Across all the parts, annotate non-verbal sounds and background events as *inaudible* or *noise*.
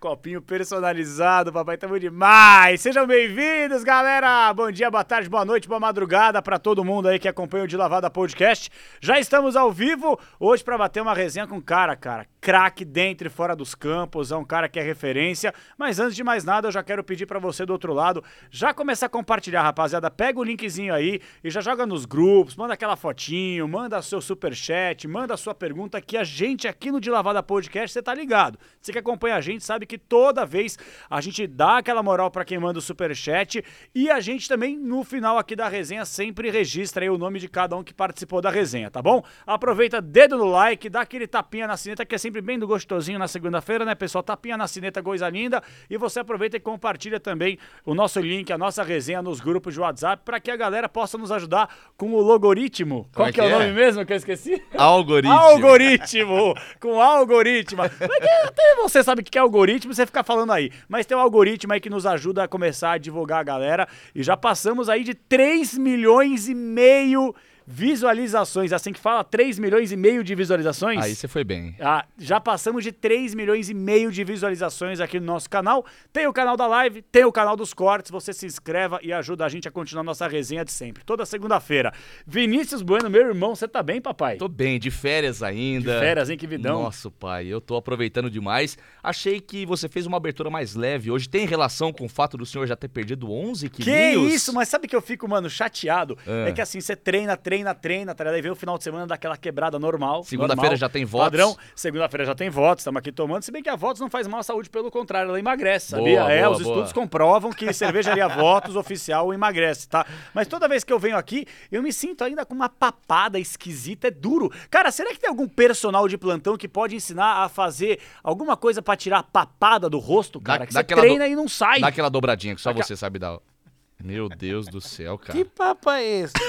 Copinho personalizado, papai, tamo demais! Sejam bem-vindos, galera! Bom dia, boa tarde, boa noite, boa madrugada para todo mundo aí que acompanha o De Lavada Podcast. Já estamos ao vivo hoje para bater uma resenha com um cara, cara, craque dentro e fora dos campos, é um cara que é referência. Mas antes de mais nada, eu já quero pedir para você do outro lado, já começar a compartilhar, rapaziada. Pega o linkzinho aí e já joga nos grupos, manda aquela fotinho, manda seu super chat, manda sua pergunta que a gente aqui no De Lavada Podcast, você tá ligado. Você que acompanha a gente sabe que toda vez a gente dá aquela moral para quem manda o super chat e a gente também no final aqui da resenha sempre registra aí o nome de cada um que participou da resenha, tá bom? Aproveita dedo no like, dá aquele tapinha na cineta que é sempre bem do gostosinho na segunda-feira, né, pessoal? Tapinha na cineta, coisa linda. E você aproveita e compartilha também o nosso link, a nossa resenha nos grupos de WhatsApp para que a galera possa nos ajudar com o logaritmo. Qual é que é, que o é? nome mesmo que eu esqueci? Algoritmo. Algoritmo! Com algoritmo. Até você sabe o que é algoritmo, você fica falando aí. Mas tem um algoritmo aí que nos ajuda a começar a divulgar a galera. E já passamos aí de 3 milhões e meio visualizações. Assim que fala, 3 milhões e meio de visualizações. Aí você foi bem. Ah, já passamos de 3 milhões e meio de visualizações aqui no nosso canal. Tem o canal da live, tem o canal dos cortes. Você se inscreva e ajuda a gente a continuar nossa resenha de sempre. Toda segunda-feira. Vinícius Bueno, meu irmão, você tá bem, papai? Tô bem, de férias ainda. De férias, hein, que vidão. Nossa, pai, eu tô aproveitando demais. Achei que você fez uma abertura mais leve hoje. Tem relação com o fato do senhor já ter perdido 11 Que quilinhos? isso, mas sabe que eu fico, mano, chateado? Ah. É que assim, você treina, treina, treina, tá ligado? Aí vem o final de semana daquela quebrada normal. Segunda-feira já tem votos. Padrão. Segunda-feira já tem votos, estamos aqui tomando. Se bem que a votos não faz mal à saúde, pelo contrário, ela emagrece, sabia? Boa, é, os boa. estudos comprovam que cervejaria *laughs* votos oficial emagrece, tá? Mas toda vez que eu venho aqui, eu me sinto ainda com uma papada esquisita, é duro. Cara, será que tem algum personal de plantão que pode ensinar a fazer alguma coisa pra tirar a papada do rosto, cara? Dá- que você treina do- e não sai. Dá aquela dobradinha que só você sabe dar. Meu Deus do céu, cara. Que papo é esse? *laughs*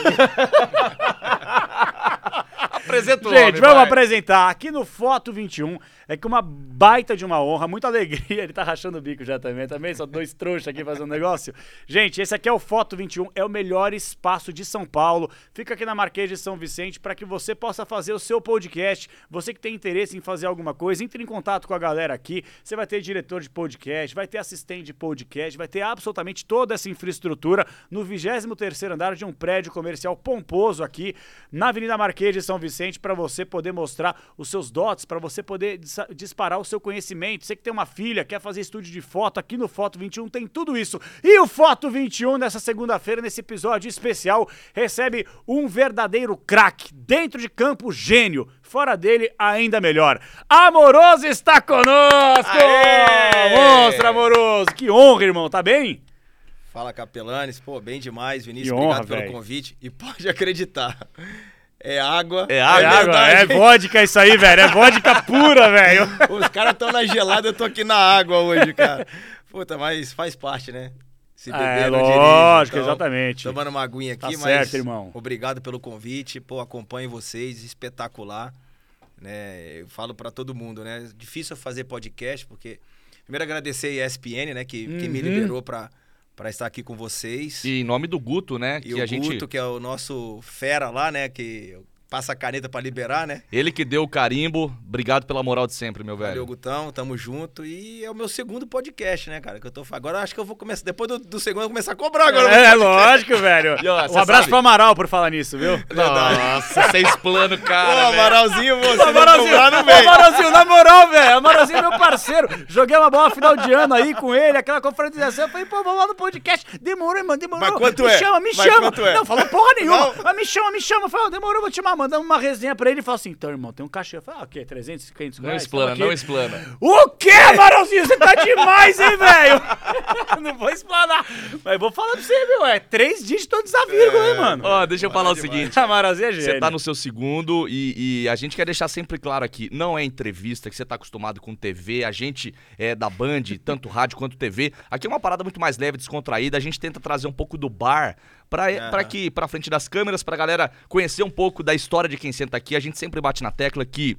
Apresenta o Gente, homem, vamos vai. apresentar aqui no Foto 21. É que uma baita de uma honra, muita alegria. *laughs* Ele tá rachando o bico já também. Também só dois trouxas aqui fazendo negócio. Gente, esse aqui é o Foto 21, é o melhor espaço de São Paulo. Fica aqui na Marquês de São Vicente para que você possa fazer o seu podcast. Você que tem interesse em fazer alguma coisa, entre em contato com a galera aqui. Você vai ter diretor de podcast, vai ter assistente de podcast, vai ter absolutamente toda essa infraestrutura no 23º andar de um prédio comercial pomposo aqui na Avenida Marquês de São Vicente para você poder mostrar os seus dotes, para você poder dis- disparar o seu conhecimento. Você que tem uma filha, quer fazer estúdio de foto, aqui no Foto 21 tem tudo isso. E o Foto 21 nessa segunda-feira, nesse episódio especial, recebe um verdadeiro craque, dentro de campo gênio, fora dele ainda melhor. Amoroso está conosco! Aê! Monstro amoroso! Que honra, irmão, tá bem? Fala, Capelanes. Pô, bem demais, Vinícius. Honra, obrigado pelo convite. E pode acreditar. É água. É água, É, água, é vodka isso aí, velho. É vodka pura, velho. *laughs* Os caras estão na gelada, eu tô aqui na água hoje, cara. Puta, mas faz parte, né? Se É, não lógico, então, exatamente. Tomando uma aguinha aqui, Tá mas certo, irmão. obrigado pelo convite. Pô, acompanho vocês, espetacular. Né? Eu falo pra todo mundo, né? Difícil fazer podcast, porque primeiro agradecer a ESPN, né, que, que me Uhum. liberou pra, pra estar aqui com vocês. E em nome do Guto, né? E que o a gente. Guto, que é o nosso fera lá, né? Que passa a caneta pra liberar, né? Ele que deu o carimbo. Obrigado pela moral de sempre, meu Valeu, velho. Gutão, tamo junto. E é o meu segundo podcast, né, cara? Que eu tô Agora eu acho que eu vou começar. Depois do, do segundo, eu vou começar a cobrar agora. É, lógico, velho. E, ó, Um abraço sabe- pro Amaral por falar nisso, viu? *laughs* Nossa, você explana o Pô, cara. velho. Amaralzinho, você não Amaralzinho, não Ô, vem. Amaralzinho, na moral, velho. Amaralzinho é meu parceiro. Joguei uma bola final de ano aí com ele, aquela conferenciação. Eu falei, pô, vamos lá no podcast. Demorou, mano, demorou. Mas quanto me é? chama, me Mas chama. quanto é? Não, falou porra nenhuma. Não. Mas me chama, me chama. Falei, demorou, vou te chamar. Mandamos uma resenha pra ele e falou assim, então, irmão, tem um cachê. Eu falei, ah, o quê? 300, 500 Não reais? explana, Tamo aqui. não explana. O quê, Amaralzinho? Você tá demais, hein, velho? *laughs* não vou explanar. Mas vou falar pra você, meu. É três dígitos de vírgula, hein, mano? Ó, deixa eu falar o seguinte. Amaralzinho é gênio. Você tá no seu segundo e, e a gente quer deixar sempre claro aqui, não é entrevista que você tá acostumado com TV, a gente é da Band, tanto rádio quanto TV. Aqui é uma parada muito mais leve, descontraída, a gente tenta trazer um pouco do bar pra, Aham. pra que pra frente das câmeras, pra galera conhecer um pouco da história de quem senta aqui. A gente sempre bate na tecla que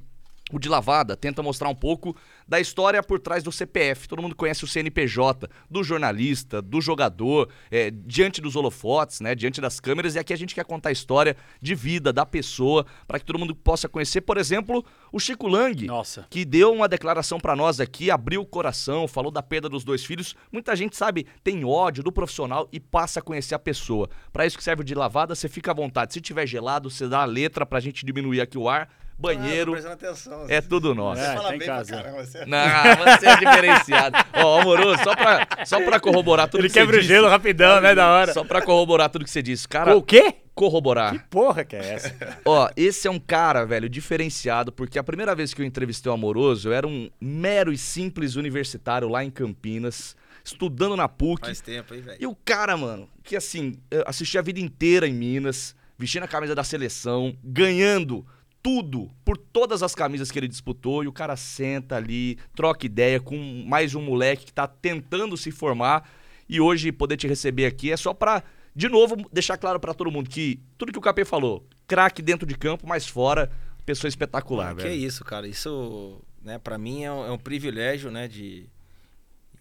o de lavada tenta mostrar um pouco da história por trás do CPF. Todo mundo conhece o CNPJ, do jornalista, do jogador, é, diante dos holofotes, né, diante das câmeras. E aqui a gente quer contar a história de vida da pessoa para que todo mundo possa conhecer. Por exemplo, o Chico Lang, Nossa. que deu uma declaração para nós aqui, abriu o coração, falou da perda dos dois filhos. Muita gente sabe tem ódio do profissional e passa a conhecer a pessoa. Para isso que serve o de lavada, você fica à vontade. Se tiver gelado, você dá a letra para a gente diminuir aqui o ar banheiro. Ah, atenção. É tudo nosso. É, Fala em bem casa. pra caramba, você- Não, você é diferenciado. *laughs* Ó, amoroso, só pra, só pra corroborar tudo Ele que você quebra o disse. gelo rapidão, né? Da hora. Só pra corroborar tudo que você disse. Cara, O quê? Que corroborar. porra que é essa? *laughs* Ó, esse é um cara, velho, diferenciado, porque a primeira vez que eu entrevistei o Amoroso, eu era um mero e simples universitário lá em Campinas, estudando na PUC. Faz tempo aí, velho. E o cara, mano, que assim, eu assisti a vida inteira em Minas, vestindo a camisa da seleção, ganhando tudo por todas as camisas que ele disputou, e o cara senta ali, troca ideia com mais um moleque que tá tentando se formar, e hoje poder te receber aqui é só pra, de novo, deixar claro pra todo mundo que tudo que o Capê falou, craque dentro de campo, mas fora, pessoa espetacular, Ah, que velho. isso, cara. Isso, né, para mim é um, é um privilégio, né, de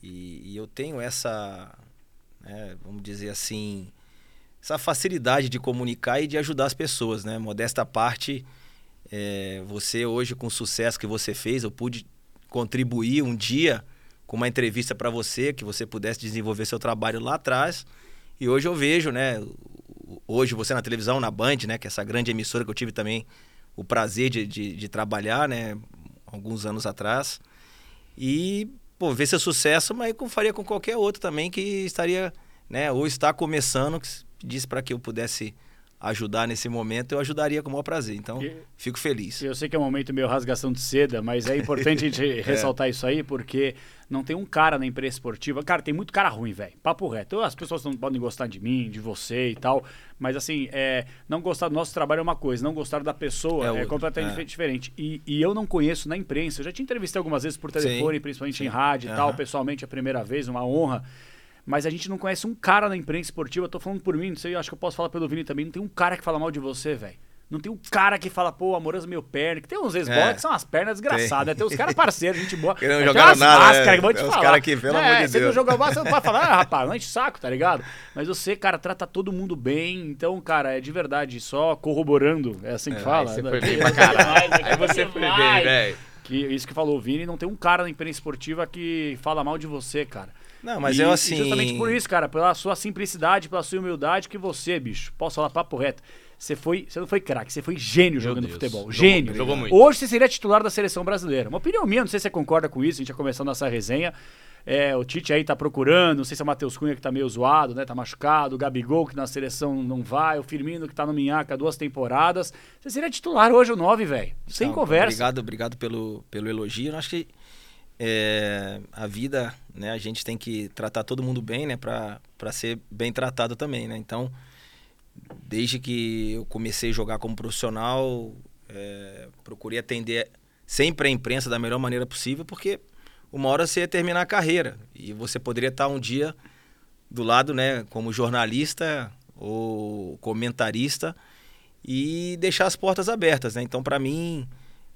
e, e eu tenho essa, né, vamos dizer assim, essa facilidade de comunicar e de ajudar as pessoas, né? Modesta parte, é, você hoje com o sucesso que você fez, eu pude contribuir um dia com uma entrevista para você, que você pudesse desenvolver seu trabalho lá atrás. E hoje eu vejo, né? Hoje você na televisão, na Band, né? Que é essa grande emissora que eu tive também o prazer de, de, de trabalhar, né? Alguns anos atrás. E, pô, ver seu sucesso, mas eu faria com qualquer outro também que estaria, né? Ou está começando, que disse para que eu pudesse ajudar nesse momento, eu ajudaria com o maior prazer. Então, E- fico feliz. Eu sei que é um momento meio rasgação de seda, mas é importante a gente *laughs* ressaltar isso aí, porque não tem um cara na imprensa esportiva. Cara, tem muito cara ruim, velho. Papo reto. As pessoas não podem gostar de mim, de você e tal. Mas assim, é, não gostar do nosso trabalho é uma coisa, não gostar da pessoa É é, completamente é. diferente. E, e eu não conheço na imprensa. Eu já te entrevistei algumas vezes por telefone, Sim, principalmente sim. em rádio e tal, pessoalmente a primeira vez, uma honra. Mas a gente não conhece um cara na imprensa esportiva. Eu tô falando por mim, não sei, eu acho que eu posso falar pelo Vini também. Não tem um cara que fala mal de você, velho. Não tem um cara que fala, pô, amoroso meu perna. Que tem uns ex-bola É. que são as pernas desgraçadas, né? Tem uns caras parceiros, gente boa. *laughs* Que não Mas jogaram tem nada, máscaras né? que vão te Tem uns falar. cara que, pelo é, amor de Você não Deus. jogou você não pode falar, ah, rapaz, não enche saco, tá ligado? Mas você, cara, trata todo mundo bem. Então, cara, é de verdade, só corroborando, é assim que fala. Aí você né? foi bem pra caralho. Aí você foi bem, velho. Isso que falou o Vini, não tem um cara na imprensa esportiva que fala mal de você, cara. Não, mas E- eu assim. justamente por isso, cara, pela sua simplicidade, pela sua humildade, que você, bicho, posso falar papo reto. Você foi, você não foi craque, você foi gênio jogando Deus. futebol. Gênio. jogou muito. Hoje você seria titular da seleção brasileira. Uma opinião minha, não sei se você concorda com isso, a gente já começando nossa resenha. É, o Tite aí tá procurando, não sei se é o Matheus Cunha que tá meio zoado, né? Tá machucado, o Gabigol que na seleção não vai, o Firmino que tá no Minhaca há duas temporadas. Você seria titular hoje o 9, velho. Sem Não, conversa. Obrigado, obrigado pelo, pelo elogio. Eu acho que é, a vida, né, a gente tem que tratar todo mundo bem, né, pra ser bem tratado também, né? Então, desde que eu comecei a jogar como profissional, é, procurei atender sempre a imprensa da melhor maneira possível, porque uma hora você ia terminar a carreira e você poderia estar um dia do lado, né, como jornalista ou comentarista e deixar as portas abertas, né? Então, para mim,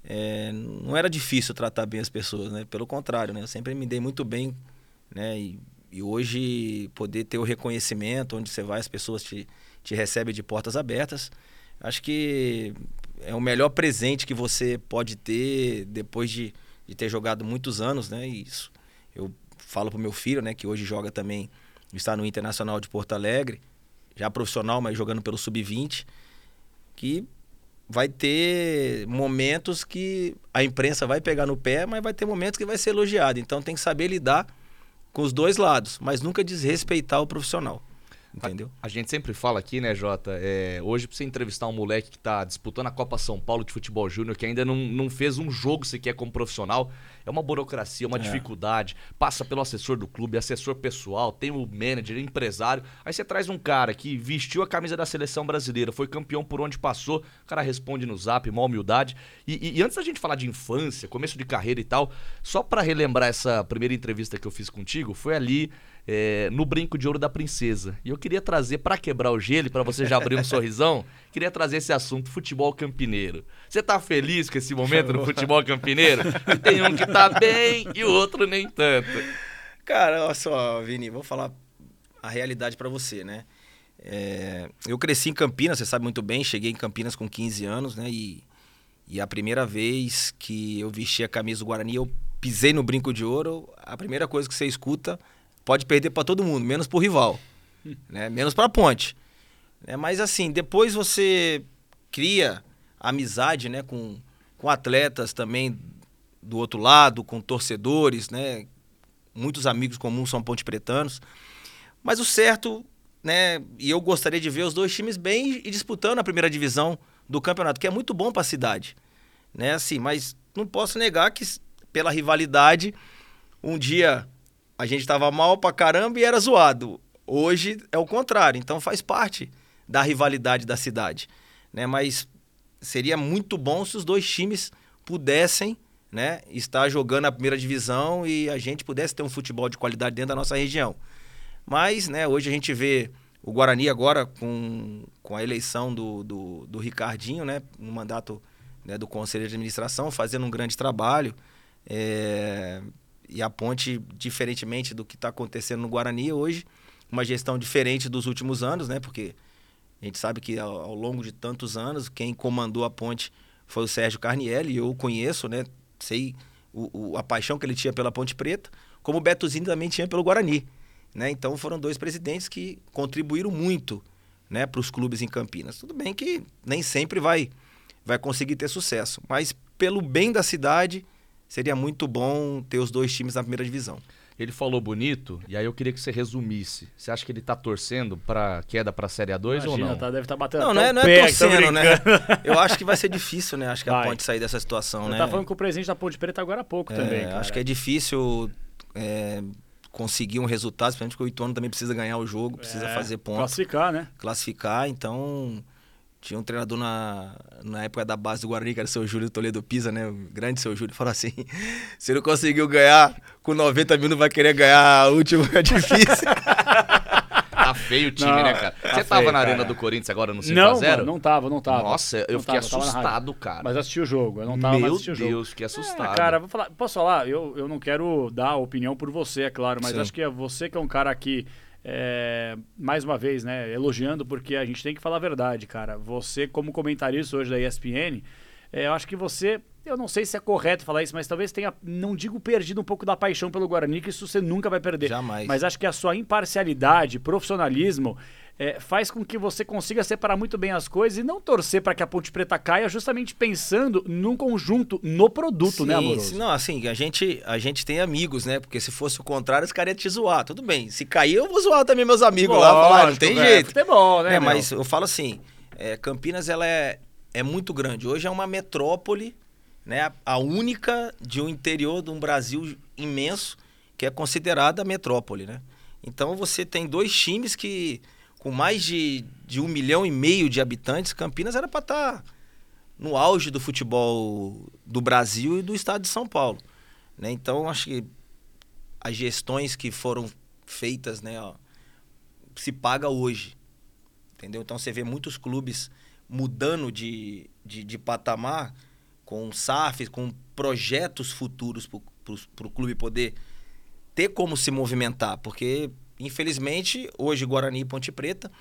é, não era difícil tratar bem as pessoas, né? Pelo contrário, né? Eu sempre me dei muito bem, né? E, e hoje poder ter o reconhecimento, onde você vai, as pessoas te, te recebem de portas abertas. Acho que é o melhor presente que você pode ter depois de, de ter jogado muitos anos, né? E isso eu falo pro meu filho, né? Que hoje joga também, está no Internacional de Porto Alegre, já profissional, mas jogando pelo Sub-20, que vai ter momentos que a imprensa vai pegar no pé, mas vai ter momentos que vai ser elogiado. Então tem que saber lidar com os dois lados, mas nunca desrespeitar o profissional. Entendeu? A gente sempre fala aqui, né, Jota? é, hoje, pra você entrevistar um moleque que tá disputando a Copa São Paulo de futebol júnior, que ainda não, não fez um jogo sequer como profissional, é uma burocracia, uma é. dificuldade. Passa pelo assessor do clube, assessor pessoal, tem o manager, empresário. Aí você traz um cara que vestiu a camisa da seleção brasileira, foi campeão por onde passou, o cara responde no zap, uma humildade. E, e, e antes da gente falar de infância, começo de carreira e tal, só para relembrar essa primeira entrevista que eu fiz contigo, foi ali é, no Brinco de Ouro da Princesa. E eu queria trazer, para quebrar o gelo, para você já abrir um *laughs* sorrisão, queria trazer esse assunto, futebol campineiro. Você tá feliz com esse momento no futebol campineiro? E tem um que tá *laughs* bem e o outro nem tanto. Cara, olha só, Vini, vou falar a realidade para você, né? É, eu cresci em Campinas, você sabe muito bem, cheguei em Campinas com 15 anos, né? E, e a primeira vez que eu vesti a camisa do Guarani, eu pisei no brinco de ouro, a primeira coisa que você escuta pode perder para todo mundo, menos para o rival, *laughs* né? menos para a ponte. É, mas assim, depois você cria amizade né, com, com atletas também do outro lado, com torcedores, né? Muitos amigos comuns são ponte pretanos. Mas o certo, né? E eu gostaria de ver os dois times bem e disputando a primeira divisão do campeonato, que é muito bom para a cidade. Né? Assim, mas não posso negar que pela rivalidade, um dia a gente estava mal pra caramba e era zoado. Hoje é o contrário, então faz parte da rivalidade da cidade, né? Mas seria muito bom se os dois times pudessem, né, estar jogando a primeira divisão e a gente pudesse ter um futebol de qualidade dentro da nossa região. Mas, né, hoje a gente vê o Guarani agora com, com a eleição do, do, do Ricardinho, né, no mandato né, do Conselho de Administração, fazendo um grande trabalho. É, e a ponte, diferentemente do que está acontecendo no Guarani hoje, uma gestão diferente dos últimos anos, né? Porque a gente sabe que ao, ao longo de tantos anos, quem comandou a ponte foi o Sérgio Carnielli, e eu o conheço, né? Sei o, o, a paixão que ele tinha pela Ponte Preta, como o Betozinho também tinha pelo Guarani. Né? Então foram dois presidentes que contribuíram muito né, para os clubes em Campinas. Tudo bem que nem sempre vai, vai conseguir ter sucesso, mas pelo bem da cidade, seria muito bom ter os dois times na primeira divisão. Ele falou bonito, e aí eu queria que você resumisse. Você acha que ele tá torcendo pra queda pra Série A2 Imagina, ou não? Tá, deve estar tá batendo Não, não é, não é torcendo, né? *laughs* Eu acho que vai ser difícil, né? Acho que vai. a Ponte sair dessa situação, eu né? Tá falando com o presidente da Ponte Preta agora há pouco é, também, cara. Acho que é difícil é, conseguir um resultado, principalmente porque o Ituano também precisa ganhar o jogo, precisa é, fazer pontos. Classificar, né? Classificar, então... Tinha um treinador na, na época da base do Guarani, que era o seu Júlio Toledo Pisa, né? O grande seu Júlio, falou assim: *laughs* se não conseguiu ganhar com 90 mil, não vai querer ganhar o último, *laughs* é difícil. *laughs* tá feio o time, não, né, cara? Tá Você tava na arena do Corinthians agora no 5x0? Não, mano, não tava, não tava. Nossa, eu não fiquei tava, assustado, cara. Mas assisti o jogo, eu não tava Meu Deus, o jogo. fiquei assustado. É, cara, vou falar, posso falar? Eu, eu não quero dar opinião por você, é claro, mas Sim. acho que é você que é um cara que é, mais uma vez, né, elogiando, porque a gente tem que falar a verdade, cara. Você, como comentarista hoje da ESPN, é, eu acho que você, eu não sei se é correto falar isso, mas talvez tenha, não digo perdido um pouco da paixão pelo Guarani, que isso você nunca vai perder. Jamais. Mas acho que a sua imparcialidade, profissionalismo, é, faz com que você consiga separar muito bem as coisas e não torcer para que a Ponte Preta caia, justamente pensando num conjunto, no produto, sim, né, amoroso? Sim, não, assim, a gente, a gente tem amigos, né? Porque se fosse o contrário, os caras iam te zoar. Tudo bem, se cair, eu vou zoar também meus amigos Lógico, lá, falar, não tem é, jeito. Futebol, né? É, mas eu falo assim, é, Campinas, ela é, é muito grande. Hoje é uma metrópole, né? A única de um interior de um Brasil imenso que é considerada metrópole, né? Então você tem dois times que com mais de, de um milhão e meio de habitantes, Campinas era para estar tá no auge do futebol do Brasil e do estado de São Paulo. Né? Então, acho que as gestões que foram feitas, né, ó, se paga hoje. Entendeu? Então, você vê muitos clubes mudando de, de, de patamar com SAFs, com projetos futuros para o clube poder ter como se movimentar, porque Infelizmente, hoje Guarani e Ponte Preta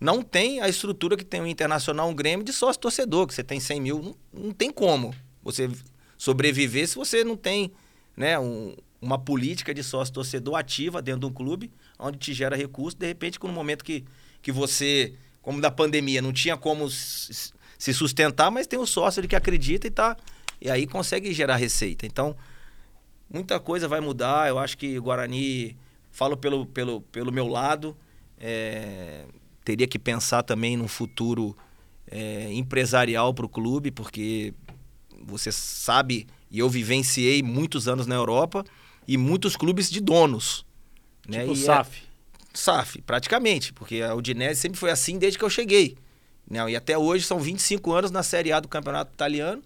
não tem a estrutura que tem o Internacional, um Grêmio de sócio torcedor, que você tem 100 mil. Não, não tem como você sobreviver se você não tem né, um, uma política de sócio torcedor ativa dentro de um clube, onde te gera recurso. De repente, no momento que, que você, como da pandemia, não tinha como se sustentar, mas tem o sócio que acredita e tá. E aí consegue gerar receita. Então, muita coisa vai mudar. Eu acho que o Guarani falo pelo, pelo, pelo meu lado, é, teria que pensar também num futuro é, empresarial para o clube, porque você sabe E eu vivenciei muitos anos na Europa e muitos clubes de donos. Né? Tipo E é- SAF. SAF, praticamente, porque a Udinese sempre foi assim desde que eu cheguei. Né? E até hoje são 25 anos na Série A do Campeonato Italiano,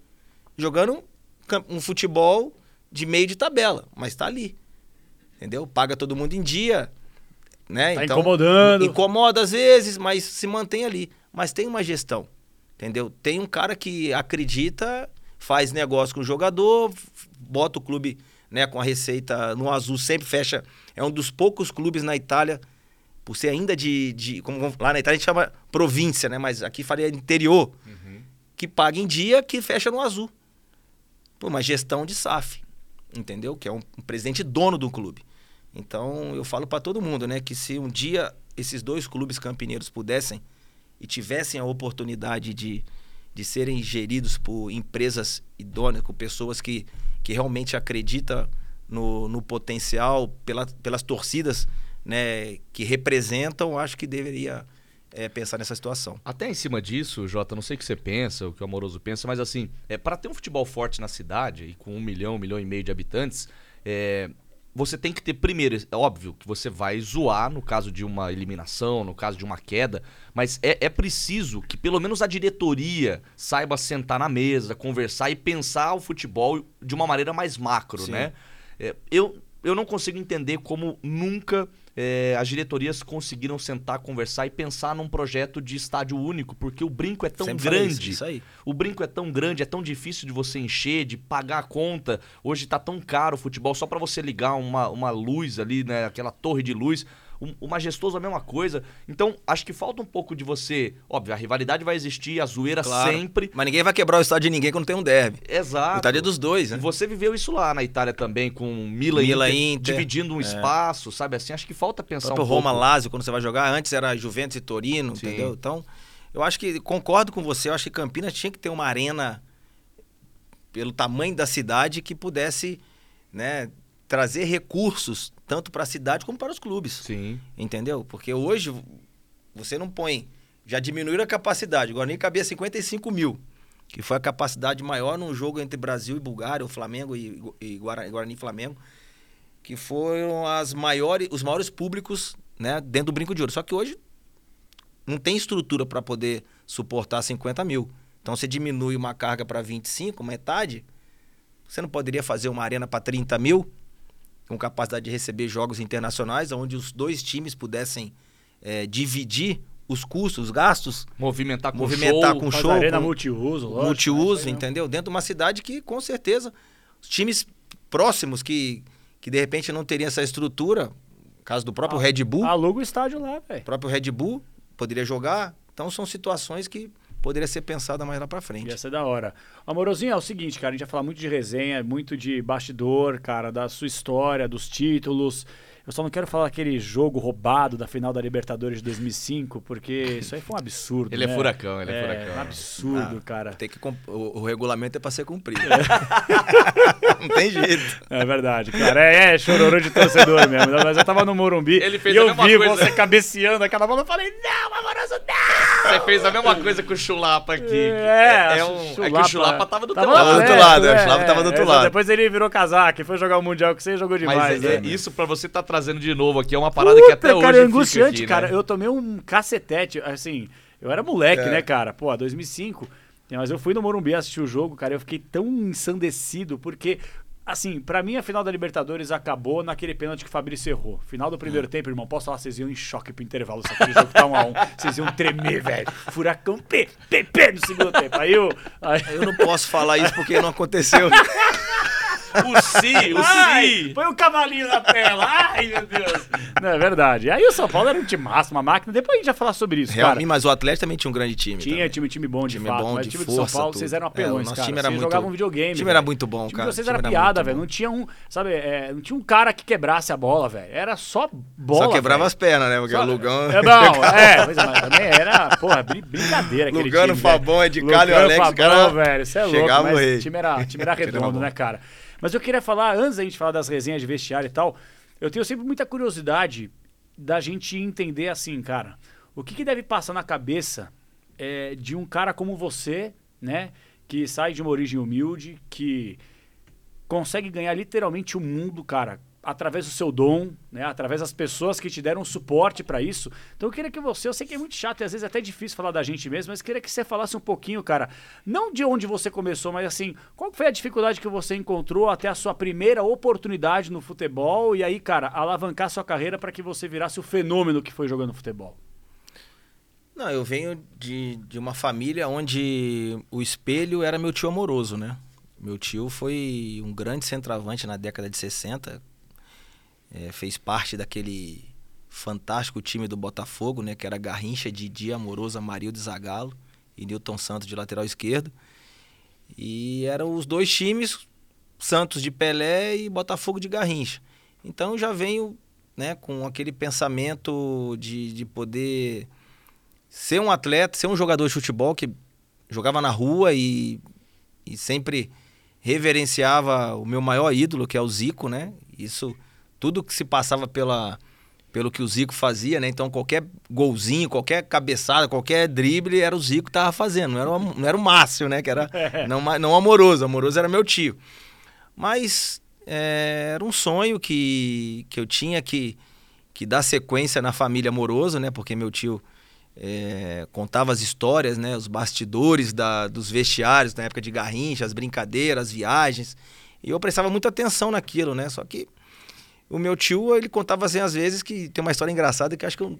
jogando um, um futebol de meio de tabela, mas tá ali. Entendeu? Paga todo mundo em dia, né? Tá incomodando. Incomoda às vezes, mas se mantém ali. Mas tem uma gestão, entendeu? Tem um cara que acredita, faz negócio com o jogador, bota o clube né, com a receita no azul, sempre fecha. É um dos poucos clubes na Itália, por ser ainda de. de como lá na Itália a gente chama província, né? Mas aqui faria interior, que paga em dia, que fecha no azul. Pô, uma gestão de SAF, entendeu? Que é um, um presidente dono do clube. Então eu falo para todo mundo, né, que se um dia esses dois clubes campineiros pudessem e tivessem a oportunidade de, de serem geridos por empresas idôneas, com pessoas que, que realmente acreditam no, no potencial, pela, pelas torcidas né, que representam, acho que deveria é, pensar nessa situação. Até em cima disso, Jota, não sei o que você pensa, o que o Amoroso pensa, mas assim, é, para ter um futebol forte na cidade, e com um milhão, um milhão e meio de habitantes, é, você tem que ter primeiro, é óbvio que você vai zoar no caso de uma eliminação, no caso de uma queda, mas é, é preciso que pelo menos a diretoria saiba sentar na mesa, conversar e pensar o futebol de uma maneira mais macro, Sim. né? É, eu, eu não consigo entender como nunca é, as diretorias conseguiram sentar, conversar e pensar num projeto de estádio único, porque o brinco é tão Sempre grande. Isso, isso aí. O brinco é tão grande, é tão difícil de você encher, de pagar a conta. Hoje tá tão caro o futebol, só pra você ligar uma, uma luz ali, né? Aquela torre de luz. Um- O majestoso a mesma coisa. Então, acho que falta um pouco de você. Óbvio, a rivalidade vai existir, a zoeira Claro. sempre. Mas ninguém vai quebrar o estádio de ninguém quando tem um derby. Exato. O estádio é dos dois, E né? você viveu isso lá na Itália também, com Milan, Milan, Inter, Inter, dividindo um é. espaço, sabe assim? Acho que falta O pensar um pouco. Roma, Lazio, quando você vai jogar, antes era Juventus e Torino, Sim. entendeu? Então, eu acho que, concordo com você, eu acho que Campinas tinha que ter uma arena, pelo tamanho da cidade, que pudesse, né, trazer recursos, tanto para a cidade como para os clubes. Sim. Entendeu? Porque hoje você não põe. Já diminuíram a capacidade. O Guarani cabia 55 mil, que foi a capacidade maior num jogo entre Brasil e Bulgária, o Flamengo e, e Guara- Guarani e Flamengo, que foram as maiores, os maiores públicos né, dentro do Brinco de Ouro. Só que hoje não tem estrutura para poder suportar 50 mil. Então você diminui uma carga para 25, metade. Você não poderia fazer uma arena para 30 mil? Com capacidade de receber jogos internacionais, onde os dois times pudessem eh, dividir os custos, os gastos, Movimentar com Movimentar show. com show, arena com multiuso, lógico. multiuso, né? entendeu? Dentro de uma cidade que, com certeza, os times próximos que, que de repente não teriam essa estrutura, caso do próprio Ah, Red Bull, Aluga o estádio lá, velho. o próprio Red Bull poderia jogar. Então são situações que poderia ser pensada mais lá para frente. Ia ser da hora. Amorosinho, é o seguinte, cara, a gente vai falar muito de resenha, muito de bastidor, cara, da sua história, dos títulos. Eu só não quero falar aquele jogo roubado da final da Libertadores de 2005, porque isso aí foi um absurdo. Ele é né? furacão, ele é É, furacão. um absurdo, Ah, cara. Tem que comp- o, o regulamento é para ser cumprido. *laughs* não tem jeito. É verdade, cara. É, é chororô de torcedor mesmo. Mas eu tava no Morumbi Ele fez e eu vi coisa. você cabeceando aquela bola. Eu falei, não, Amoroso, não! Você fez a mesma coisa com o Chulapa aqui. É, é, um, é que o Chulapa tava do teu Tava lado. do outro lado, é, o Chulapa tava do outro exato. lado. Depois ele virou casaca e foi jogar o Mundial que você jogou demais, Mas é, né? é isso pra você tá trazendo de novo aqui é uma parada que até Puta, hoje cara, é angustiante, aqui, cara. né? Eu tomei um cacetete, assim, eu era moleque, É. né, cara? Pô, 2005. Mas eu fui no Morumbi assistir o jogo, cara, eu fiquei tão ensandecido, porque, assim, pra mim a final da Libertadores acabou naquele pênalti que o Fabrício errou. Final do primeiro Hum. tempo, irmão, posso falar, vocês iam em choque pro intervalo, se aquele jogo tá um a um. Vocês iam tremer, velho. Furacão P, P, P no segundo tempo. Aí eu... Aí... Eu não posso falar isso porque não aconteceu. *laughs* O Si, o Ai, Si. põe um cavalinho na tela. Ai, meu Deus. Não, é verdade. Aí o São Paulo era um time máximo, uma máquina. Depois a gente vai falar sobre isso, cara. Realmente, mas o Atlético também tinha um grande time. Tinha também. time, time bom de Time fato, bom, mas de time do força, São Paulo, tudo. vocês eram É, apelões, o nosso cara. time era vocês muito- jogavam videogame, o time velho. era muito bom, O time cara. de vocês O era piada, velho. Não tinha um, sabe, é, não tinha um cara que quebrasse a bola, velho. Era só bola, Só quebrava velho. as pernas, né? Porque Só- o Lugão. É bom, *laughs* é, é, mas também era, porra, brin- brincadeira aquele Lugano, time, Fabão, velho. Ed Carlos e Alex, Fabão, cara, velho, você é louco, chegava mas o rei. o time era, o O redondo, né, cara? Mas eu queria falar, antes da gente falar das resenhas de vestiário e tal, eu tenho sempre muita curiosidade da gente entender assim, cara, o que, que deve passar na cabeça é, de um cara como você, né, que sai de uma origem humilde, que consegue ganhar literalmente o mundo, cara, através do seu dom, né? Através das pessoas que te deram suporte para isso. Então eu queria que você, eu sei que é muito chato e às vezes é até difícil falar da gente mesmo, mas queria que você falasse um pouquinho, cara, não de onde você começou, mas assim, qual foi a dificuldade que você encontrou até a sua primeira oportunidade no futebol e aí, cara, alavancar sua carreira para que você virasse o fenômeno que foi jogando futebol? Não, eu venho de, de uma família onde o espelho era meu tio amoroso, né? Meu tio foi um grande centroavante na década de 60, é, fez parte daquele fantástico time do Botafogo, né? Que era Garrincha, Didi, Amoroso, Amarildo Zagalo e Newton Santos de lateral esquerdo. E eram os dois times, Santos de Pelé e Botafogo de Garrincha. Então já venho né, com aquele pensamento de, de poder ser um atleta, ser um jogador de futebol que jogava na rua e, e sempre reverenciava o meu maior ídolo, que é o Zico, né? Isso tudo que se passava pela, pelo que o Zico fazia, né? Então qualquer golzinho, qualquer cabeçada, qualquer drible era o Zico que tava fazendo, não era, o, não era o Márcio, né? Que era *laughs* É. não, não amoroso, amoroso era meu tio. Mas é, era um sonho que, que eu tinha que, que dar sequência na família amoroso, né? Porque meu tio é, contava as histórias, né? Os bastidores da, dos vestiários na época de Garrincha, as brincadeiras, as viagens. E eu prestava muita atenção naquilo, né? Só que o meu tio, ele contava assim, às vezes, que tem uma história engraçada que acho que eu,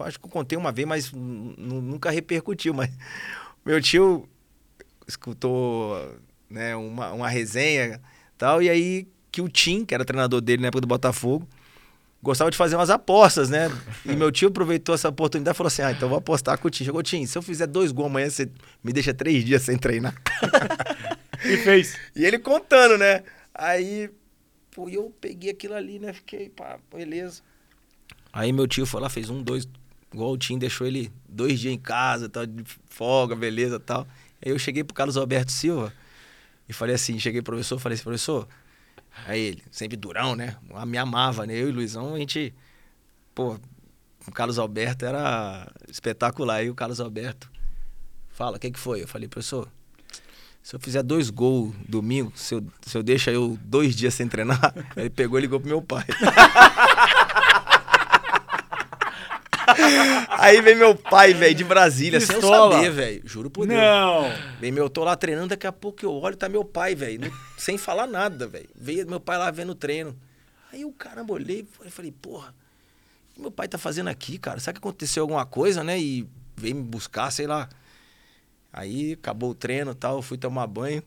acho que eu contei uma vez, mas nu- nunca repercutiu. Mas *laughs* meu tio escutou né, uma, uma resenha tal, e aí que o Tim, que era treinador dele na época do Botafogo, gostava de fazer umas apostas, né? E meu tio aproveitou essa oportunidade e falou assim: Ah, então vou apostar com o Tim. Chegou, Tim, se eu fizer dois gols amanhã, você me deixa três dias sem treinar. *laughs* E fez. E ele contando, né? Aí, pô, eu peguei aquilo ali, né? Fiquei, pá, beleza. Aí meu tio foi lá, fez um, dois, igual o Tim, deixou ele dois dias em casa, tal, de folga, beleza tal. Aí eu cheguei pro Carlos Alberto Silva e falei assim, cheguei pro professor, falei assim, professor, aí ele, sempre durão, né? Me amava, né? Eu e o Luizão, a gente, pô, o Carlos Alberto era espetacular. Aí o Carlos Alberto fala, o que que foi? Eu falei, professor, se eu fizer dois gols domingo, se eu, se eu deixo eu dois dias sem treinar, *laughs* ele pegou e ligou pro meu pai. *laughs* Aí vem meu pai, velho, de Brasília, sem eu saber, velho. Juro por Deus. Não. Vem meu, eu tô lá treinando, daqui a pouco eu olho, tá meu pai, velho, sem falar nada, velho. Veio meu pai lá vendo o treino. Aí eu, caramba, olhei e falei, porra, o que meu pai tá fazendo aqui, cara? Será que aconteceu alguma coisa, né? E veio me buscar, sei lá. Aí acabou o treino e tal, fui tomar banho,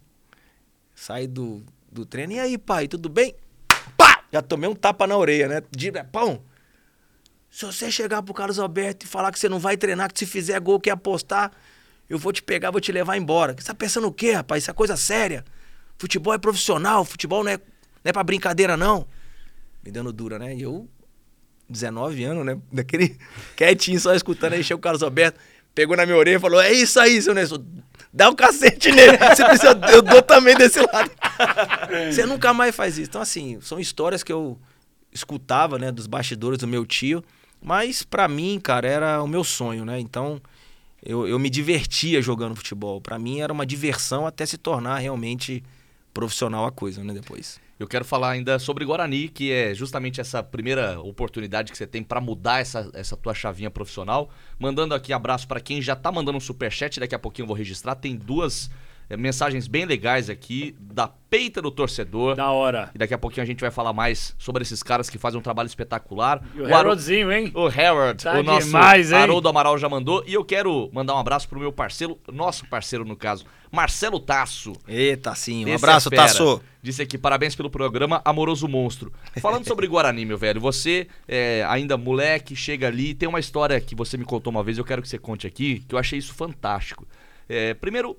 saí do, do treino. E aí, pai, tudo bem? Pá! Já tomei um tapa na orelha, né? De, pão, se você chegar pro Carlos Alberto e falar que você não vai treinar, que se fizer gol, que apostar, eu vou te pegar, vou te levar embora. Você tá pensando o quê, rapaz? Isso é coisa séria. Futebol é profissional, futebol não é, não é pra brincadeira, não. Me dando dura, né? E eu, 19 anos, né? *laughs* Daquele quietinho, só escutando, aí chega o Carlos Alberto, pegou na minha orelha e falou: É isso aí, seu Nelson. Dá um cacete nele. Se precisa, eu dou também desse lado. *laughs* Você nunca mais faz isso. Então, assim, são histórias que eu escutava, né, dos bastidores do meu tio. Mas pra mim, cara, era o meu sonho, né? Então, eu, eu me divertia jogando futebol. Pra mim era uma diversão até se tornar realmente profissional a coisa, né, depois. Eu quero falar ainda sobre Guarani, que é justamente essa primeira oportunidade que você tem pra mudar essa, essa tua chavinha profissional. Mandando aqui abraço pra quem já tá mandando um superchat, daqui a pouquinho eu vou registrar. Tem duas mensagens bem legais aqui da peita do torcedor. Da hora. E daqui a pouquinho a gente vai falar mais sobre esses caras que fazem um trabalho espetacular. E o Harold- Haroldzinho, hein? o Harold, Tá o nosso demais, hein? Haroldo Amaral já mandou. E eu quero mandar um abraço pro meu parceiro, nosso parceiro no caso, Marcelo Tasso. Eita, sim. Um Esse abraço, é. Tasso. Disse aqui, parabéns pelo programa Amoroso Monstro. Falando sobre Guarani, meu velho, você é, ainda moleque, chega ali, tem uma história que você me contou uma vez, eu quero que você conte aqui, que eu achei isso fantástico. É, primeiro,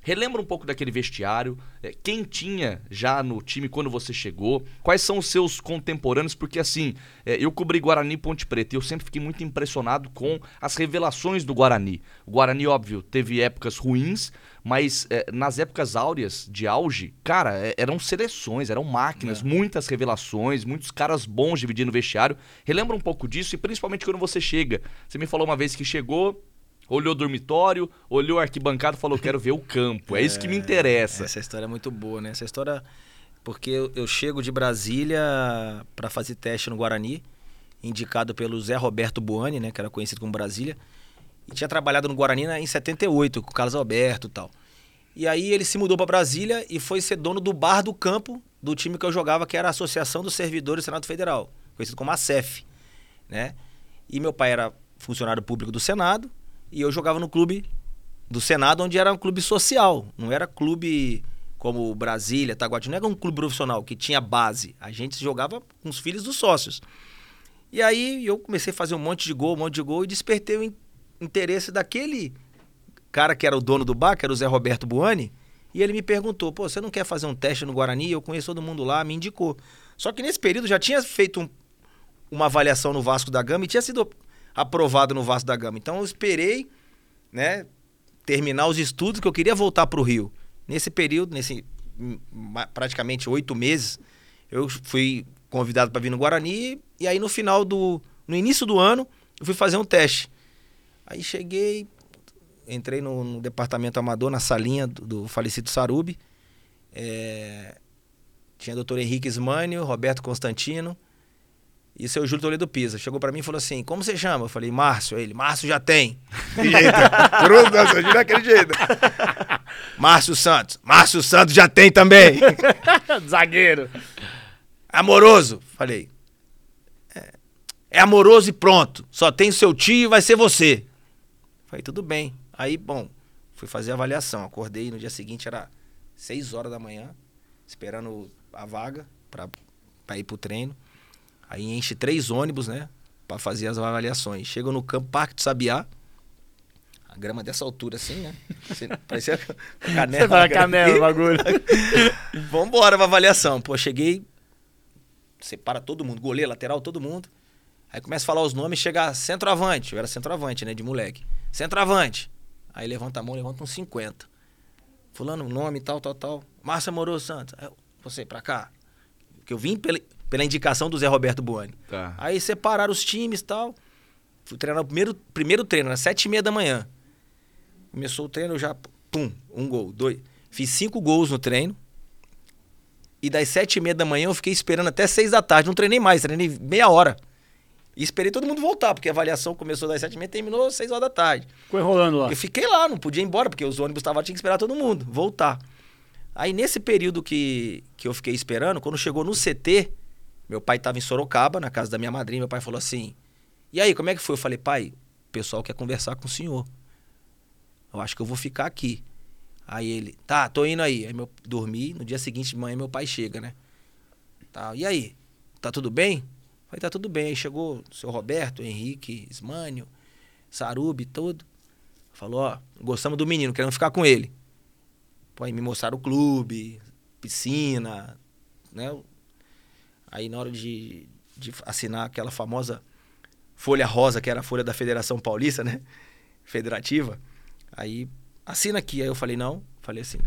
relembra um pouco daquele vestiário, é, quem tinha já no time quando você chegou, quais são os seus contemporâneos, porque assim, é, eu cobri Guarani Ponte Preta e eu sempre fiquei muito impressionado com as revelações do Guarani. O Guarani, óbvio, teve épocas ruins, mas é, nas épocas áureas de auge, cara, é, eram seleções, eram máquinas, muitas revelações, muitos caras bons dividindo o vestiário. Relembra um pouco disso e principalmente quando você chega. Você me falou uma vez que chegou, olhou o dormitório, olhou a arquibancada e falou: Quero ver o campo. É, isso que me interessa. Essa história é muito boa, né? Essa história Porque eu, eu chego de Brasília para fazer teste no Guarani, indicado pelo Zé Roberto Buani, né, que era conhecido como Brasília. E tinha trabalhado no Guarani né, em 78, com o Carlos Alberto e tal. E aí ele se mudou para Brasília e foi ser dono do bar do campo do time que eu jogava, que era a Associação dos Servidores do Senado Federal, conhecido como a CEF, né? E meu pai era funcionário público do Senado e eu jogava no clube do Senado, onde era um clube social, não era clube como Brasília, Taguatinga, não era um clube profissional que tinha base. A gente jogava com os filhos dos sócios. E aí eu comecei a fazer um monte de gol, um monte de gol e despertei o interesse daquele cara que era o dono do bar, que era o Zé Roberto Buani, e ele me perguntou: pô, você não quer fazer um teste no Guarani? Eu conheço todo mundo lá, me indicou. Só que nesse período já tinha feito um, uma avaliação no Vasco da Gama e tinha sido aprovado no Vasco da Gama. Então eu esperei, né, terminar os estudos que eu queria voltar para o Rio. Nesse período, nesse praticamente oito meses, eu fui convidado para vir no Guarani e aí no final do, no início do ano, eu fui fazer um teste. Aí cheguei, entrei no, no, departamento amador, na salinha do, do falecido Sarubi. É, tinha o doutor Henrique Ismânio, Roberto Constantino e seu Júlio Toledo Pisa. Chegou para mim e falou assim: Como você chama? Eu falei: Márcio. Ele: Márcio já tem. Bruno, nossa, daquele jeito. Márcio Santos. Márcio Santos já tem também. *laughs* Zagueiro. Amoroso. Falei: é, é amoroso e pronto. Só tem o seu tio e vai ser você. Falei: Tudo bem. Aí, bom, fui fazer a avaliação. Acordei no dia seguinte, era 6 horas da manhã, esperando a vaga para ir pro treino. Aí enche três ônibus, né? Para fazer as avaliações. Chego no campo Parque do Sabiá. A grama dessa altura, assim, né? *laughs* Parecia canela. Você vai canela o bagulho. *laughs* Vambora pra avaliação. Pô, cheguei. Separa todo mundo. Goleiro, lateral, todo mundo. Aí começa a falar os nomes, chega centroavante. Eu era centroavante, né? De moleque. Centroavante. Aí levanta a mão, levanta uns 50. Fulano, nome, tal, tal, tal. Márcia Moroso Santos. Aí, você, pra cá. Que eu vim pela, pela indicação do Zé Roberto Buani. Tá. Aí separaram os times e tal. Fui treinar o primeiro, primeiro treino, às sete e meia da manhã. Começou o treino, eu já, pum, um gol, dois. Fiz cinco gols no treino. E das sete e meia da manhã eu fiquei esperando até seis da tarde. Não treinei mais, treinei meia hora. E esperei todo mundo voltar, porque a avaliação começou das sete e meia e terminou às seis horas da tarde. Ficou enrolando lá. Eu fiquei lá, não podia ir embora, porque os ônibus estavam, tinha que esperar todo mundo, voltar. Aí nesse período que, que eu fiquei esperando, quando chegou no CT, meu pai estava em Sorocaba, na casa da minha madrinha, meu pai falou assim, e aí, como é que foi? Eu falei, pai, o pessoal quer conversar com o senhor. Eu acho que eu vou ficar aqui. Aí ele, tá, tô indo aí. Aí eu dormi, no dia seguinte de manhã meu pai chega, né? Tá, e aí, tá tudo bem? Falei, tá tudo bem. Aí chegou o seu Roberto, Henrique, Ismânio, Sarubi, tudo. Falou, ó, gostamos do menino, queremos ficar com ele. Pô, aí me mostraram o clube, piscina, né? Aí na hora de, de assinar aquela famosa folha rosa, que era a folha da Federação Paulista, né? Federativa. Aí, assina aqui. Aí eu falei, não. Falei assim.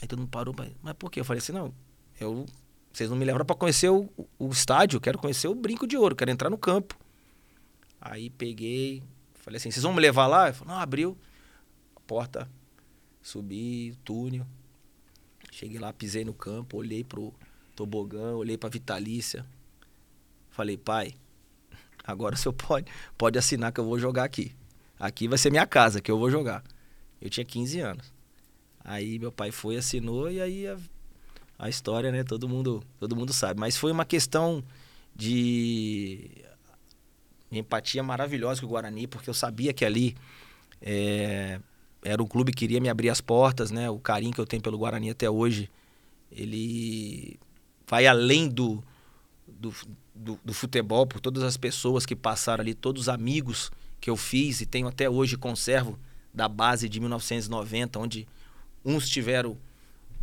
Aí todo mundo parou, mas por quê? Eu falei assim, não, eu vocês não me levaram para conhecer o, o estádio, eu quero conhecer o brinco de ouro, quero entrar no campo. Aí peguei, falei assim, vocês vão me levar lá? Ele falou, não, abriu a porta, subi, túnel. Cheguei lá, pisei no campo, olhei pro tobogã, olhei pra Vitalícia. Falei, pai, agora o senhor *laughs* pode, pode assinar que eu vou jogar aqui. Aqui vai ser minha casa, que eu vou jogar. Eu tinha 15 anos. Aí meu pai foi, assinou e aí a história, né? Todo mundo, todo mundo sabe. Mas foi uma questão de empatia maravilhosa com o Guarani, porque eu sabia que ali é, era um clube que queria me abrir as portas, né? O carinho que eu tenho pelo Guarani até hoje, ele vai além do, do, do, do futebol, por todas as pessoas que passaram ali, todos os amigos que eu fiz e tenho até hoje, conservo da base de 1990, onde uns tiveram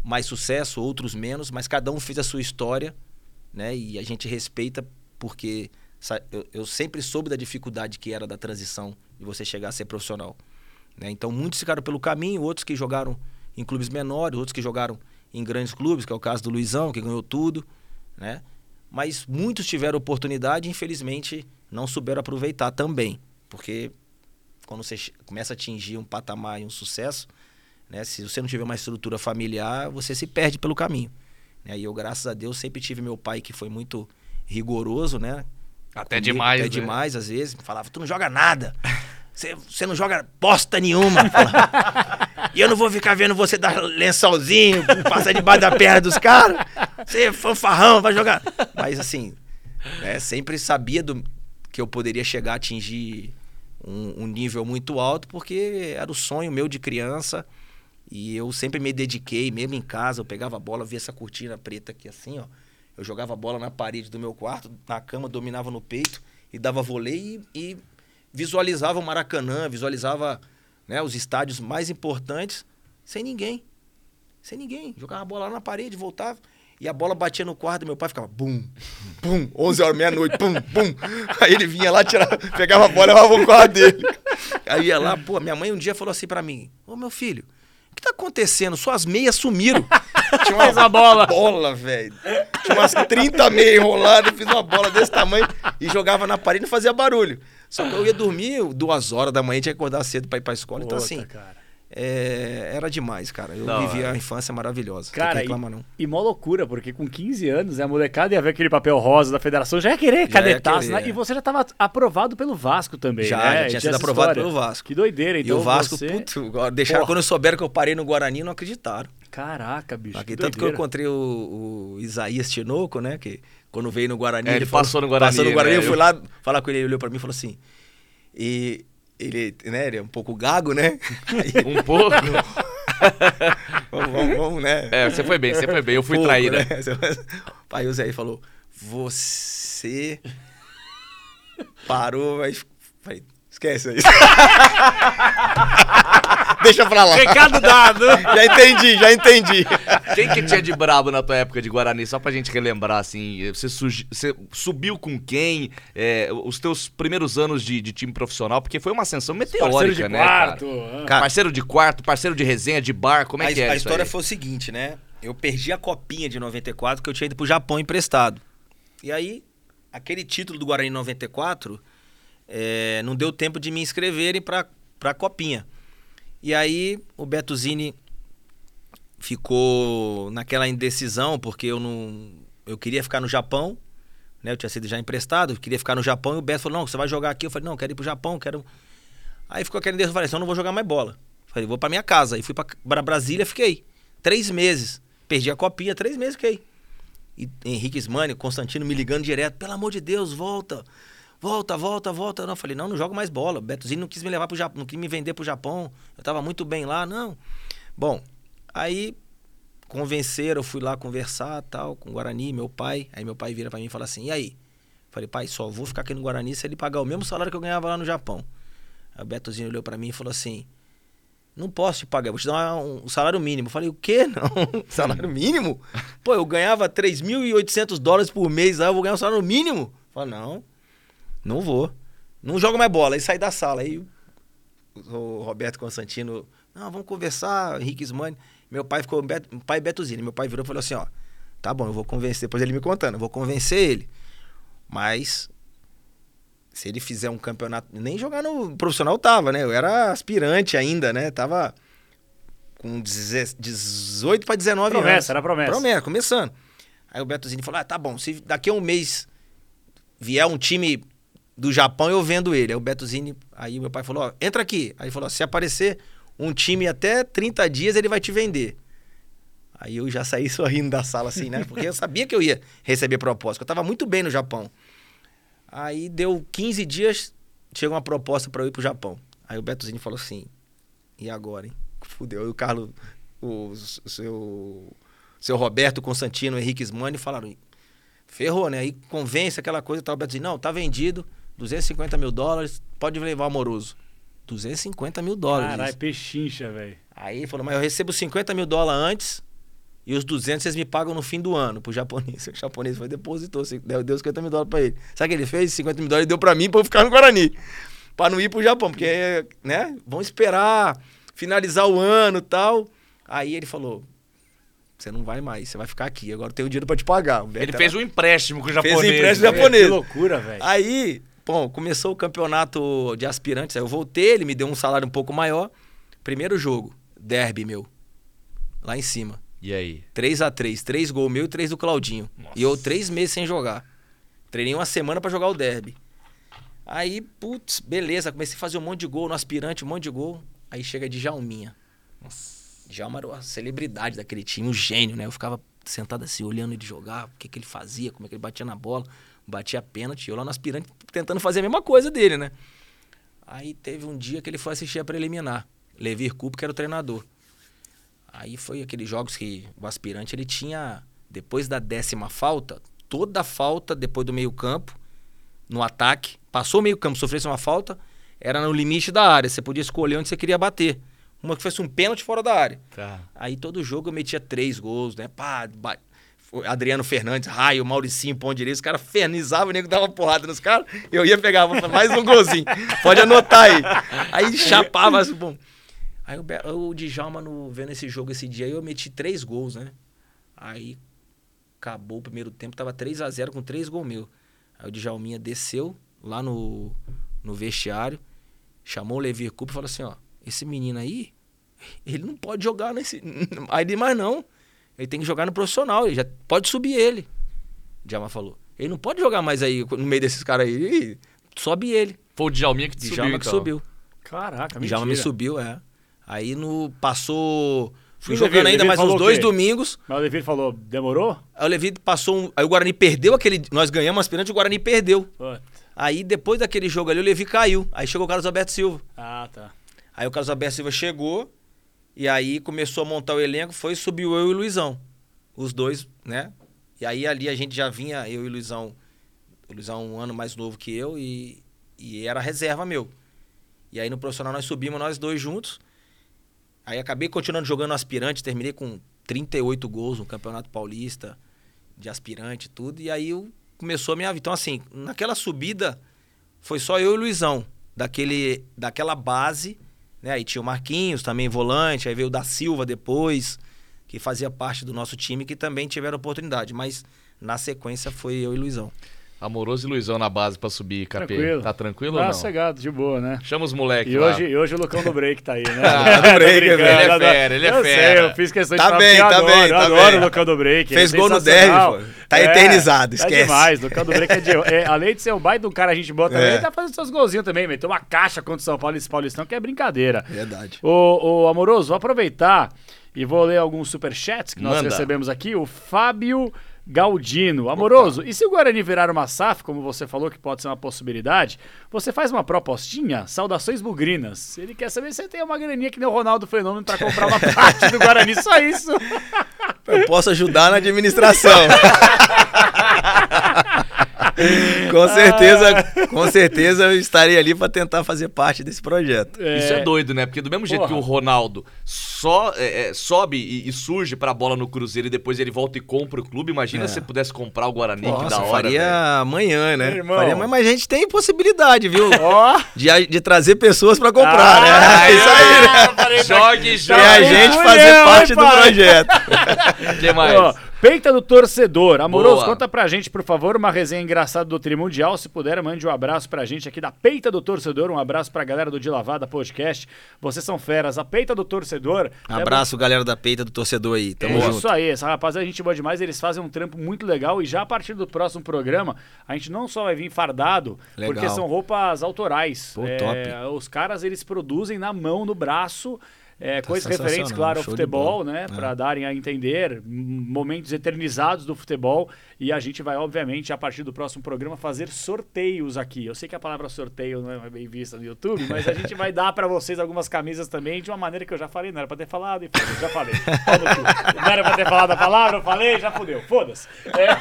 mais sucesso, outros menos, mas cada um fez a sua história, né? E a gente respeita porque eu, sempre soube da dificuldade que era da transição de você chegar a ser profissional. Né? Então muitos ficaram pelo caminho, outros que jogaram em clubes menores, outros que jogaram em grandes clubes, que é o caso do Luizão, que ganhou tudo, né? Mas muitos tiveram oportunidade e infelizmente não souberam aproveitar também, porque quando você começa a atingir um patamar e um sucesso, né? Se você não tiver uma estrutura familiar, você se perde pelo caminho. Né? E eu, graças a Deus, sempre tive meu pai que foi muito rigoroso, né? Até Comigo, demais, Até né? demais, às vezes. Falava, tu não joga nada. Você, você não joga bosta nenhuma. *laughs* E eu não vou ficar vendo você dar lençolzinho, passar debaixo da perna dos caras. Você é fanfarrão, vai jogar. Mas assim, né, sempre sabia do, que eu poderia chegar a atingir um, um nível muito alto, porque era o sonho meu de criança. E eu sempre me dediquei, mesmo em casa, eu pegava a bola, via essa cortina preta aqui assim, ó. Eu jogava a bola na parede do meu quarto, na cama, dominava no peito e dava vôlei e, e visualizava o Maracanã, visualizava né, os estádios mais importantes sem ninguém. Sem ninguém. Jogava a bola lá na parede, voltava. E a bola batia no quarto do meu pai, ficava bum, bum, 11 horas, meia-noite, bum, bum. *laughs* Aí ele vinha lá, tirava, pegava a bola e levava o quarto dele. Aí ia lá, pô, minha mãe um dia falou assim pra mim: Ô meu filho, o que tá acontecendo? Suas meias sumiram. *laughs* Tinha uma, uma bola. bola, velho. Tinha umas 30 meias enroladas, fiz uma bola desse tamanho e jogava na parede e não fazia barulho. Só que eu ia dormir duas horas da manhã, tinha que acordar cedo pra ir pra escola. então, Puta, assim, cara. é, era demais, cara. Eu Não, vivi é. a infância maravilhosa. Cara, não tem e, não. e mó loucura, porque com 15 anos, né, a molecada ia ver aquele papel rosa da federação, já ia querer Já ia cadetaço, querer, né? E você já tava aprovado pelo Vasco também, Já, né? já E tinha sido aprovado história. pelo Vasco. Que doideira, E então o Vasco, você... putz, deixaram Porra. quando souberam que eu parei no Guarani, não acreditaram. Caraca, bicho, Aqui, tanto que eu doideira. encontrei o, o Isaías Tinoco, né? Que quando veio no Guarani. É, ele falou- passou no Guarani, Passou no Guarani, né? eu fui lá falar com ele, ele olhou pra mim e falou assim. E ele, né, ele é um pouco gago, né? *laughs* Um pouco. *laughs* vamos, vamos, vamos, né? É, você foi bem, você foi bem. Eu fui Pouco, traíra. né? Aí *laughs* o Zé aí falou: Você parou, mas. Falei, esquece isso. Deixa pra lá. Recado dado! Já entendi, já entendi. Quem que tinha de brabo na tua época de Guarani? Só pra gente relembrar, assim. Você, sugi- você subiu com quem? É, os teus primeiros anos de, de time profissional? Porque foi uma ascensão meteórica, né, quarto. cara? ah. Cara, Parceiro de quarto, parceiro de resenha, de bar, como é a, que é a isso história aí? foi o seguinte, né? Eu perdi a copinha de 94 que eu tinha ido pro Japão emprestado. E aí, aquele título do Guarani 94 é, não deu tempo de me inscreverem pra, pra copinha. E aí, o Beto Zini ficou naquela indecisão, porque eu não. Eu queria ficar no Japão, né? Eu tinha sido já emprestado, eu queria ficar no Japão, e o Beto falou: não, você vai jogar aqui. Eu falei, não, eu quero ir pro Japão, quero. Aí ficou aquela indecisão, eu falei, então eu não vou jogar mais bola. Falei, vou pra minha casa. Aí fui pra Brasília, fiquei. Três meses. Perdi a copinha, três meses fiquei. E Henrique Ismani, Constantino me ligando direto, pelo amor de Deus, volta. Volta, volta, volta. Não, eu falei, não, não jogo mais bola. Betozinho não quis me levar pro Japão, não quis me vender pro Japão. Eu tava muito bem lá, não. Bom, aí convenceram, eu fui lá conversar tal, com o Guarani, meu pai. Aí meu pai vira pra mim e fala assim: e aí? Falei, pai, só vou ficar aqui no Guarani se ele pagar o mesmo salário que eu ganhava lá no Japão. Aí o Betozinho olhou pra mim e falou assim: não posso te pagar, vou te dar um, salário mínimo. Eu falei, o quê? *laughs* Não, salário mínimo? Pô, eu ganhava 3.800 dólares por mês, aí eu vou ganhar um salário mínimo? Eu falei, não, não vou. Não jogo mais bola. Aí saí da sala. Aí o Roberto Constantino, não, vamos conversar, Henrique Ismani. Meu pai ficou, Beto, pai Betuzini. Meu pai virou e falou assim, ó, tá bom, eu vou convencer, depois ele me contando, eu vou convencer ele. Mas se ele fizer um campeonato, nem jogar no profissional tava, né? Eu era aspirante ainda, né? Tava com 10 18 para 19 anos. Promessa, era promessa. Promessa, começando. Aí o Betuzini falou: "Ah, tá bom, se daqui a um mês vier um time do Japão, eu vendo ele". Aí o Betuzini, aí meu pai falou: ó, "Entra aqui". Aí falou: "Se aparecer um time até 30 dias, ele vai te vender". Aí eu já saí *laughs* sorrindo da sala assim, né? Porque eu sabia que eu ia receber proposta, eu tava muito bem no Japão. Aí deu 15 dias, chegou uma proposta para eu ir pro Japão. Aí o Betozinho falou assim: "E agora, hein? Fudeu". E o Carlos, o, o seu seu Roberto Constantino, Henrique Ismani falaram: "Ferrou, né? Aí convence aquela coisa, tal, o Beto disse, não, tá vendido, 250 mil dólares, pode levar o amoroso. 250 mil dólares. Caralho, pechincha, velho. Aí ele falou, mas eu recebo 50 mil dólares antes e os 200 vocês me pagam no fim do ano pro japonês. *laughs* O japonês foi depositou, deu, deu 50 mil dólares pra ele. Sabe o que ele fez? 50 mil dólares deu pra mim pra eu ficar no Guarani. Pra não ir pro Japão, porque, né, vão esperar finalizar o ano e tal. Aí ele falou, você não vai mais, você vai ficar aqui, agora eu tenho dinheiro pra te pagar. Ele fez um empréstimo com o Fez japonês. empréstimo japonês. Que loucura, velho. Aí, bom, começou o campeonato de aspirantes. Aí eu voltei, ele me deu um salário um pouco maior. Primeiro jogo, derby meu. Lá em cima. E aí? 3 a 3 três gols meu e três do Claudinho. E eu três meses sem jogar. Treinei uma semana pra jogar o derby. Aí, putz, beleza, comecei a fazer um monte de gol no aspirante, um monte de gol. Aí chega de Jalminha. Nossa. Djalma era a celebridade daquele time, um gênio, né? Eu ficava sentado assim, olhando ele jogar, o que, que ele fazia, como é que ele batia na bola, batia pênalti. Eu lá no aspirante tentando fazer a mesma coisa dele, né? Aí teve um dia que ele foi assistir a preliminar. Levir Cup, que era o treinador. Aí foi aqueles jogos que o aspirante ele tinha, depois da décima falta, toda falta depois do meio-campo, no ataque, passou o meio-campo, sofresse uma falta, era no limite da área. Você podia escolher onde você queria bater. Uma que fosse um pênalti fora da área. Tá. Aí todo jogo eu metia três gols, né? Pá. Adriano Fernandes, Raio, Mauricinho, Pão Direito, os caras fernizavam, o nego dava porrada nos caras, eu ia pegar, mais um golzinho. Pode anotar aí. Aí chapava, assim, bom. Aí o, o Djalma, no, vendo esse jogo esse dia, eu meti três gols, né? Aí acabou o primeiro tempo, tava 3 a 0 com três gols meu. Aí o Djalminha desceu lá no, no vestiário, chamou o Levi Cup e falou assim, ó, esse menino aí, ele não pode jogar nesse... Aí ele, mas não, ele tem que jogar no profissional, ele já pode subir ele. O Djalma falou. Ele não pode jogar mais aí no meio desses caras aí, sobe ele. Foi o Djalminha que te Djalma subiu, que então. subiu. Caraca, Djalma me subiu, é. Aí no passou. Fui jogando Levi? ainda Levi mais uns dois domingos. Mas o Levi falou, demorou? Aí o Levi passou um. Aí o Guarani perdeu aquele. Nós ganhamos aspirante, o Guarani perdeu. Puta. Aí depois daquele jogo ali, o Levi caiu. Aí chegou o Carlos Alberto Silva. Ah, tá. Aí o Carlos Alberto Silva chegou. E aí começou a montar o elenco. Foi, subiu eu e o Luizão. Os dois, né? E aí ali a gente já vinha, eu e o Luizão. O Luizão um ano mais novo que eu. E, e era reserva meu. E aí no profissional nós subimos nós dois juntos. Aí acabei continuando jogando aspirante, terminei com 38 gols no Campeonato Paulista, de aspirante tudo. E aí eu, começou a minha vida. Então, assim, naquela subida, foi só eu e o Luizão, daquele, daquela base. Né? Aí tinha o Marquinhos, também volante, aí veio o da Silva depois, que fazia parte do nosso time, que também tiveram oportunidade. Mas na sequência foi eu e Luizão. Amoroso e Luizão na base pra subir, Capê. Tranquilo. Tá tranquilo Tá ou não? sossegado, de boa, né? Chama os moleques E lá. hoje, e hoje o Lucão do Break tá aí, né? *laughs* Ah, do Break, Tô brincando, ele é fera, ele é eu fera. Sei, eu fiz questão Tá de falar bem, tá adoro, bem, tá adoro bem. o Lucão do Break. Fez é gol no derby. Tá eternizado, É esquece. demais, o Lucão do Break é, de, é Além de ser um baita do cara, a gente boa também, É. ele tá fazendo seus golzinhos também, meteu uma caixa contra o São Paulo e esse Paulistão, que é brincadeira. Verdade. Ô, ô, Amoroso, vou aproveitar e vou ler alguns superchats que nós Manda. recebemos aqui. O Fábio Galdino. Amoroso, e se o Guarani virar uma SAF, como você falou que pode ser uma possibilidade, você faz uma propostinha? Saudações bugrinas. Ele quer saber se você tem uma graninha que nem o Ronaldo Fenômeno pra comprar uma *laughs* parte do Guarani, só isso. Eu posso ajudar na administração. *laughs* *laughs* com certeza, com certeza eu estarei ali para tentar fazer parte desse projeto. Isso é doido, né? Porque do mesmo jeito Porra. que o Ronaldo só é, é, sobe e, e surge pra bola no Cruzeiro e depois ele volta e compra o clube, imagina É. se você pudesse comprar o Guarani, que Nossa, da hora. faria velho. amanhã, né? Irmão. Faria amanhã, mas a gente tem possibilidade, viu? Ó. De, de trazer pessoas para comprar, né? Ah, É *laughs* isso aí, né? eu falei, Jogue, E jogue. a gente Mulher, fazer parte do projeto. O *laughs* que mais? Ó, Peita do torcedor. Amoroso, Boa. conta pra gente, por favor, uma resenha engraçada do Trimundial. Se puder, mande um abraço pra gente aqui da Peita do Torcedor. Um abraço pra galera do De Lavada Podcast. Vocês são feras. A Peita do Torcedor. é Abraço, galera da peita do torcedor aí. Tamo é junto. isso aí, essa rapaziada é gente boa demais, eles fazem um trampo muito legal e já a partir do próximo programa, a gente não só vai vir fardado, Legal. porque são roupas autorais. Pô, É, top. Os caras, eles produzem na mão, no braço, é, Tá coisas referentes, claro, ao futebol, né, É. Pra darem a entender momentos eternizados do futebol e a gente vai, obviamente, a partir do próximo programa, fazer sorteios aqui. Eu sei que a palavra sorteio não é bem vista no YouTube, mas a gente vai dar pra vocês algumas camisas também de uma maneira que eu já falei, não era pra ter falado, e foda-se, já falei. Não era pra ter falado a palavra, eu falei, já fudeu. Foda-se. É.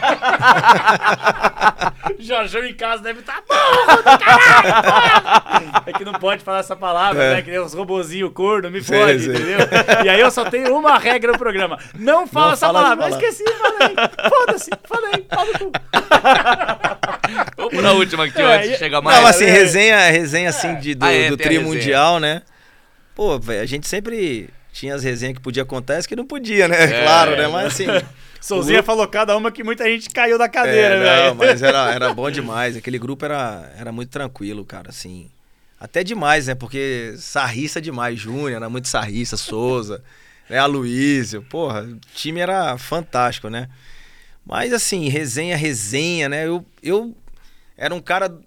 *laughs* Jorjão em casa deve estar burro do caralho, porra! É que não pode falar essa palavra, É. né? Que nem uns robozinhos corno, me fode, sei. entendeu? E aí eu só tenho uma regra no programa. Não fala Não essa fala palavra. Eu esqueci, falei. Foda-se, falei, pau no cu. Vamos pra última aqui, É, antes de e- chegar mais. Não, assim, é. resenha, resenha assim de, do, Ah, é, do tem a Tri resenha. Mundial, né? Pô, velho, a gente sempre tinha as resenhas que podia contar e as que não podia, né? É, claro, né? é. Mas assim. *laughs* Souzinha falou cada uma que muita gente caiu da é, cadeira, velho. não, mas era, *laughs* era bom demais. Aquele grupo era, era muito tranquilo, cara, assim. Até demais, né? Porque sarriça demais. Júnior era muito sarriça, Souza. né? Aloysio, porra, o time era fantástico, né? Mas assim, resenha, resenha, né? Eu, eu era um cara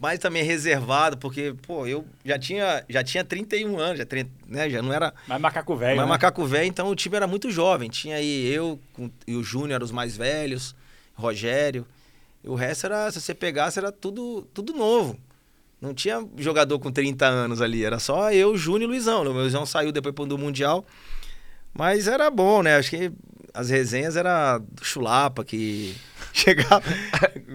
mais também reservado, porque, pô, eu já tinha, já tinha 31 anos, já, né, já não era... Mais macaco velho, Mais né? macaco velho, então o time era muito jovem. Tinha aí eu com, e o Júnior, os mais velhos, Rogério. E o resto era, se você pegasse, era tudo, tudo novo. Não tinha jogador com 30 anos ali, era só eu, Júnior e Luizão. O Luizão saiu depois do Mundial. Mas era bom, né? Acho que as resenhas era do Chulapa, que *laughs* chegava,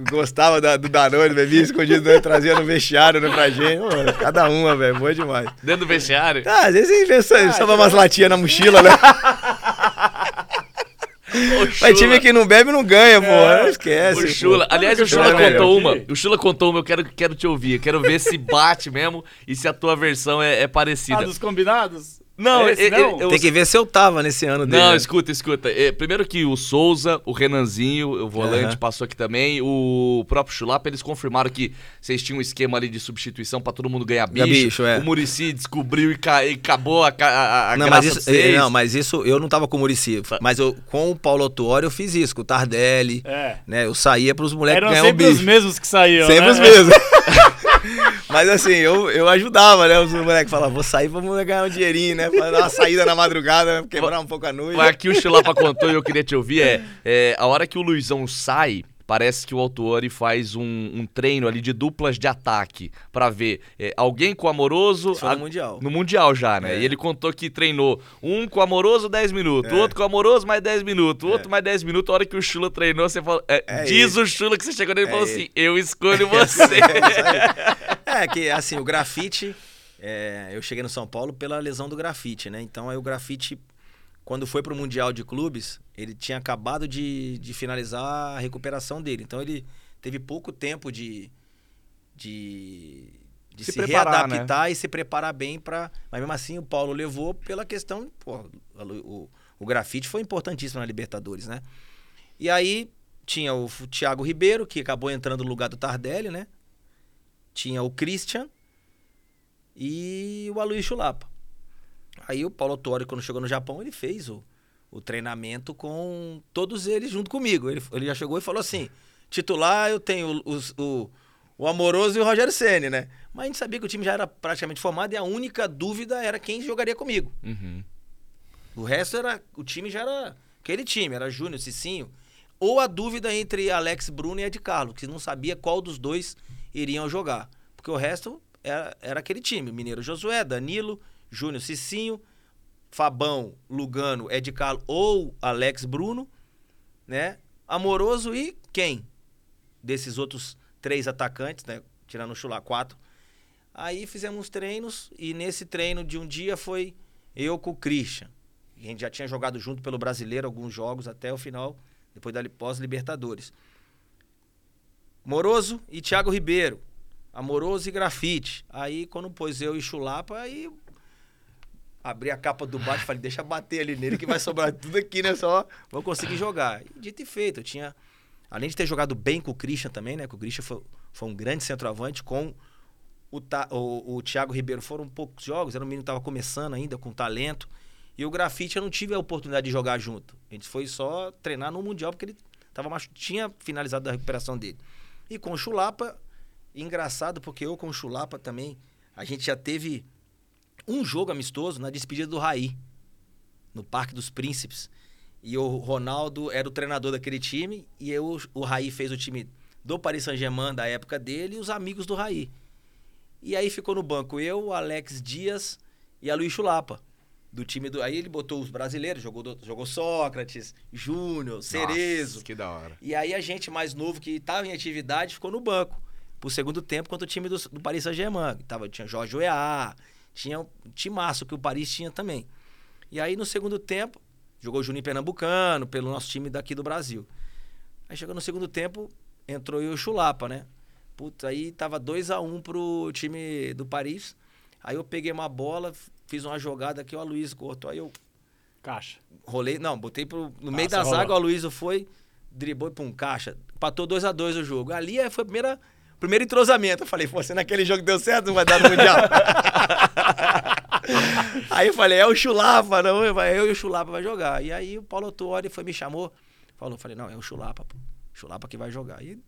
gostava da, do Danone, bebia escondido, né? trazia no vestiário né, pra gente. Pô, cada uma, velho, boa demais. Dentro do vestiário? Ah, às vezes a gente pensa, ah, umas latinhas na mochila, né? *laughs* Mas time que não bebe não ganha, pô. É, esquece. O Chula. Pô. Aliás, o Chula é contou uma. O Chula contou uma, eu quero, quero te ouvir. Eu quero ver se bate mesmo e se a tua versão é, é parecida. Ah, dos combinados? Não, Esse, não? Eu, Tem que ver se eu tava nesse ano dele. Não, né? escuta, escuta. É, primeiro que o Souza, o Renanzinho, o volante, uhum. passou aqui também. O próprio Chulapa, eles confirmaram que vocês tinham um esquema ali de substituição pra todo mundo ganhar bicho. bicho é. O Murici descobriu e, ca... e acabou a, a, a não, mas isso, Não, mas isso eu não tava com o Murici. Mas eu, com o Paulo Autuori eu fiz isso, com o Tardelli. É. Né, eu saía pros moleques ganhar o bicho. sempre os mesmos que saíam, Sempre né? os mesmos. *laughs* Mas assim, eu, eu ajudava, né? Os moleques falavam, vou sair pra ganhar um dinheirinho, né? Pra dar uma saída na madrugada, né? quebrar um pouco a noite. Mas aqui o Chilapa contou e eu queria te ouvir é, é a hora que o Luizão sai, parece que o Autuori faz um, um, treino ali de duplas de ataque para ver é, alguém com amoroso Isso a, no mundial. no mundial já né? É. e ele contou que treinou um com amoroso 10 minutos é. outro com amoroso mais 10 minutos é. outro mais 10 minutos a hora que o Chula treinou você falou é, é diz o Chula que você chegou nele e falou assim eu escolho *laughs* você. é, que assim o grafite eu cheguei no São Paulo pela lesão do grafite né? Então aí o grafite quando foi para o Mundial de Clubes, ele tinha acabado de, de finalizar a recuperação dele. Então ele teve pouco tempo de, de, de se, se preparar, readaptar né? e se preparar bem para. Mas mesmo assim o Paulo levou pela questão. Pô, o, o grafite foi importantíssimo na Libertadores, né? E aí tinha o Thiago Ribeiro, que acabou entrando no lugar do Tardelli, né? Tinha o Christian e o Aloysio Chulapa. Aí o Paulo Autori, quando chegou no Japão, ele fez o, o treinamento com todos eles junto comigo. Ele, ele já chegou e falou assim: titular eu tenho os, o, o Amoroso e o Rogério Senni, né? Mas a gente sabia que o time já era praticamente formado e a única dúvida era quem jogaria comigo. Uhum. O resto era. O time já era aquele time, era Júnior, Cicinho. Ou a dúvida entre Alex Bruno e Ed Carlos, que não sabia qual dos dois iriam jogar. Porque o resto era, era aquele time: Mineiro Josué, Danilo, Júnior Cicinho, Fabão, Lugano, Ed Carlos ou Alex Bruno, né? Amoroso e quem? Desses outros três atacantes, né? Tirando o Chula, quatro. Aí fizemos treinos e nesse treino de um dia foi eu com o Christian. A gente já tinha jogado junto pelo Brasileiro alguns jogos até o final, depois da pós-Libertadores. Moroso e Thiago Ribeiro. Amoroso e Grafite. Aí quando pôs eu e Chulapa, aí abri a capa do bate e falei, deixa bater ali nele que vai sobrar tudo aqui, né? Só vou conseguir jogar. E dito e feito, eu tinha. Além de ter jogado bem com o Christian também, né? Que o Christian foi, foi um grande centroavante, com o, o, o Thiago Ribeiro foram poucos jogos, era um menino que estava começando ainda, com talento. E o Grafite eu não tive a oportunidade de jogar junto. A gente foi só treinar no Mundial, porque ele tava machu... tinha finalizado a recuperação dele. E com o Chulapa, engraçado, porque eu com o Chulapa também, a gente já teve um jogo amistoso na despedida do Raí, no Parque dos Príncipes. E o Ronaldo era o treinador daquele time, e eu, o Raí fez o time do Paris Saint-Germain da época dele e os amigos do Raí. E aí ficou no banco eu, Alex Dias e a Luiz Chulapa. Do time do. Aí ele botou os brasileiros, jogou, jogou Sócrates, Júnior, Cerezo. que da hora. E aí a gente mais novo que estava em atividade ficou no banco. Pro segundo tempo, contra o time do, do Paris Saint-Germain. Tava, tinha Jorge Oeá, tinha um timaço que o Paris tinha também. E aí no segundo tempo, jogou Juninho Pernambucano, pelo nosso time daqui do Brasil. Aí chegou no segundo tempo, entrou eu e o Chulapa, né? Putz, aí tava 2 a 1 um pro time do Paris. Aí eu peguei uma bola, fiz uma jogada aqui, o Aloysio cortou. Aí eu. Caixa. Rolei, não, botei pro, no meio da zaga, o Aloysio foi, driblou pra um caixa, patou 2 a 2 o jogo. Ali foi a primeira Primeiro entrosamento. Eu falei, você naquele jogo deu certo, não vai dar no Mundial. *laughs* *laughs* Aí eu falei, é o Chulapa, não, eu e o Chulapa vai jogar. E aí o Paulo Autuori foi, me chamou, falou, falei, não, é o Chulapa, pô. Chulapa que vai jogar. E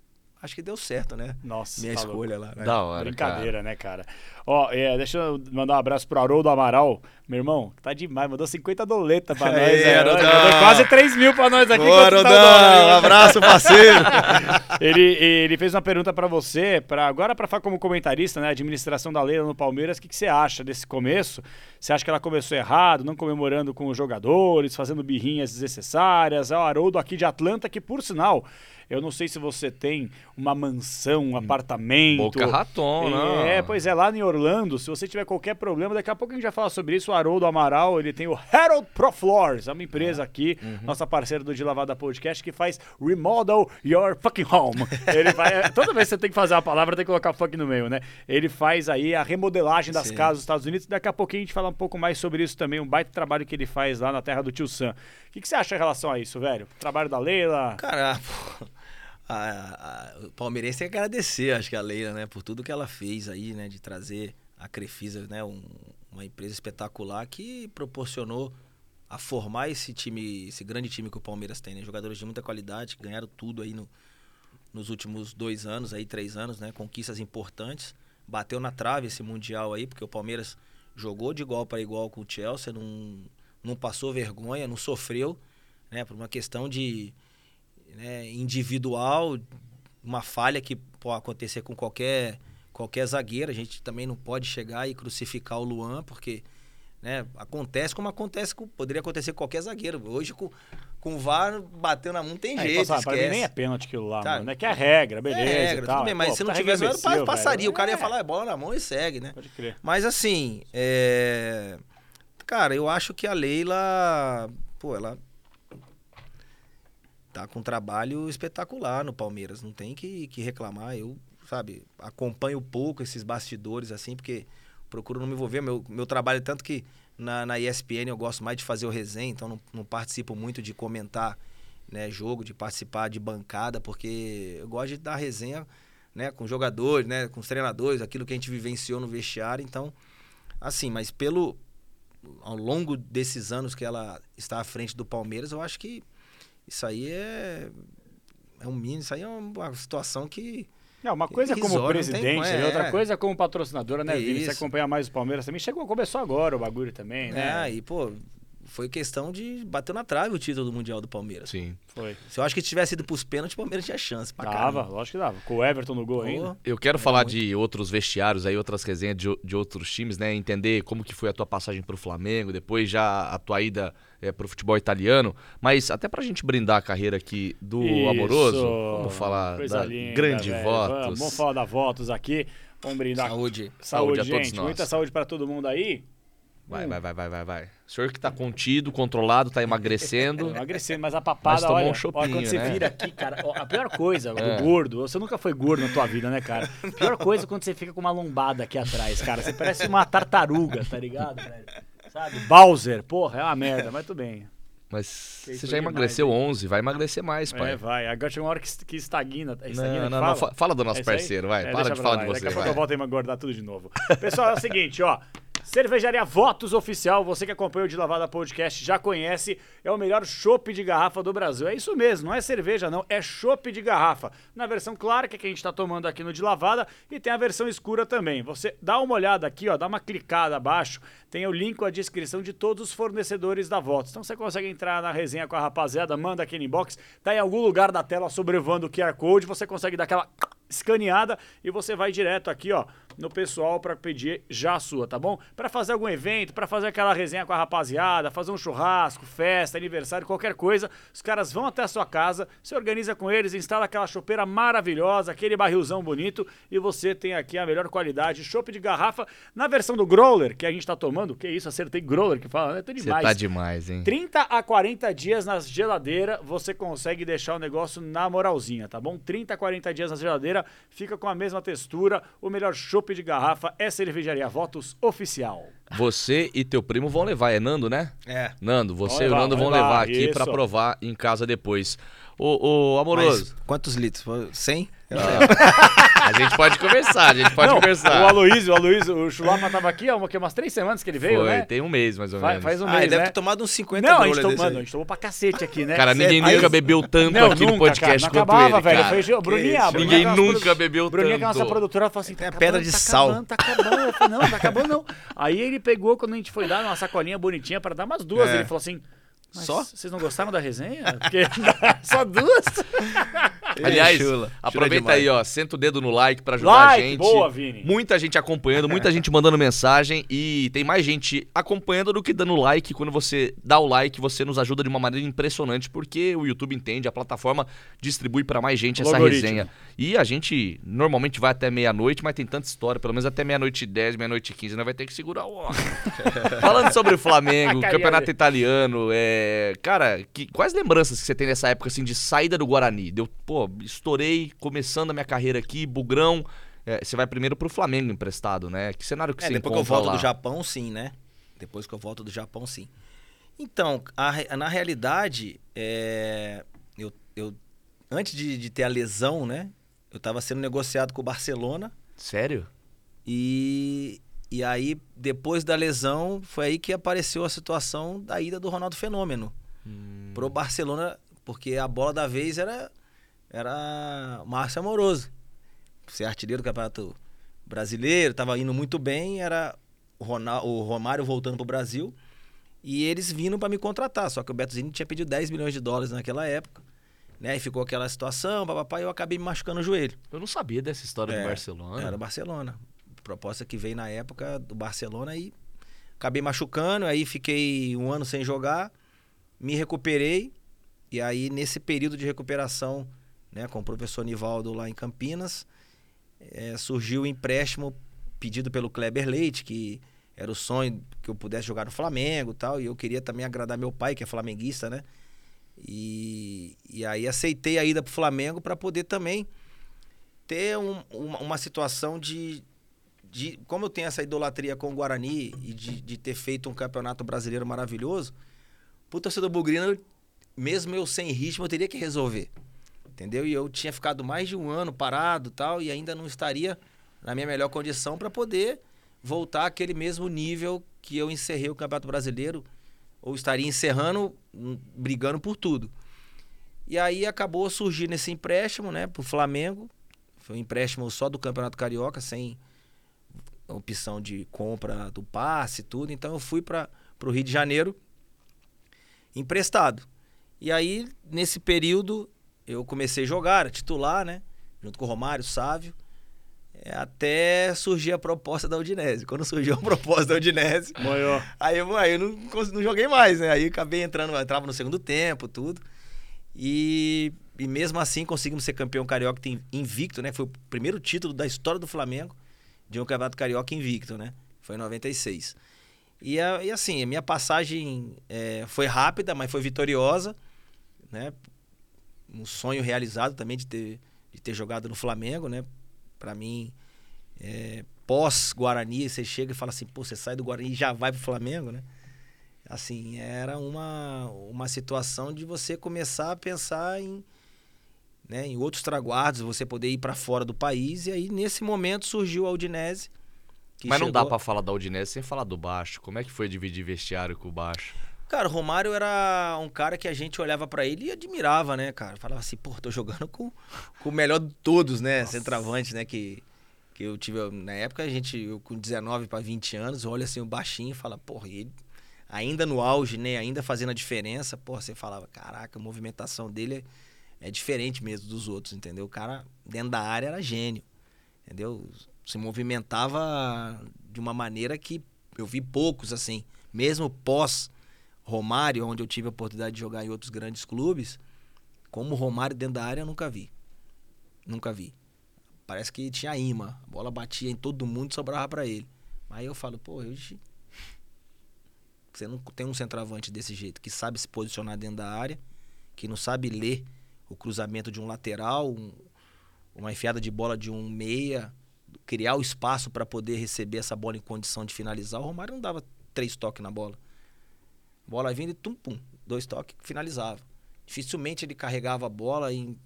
acho que deu certo, né? Nossa, Minha tá escolha lá. Né? Da hora, Brincadeira, cara. né, cara? Ó, é, deixa eu mandar um abraço pro Haroldo Amaral. Meu irmão, tá demais, mandou 50 doleta pra *laughs* nós. Aê, é, Haroldão. mandou quase 3 mil pra nós aqui. Boa, quanto tá um abraço, parceiro. *laughs* ele, ele fez uma pergunta pra você, para agora pra falar como comentarista, né, administração da Leila no Palmeiras, o que, que você acha desse começo? Você acha que ela começou errado, não comemorando com os jogadores, fazendo birrinhas desnecessárias? É o Haroldo aqui de Atlanta, que por sinal, eu não sei se você tem uma mansão, um apartamento. Boca Raton, né? É, pois é, lá em Orlando, se você tiver qualquer problema, daqui a pouco a gente vai falar sobre isso. O Haroldo Amaral, ele tem o Harold Pro Floors, é uma empresa aqui, nossa parceira do De Lavada Podcast, que faz Remodel Your Fucking Home. Ele vai, é, *laughs* toda vez que você tem que fazer a palavra, tem que colocar fucking no meio, né? Ele faz aí a remodelagem das Sim. casas dos Estados Unidos. Daqui a pouquinho a gente fala um pouco mais sobre isso também, um baita trabalho que ele faz lá na terra do tio Sam. O que, que você acha em relação a isso, velho? Trabalho da Leila? Cara, *laughs* pô, a- a- o palmeirense tem que agradecer, acho que a Leila, né, por tudo que ela fez aí, né, de trazer a Crefisa, né, um- uma empresa espetacular que proporcionou a formar esse time, esse grande time que o Palmeiras tem, né, jogadores de muita qualidade, que ganharam tudo aí no- nos últimos dois anos, aí três anos, né, conquistas importantes, bateu na trave esse mundial aí, porque o Palmeiras jogou de igual para igual com o Chelsea, não, não passou vergonha, não sofreu, né, por uma questão de né, individual, uma falha que pode acontecer com qualquer, qualquer zagueiro. A gente também não pode chegar e crucificar o Luan, porque né, acontece como acontece com, poderia acontecer com qualquer zagueiro. Hoje, com, com o VAR bateu na mão, tem É, jeito, sabe, pra mim nem é pênalti aquilo lá, Tá. mano. É que é regra, beleza. É regra, tudo bem, mas Pô, se não puta tivesse, passaria. velho. O cara ia É, falar, é bola na mão e segue, né? Pode crer. Mas assim, é... cara, eu acho que a Leila, pô, ela tá com um trabalho espetacular no Palmeiras, não tem que, que reclamar. Eu, sabe, acompanho pouco esses bastidores assim, porque procuro não me envolver. Meu, meu trabalho tanto que na, na ESPN eu gosto mais de fazer o resenha, então não, não participo muito de comentar né, jogo, de participar de bancada, porque eu gosto de dar resenha né, com jogadores, né, com os treinadores, aquilo que a gente vivenciou no vestiário. Então, assim, mas pelo ao longo desses anos que ela está à frente do Palmeiras, eu acho que isso aí é é um mínimo, isso aí é uma situação que Não, uma coisa é como tem presidente, né? é. outra coisa é como patrocinadora, né, É Vini? Você acompanha mais o Palmeiras também. Chegou, começou agora o bagulho também, né? é, e pô, foi questão de bater na trave o título do Mundial do Palmeiras. Sim. Foi. Se eu acho que tivesse ido pros pênaltis, o Palmeiras tinha chance pra Dava, caramba. lógico que dava. Com o Everton no gol Pô, ainda. Eu quero É falar muito. de outros vestiários aí, outras resenhas de, de outros times, né? Entender como que foi a tua passagem pro Flamengo, depois já a tua ida é, pro futebol italiano. Mas até pra gente brindar a carreira aqui do Isso. Amoroso, vamos falar Coisa da linda, grande velho. votos. Vamos, vamos falar da votos aqui. Vamos brindar. Saúde. Saúde, Saúde a todos gente. nós. Muita saúde pra todo mundo aí. Vai, vai, vai, vai, vai, vai. O senhor que tá contido, controlado, tá emagrecendo. *laughs* Emagrecendo, mas a Mas papada, tomou olha, um chopinho, olha, quando você né? vira aqui, cara, ó, a pior coisa *laughs* É. gordo, você nunca foi gordo na tua vida, né, cara? A pior coisa é quando você fica com uma lombada aqui atrás, cara. Você parece uma tartaruga, tá ligado, velho? Sabe? Bowser, porra, é uma merda, mas tudo bem. Mas Que você já demais, emagreceu hein? 11, vai emagrecer mais, pai. É, vai. Agora chega uma hora que, que estagna. É estagna Não, não, fala? não. fa- Fala do É nosso aí? parceiro, vai. É, Para de falar lá. de você, Daqui a pouco vai. eu volto a engordar tudo de novo. Pessoal, é o seguinte, ó. Cervejaria Votos Oficial, você que acompanha o De Lavada Podcast já conhece, é o melhor chopp de garrafa do Brasil. É isso mesmo, não é cerveja não, é chopp de garrafa. Na versão clara, que é que a gente tá tomando aqui no De Lavada, e tem a versão escura também. Você dá uma olhada aqui, ó, dá uma clicada abaixo, tem o link com a descrição de todos os fornecedores da Votos. Então você consegue entrar na resenha com a rapaziada, manda aqui no inbox, tá em algum lugar da tela sobrevoando o QR Code, você consegue dar aquela escaneada e você vai direto aqui, ó, no pessoal para pedir já a sua, tá bom? Para fazer algum evento, para fazer aquela resenha com a rapaziada, fazer um churrasco, festa, aniversário, qualquer coisa, os caras vão até a sua casa, se organiza com eles, instala aquela chopeira maravilhosa, aquele barrilzão bonito e você tem aqui a melhor qualidade, chopp de garrafa na versão do growler que a gente tá tomando. Que isso, acertei growler que fala, né? Tô Você demais. tá demais, hein? 30 a 40 dias na geladeira, você consegue deixar o negócio na moralzinha, tá bom? 30 a 40 dias na geladeira, fica com a mesma textura. O melhor chopp de garrafa é Cervejaria Votos Oficial. Você e teu primo vão levar, é Nando, né? É. Nando, você Vão e o levar, Nando vão levar, levar aqui pra provar em casa depois. Ô, ô amoroso. Mas quantos litros? Foi 100? Eu Ah. *laughs* A gente pode conversar, a gente pode Não, conversar. O Aloysio, o Aloysio, o Chulapa tava aqui há umas três semanas que ele veio, Foi, né? tem um mês mais ou Faz, menos. faz um Ah, mês, ele deve né? ter tomado uns 50 Não, a gente, tomou, mano, a gente tomou pra cacete aqui, né? Cara, ninguém Aí- nunca bebeu tanto Não, aqui no nunca, cara, podcast não quanto acabava, ele, velho. cara. Eu falei, Bruninha? Bruninha, Ninguém nunca produ- bebeu Bruninha, que é a nossa tanto. produtora, ela falou assim, tá É acabando, pedra de tá sal. acabando, tá acabando. Eu falei, não, tá acabando não. Aí ele pegou, quando a gente foi dar uma sacolinha bonitinha pra dar umas duas, É. ele falou assim... Mas Só? vocês não gostaram da resenha? Porque *laughs* só duas? Aliás, Chula, chula aproveita demais. aí, ó, senta o dedo no like pra ajudar Like, a gente. boa, Vini. Muita gente acompanhando, muita gente mandando mensagem e tem mais gente acompanhando do que dando like. Quando você dá o like, você nos ajuda de uma maneira impressionante, porque o YouTube entende, a plataforma distribui pra mais gente essa Algoritmo. resenha. E a gente normalmente vai até meia-noite, mas tem tanta história, pelo menos até meia-noite e 10, meia-noite e 15, nós vai ter que segurar o ó. *laughs* Falando sobre o Flamengo, *laughs* campeonato italiano, é. Cara, que, quais lembranças que você tem nessa época assim de saída do Guarani? Deu, pô, estourei, começando a minha carreira aqui, bugrão. É, você vai primeiro pro Flamengo emprestado, né? Que cenário que É, você depois que eu volto lá? do Japão, sim, né? Depois que eu volto do Japão, sim. Então, a na realidade, é, eu, eu, antes de, de ter a lesão, né? Eu tava sendo negociado com o Barcelona Sério? e, e aí, depois da lesão, foi aí que apareceu a situação da ida do Ronaldo Fenômeno Hum. pro Barcelona, porque a bola da vez era, era Márcio Amoroso. Ser artilheiro do Campeonato Brasileiro, tava indo muito bem, era o, Ronal- o Romário voltando pro Brasil e eles vindo para me contratar, só que o Beto Zini tinha pedido 10 milhões de dólares naquela época, né? E ficou aquela situação, papapá, e eu acabei me machucando o joelho. Eu não sabia dessa história É, do Barcelona. Era o Barcelona. Proposta que veio na época do Barcelona e acabei machucando, aí fiquei um ano sem jogar, me recuperei, e aí nesse período de recuperação, né, com o professor Nivaldo lá em Campinas, eh, surgiu o empréstimo pedido pelo Kleber Leite, que era o sonho que eu pudesse jogar no Flamengo tal, e eu queria também agradar meu pai, que é flamenguista, né? E, e aí aceitei a ida pro Flamengo para poder também ter um- uma, uma situação de, de. Como eu tenho essa idolatria com o Guarani e de, de ter feito um campeonato brasileiro maravilhoso, pro torcedor bugrino, mesmo eu sem ritmo, eu teria que resolver. Entendeu? E eu tinha ficado mais de um ano parado tal, e ainda não estaria na minha melhor condição para poder voltar àquele mesmo nível que eu encerrei o Campeonato Brasileiro, ou estaria encerrando, hum, brigando por tudo. E aí acabou surgindo esse empréstimo, né, pro Flamengo. Foi um empréstimo só do Campeonato Carioca, sem opção de compra do passe e tudo. Então eu fui para o Rio de Janeiro emprestado. E aí, nesse período, eu comecei a jogar, era titular, né? Junto com o Romário, Sávio. é, até surgir a proposta da Udinese. Quando surgiu a *laughs* proposta da Udinese, Moiou. Aí eu, aí eu não, não joguei mais, né? Aí acabei entrando, entrava no segundo tempo, tudo. E, e mesmo assim conseguimos ser campeão carioca invicto, né? Foi o primeiro título da história do Flamengo de um campeonato carioca invicto, né? Foi em 96. E, a- e assim, a minha passagem é, foi rápida, mas foi vitoriosa, né? Um sonho realizado também de ter, de ter jogado no Flamengo, né? Pra mim, é, pós-Guarani, você chega e fala assim, pô, você sai do Guarani e já vai pro Flamengo, né? Assim, era uma, uma situação de você começar a pensar em, né, em outros traguardos, você poder ir para fora do país. E aí, nesse momento, surgiu a Udinese. Mas não dá chegou- pra falar da Udinese sem falar do baixo. Como é que foi dividir vestiário com o baixo? Cara, o Romário era um cara que a gente olhava pra ele e admirava, né, cara? Falava assim, pô, tô jogando com, com o melhor de todos, né? Centroavante, né? Que, que eu tive. Na época, a gente, eu com 19 pra 20 anos, olha assim o baixinho e fala, porra, ele ainda no auge, né? Ainda fazendo a diferença, porra, você falava, caraca, a movimentação dele é, é diferente mesmo dos outros, entendeu? O cara, dentro da área, era gênio, entendeu? Se movimentava de uma maneira que eu vi poucos, assim, mesmo pós. Romário, onde eu tive a oportunidade de jogar em outros grandes clubes, como Romário dentro da área eu nunca vi. Nunca vi. Parece que tinha imã. A bola batia em todo mundo e sobrava pra ele. Aí eu falo, pô, hoje você não tem um centroavante desse jeito, que sabe se posicionar dentro da área, que não sabe ler o cruzamento de um lateral, um- uma enfiada de bola de um meia, criar o espaço para poder receber essa bola em condição de finalizar. O Romário não dava três toques na bola. Bola vindo e tum, pum, dois toques, finalizava. Dificilmente ele carregava a bola em,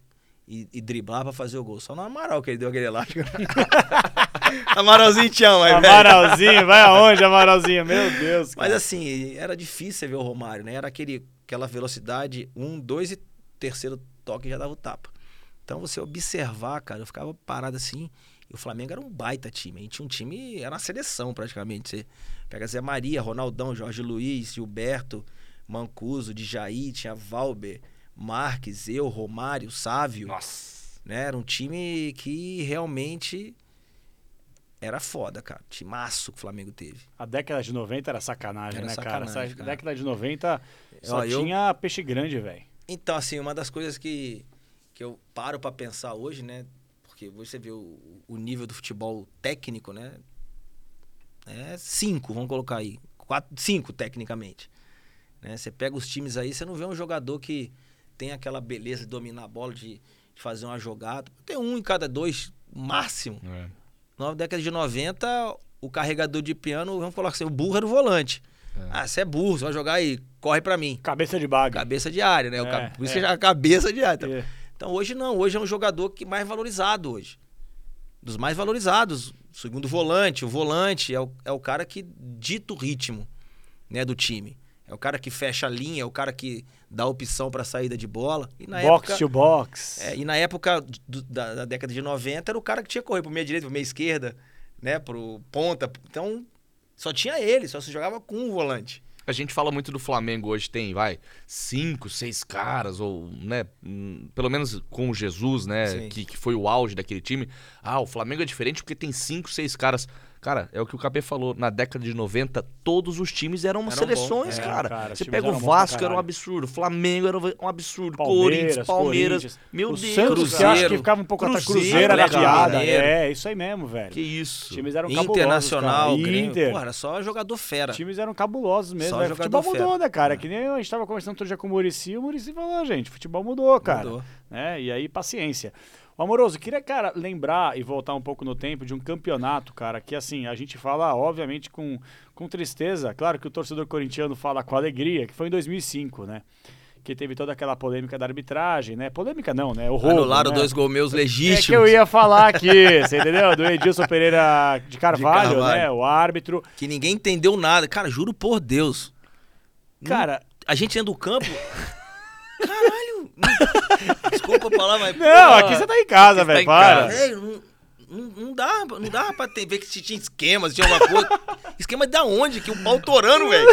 e, e driblar pra fazer o gol. Só no Amaral que ele deu aquele elástico. *laughs* Amaralzinho te ama, aí. Amaralzinho, vai aonde, Amaralzinho? Meu Deus. Mas assim, era difícil ver o Romário, né? Era aquele, aquela velocidade, um, dois e terceiro toque já dava o tapa. Então você observar, cara, eu ficava parado assim. E o Flamengo era um baita time. A gente tinha um time, era uma seleção praticamente. Você pega Zé Maria, Ronaldão, Jorge Luiz, Gilberto, Mancuso, Djaí, tinha Valber, Marques, eu, Romário, Sávio. Nossa. Né? Era um time que realmente era foda, cara. Timaço que o Flamengo teve. A década de 90 era sacanagem, Era né, sacanagem, cara? Essa cara. década de 90 só Ó, eu- tinha peixe grande, velho. Então, assim, uma das coisas que, que eu paro pra pensar hoje, né? Porque você vê o, o nível do futebol técnico, né? É cinco, vamos colocar aí. Quatro, cinco, tecnicamente. Né? Você pega os times aí, você não vê um jogador que tem aquela beleza de dominar a bola, de, de fazer uma jogada. Tem um em cada dois, máximo. É. Na década de 90, o carregador de piano, vamos colocar assim, o burro era o volante. Ah, você é burro, você vai jogar aí, corre pra mim. Cabeça de baga. Cabeça de área, né? O É, ca- Por isso é. que é a cabeça de área. Então, É. então hoje não, hoje é um jogador que mais valorizado hoje. Dos mais valorizados. Segundo volante, o volante é o, é o cara que dita o ritmo né, do time. É o cara que fecha a linha, é o cara que dá opção para saída de bola. E na box época, to box. é, e na época do- da, da década de 90 era o cara que tinha que correr pro meia direita, pro meia esquerda, né, pro ponta. Então só tinha ele, só se jogava com um volante. A gente fala muito do Flamengo hoje, tem, vai, cinco, seis caras, ou, né, hum, pelo menos com o Jesus, né, que, que foi o auge daquele time. Ah, o Flamengo é diferente porque tem cinco, seis caras. Cara, é o que o KB falou, na década de 90, todos os times eram, Eram seleções, é, cara. cara, Você pega o Vasco, era um absurdo, o Flamengo era um absurdo, Palmeiras, Corinthians, Palmeiras, Corinthians. meu o Deus, Santos, cara. que ficava um pouco atrás. Cruzeiro, Cruzeiro era Atlético piada. É, isso aí mesmo, velho. Que isso. Os times eram cabulosos, Internacional, cara. Grêmio, Inter. Pô, era só jogador fera. Os times eram cabulosos mesmo. Só velho. Futebol mudou, fera. né, cara? É. Que nem a gente tava conversando outro dia com o Murici, o Murici falou, gente, futebol mudou, cara. Mudou. Né? E aí, paciência. Amoroso, queria, cara, lembrar e voltar um pouco no tempo de um campeonato, cara, que assim, a gente fala, obviamente, com, com tristeza. Claro que o torcedor corintiano fala com alegria, que foi em 2005, né? Que teve toda aquela polêmica da arbitragem, né? Polêmica não, né? O roubo, Anularam né? dois gols meus É legítimos. que eu ia falar aqui, você entendeu? Do Edilson Pereira de Carvalho, Carvalho. né? O árbitro. que ninguém entendeu nada. Cara, juro por Deus. Cara, A gente dentro do campo. *laughs* Caralho! *laughs* Desculpa falar, mas. não, aqui você tá em casa, tá velho. em Para. casa. Velho, não, não, dá, não dá pra ter, ver que se tinha esquema, se tinha alguma coisa. *laughs* Esquema da onde? Que o pau torando, velho.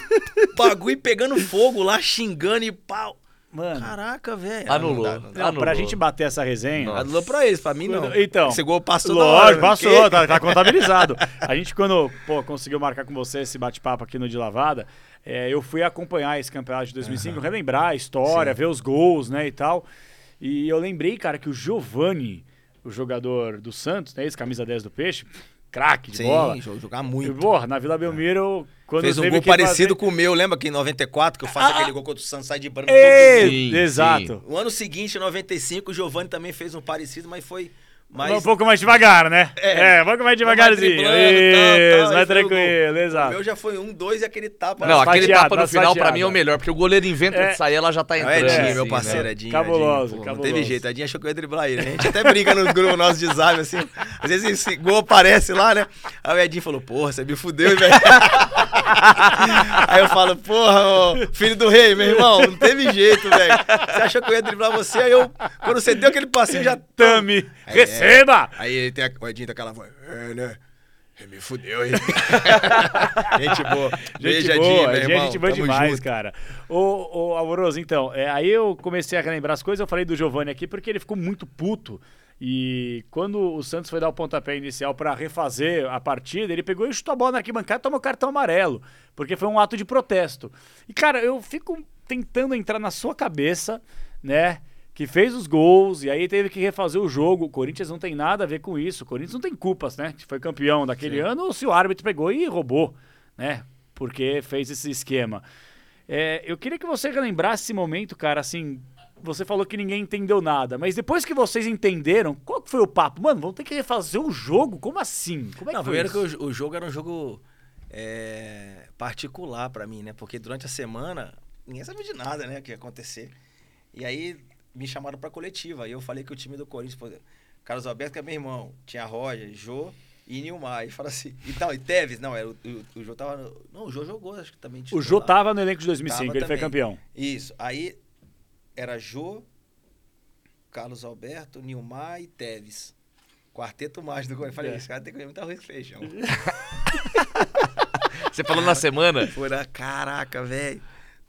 *laughs* Bagulho pegando fogo lá, xingando e pau. Mano, Caraca, velho. Anulou. Não dá, não dá. não, pra anulou. gente bater essa resenha. Nossa. Anulou pra eles, pra mim não. Então, Esse gol passou da Lógico, hora, passou, porque- tá, tá contabilizado. A gente, quando pô, conseguiu marcar com você esse bate-papo aqui no De Lavada, é, eu fui acompanhar esse campeonato de 2005, relembrar a história, Sim. ver os gols, né, e tal. E eu lembrei, cara, que o Giovani, o jogador do Santos, né, esse camisa 10 do Peixe, craque de Sim, bola. jo- jogar E, muito. porra, na Vila Belmiro, quando Fez um gol parecido fazer... com o meu, lembra que em 94 que eu faço Ah, aquele gol contra o Santos, sai de branco. Ei, Sim, exato. No ano seguinte, em 95, o Giovani também fez um parecido, mas foi mais... Um pouco mais devagar, né? É. É, um pouco mais devagarzinho. driblando tal, tal, Isso, aí mais o tranquilo, O exato. meu já foi um, dois e aquele tapa. Não, aquele tapa no nas final pra mim é o melhor, porque o goleiro inventa É. de sair, ela já tá É o entrando. Edinho, assim, meu parceiro, né? Edinho. Cabuloso, Edinho, pô, Não cabuloso. teve jeito, Edinho achou que eu ia driblar ele. A gente até brinca no grupo nosso de zap, assim. Às vezes esse gol aparece lá, né? Aí o Edinho falou, porra, você me fudeu, velho. *laughs* Aí eu falo, porra, ô, filho do rei, meu irmão, não teve jeito, velho. Você achou que eu ia driblar você? Aí eu, quando você deu aquele passinho, já... Tami, É. receba! Aí ele tem a, o Edinho tem aquela voz, é, né? Ele me fudeu, hein? *laughs* gente boa. *laughs* Gente Beijo, boa, Edinho, gente, gente boa Tamo demais, junto. cara. Ô, ô, Amoroso, então, é, aí eu comecei a relembrar as coisas, eu falei do Giovani aqui porque ele ficou muito puto. E quando o Santos foi dar o pontapé inicial pra refazer a partida, ele pegou e chutou a bola na arquibancada e tomou cartão amarelo, porque foi um ato de protesto. E, cara, eu fico tentando entrar na sua cabeça, né? Que fez os gols e aí teve que refazer o jogo. O Corinthians não tem nada a ver com isso. O Corinthians não tem culpas, né? Que foi campeão daquele ano ou se o árbitro pegou e roubou, né? Porque fez esse esquema. É, eu queria que você relembrasse esse momento, cara, assim. Você falou que ninguém entendeu nada, mas depois que vocês entenderam, qual que foi o papo? Mano, vamos ter que refazer o jogo? Como assim? Como é que Não, foi primeiro isso? que o, o jogo era um jogo é, particular pra mim, né? Porque durante a semana ninguém sabia de nada, né? O que ia acontecer. E aí me chamaram pra coletiva. Aí eu falei que o time do Corinthians, pô, Carlos Alberto, que é meu irmão, tinha Roger, Jô e Nilmar. E fala assim, e tal, e Teves, não, era o, o, o Jô tava. no- não, o Jô jogou, acho que também. O Jô titular. tava no elenco de 2005, Tava ele foi também. campeão. Isso. Aí era Jô, Carlos Alberto, Nilmar e Teves. Quarteto mágico do Corinthians. Falei, É. esse cara tem que comer muito arroz feijão. *laughs* Você falou na semana? Foi na caraca, velho.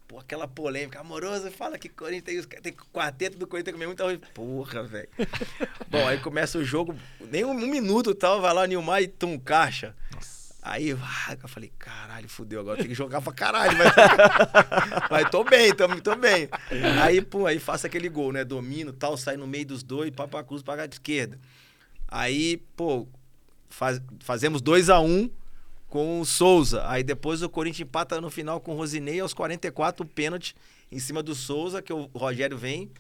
Pô, aquela polêmica. Amoroso fala que Corinthians tem, os- tem quarteto do Corinthians comer muito arroz. Porra, velho. *laughs* Bom, aí começa o jogo, nem um, um minuto e tal, vai lá Nilmar e tum, caixa. Aí ah, eu falei, caralho, fudeu, agora tem que jogar pra caralho. Mas, *laughs* mas tô bem, tô, tô bem. Aí, pô, aí faço aquele gol, né? Domino tal, sai no meio dos dois, papa cruz pra cá de esquerda. Aí, pô, faz- fazemos 2 a 1 um com o Souza. Aí depois o Corinthians empata no final com o Rosinei aos 44, o pênalti em cima do Souza, que o Rogério vem.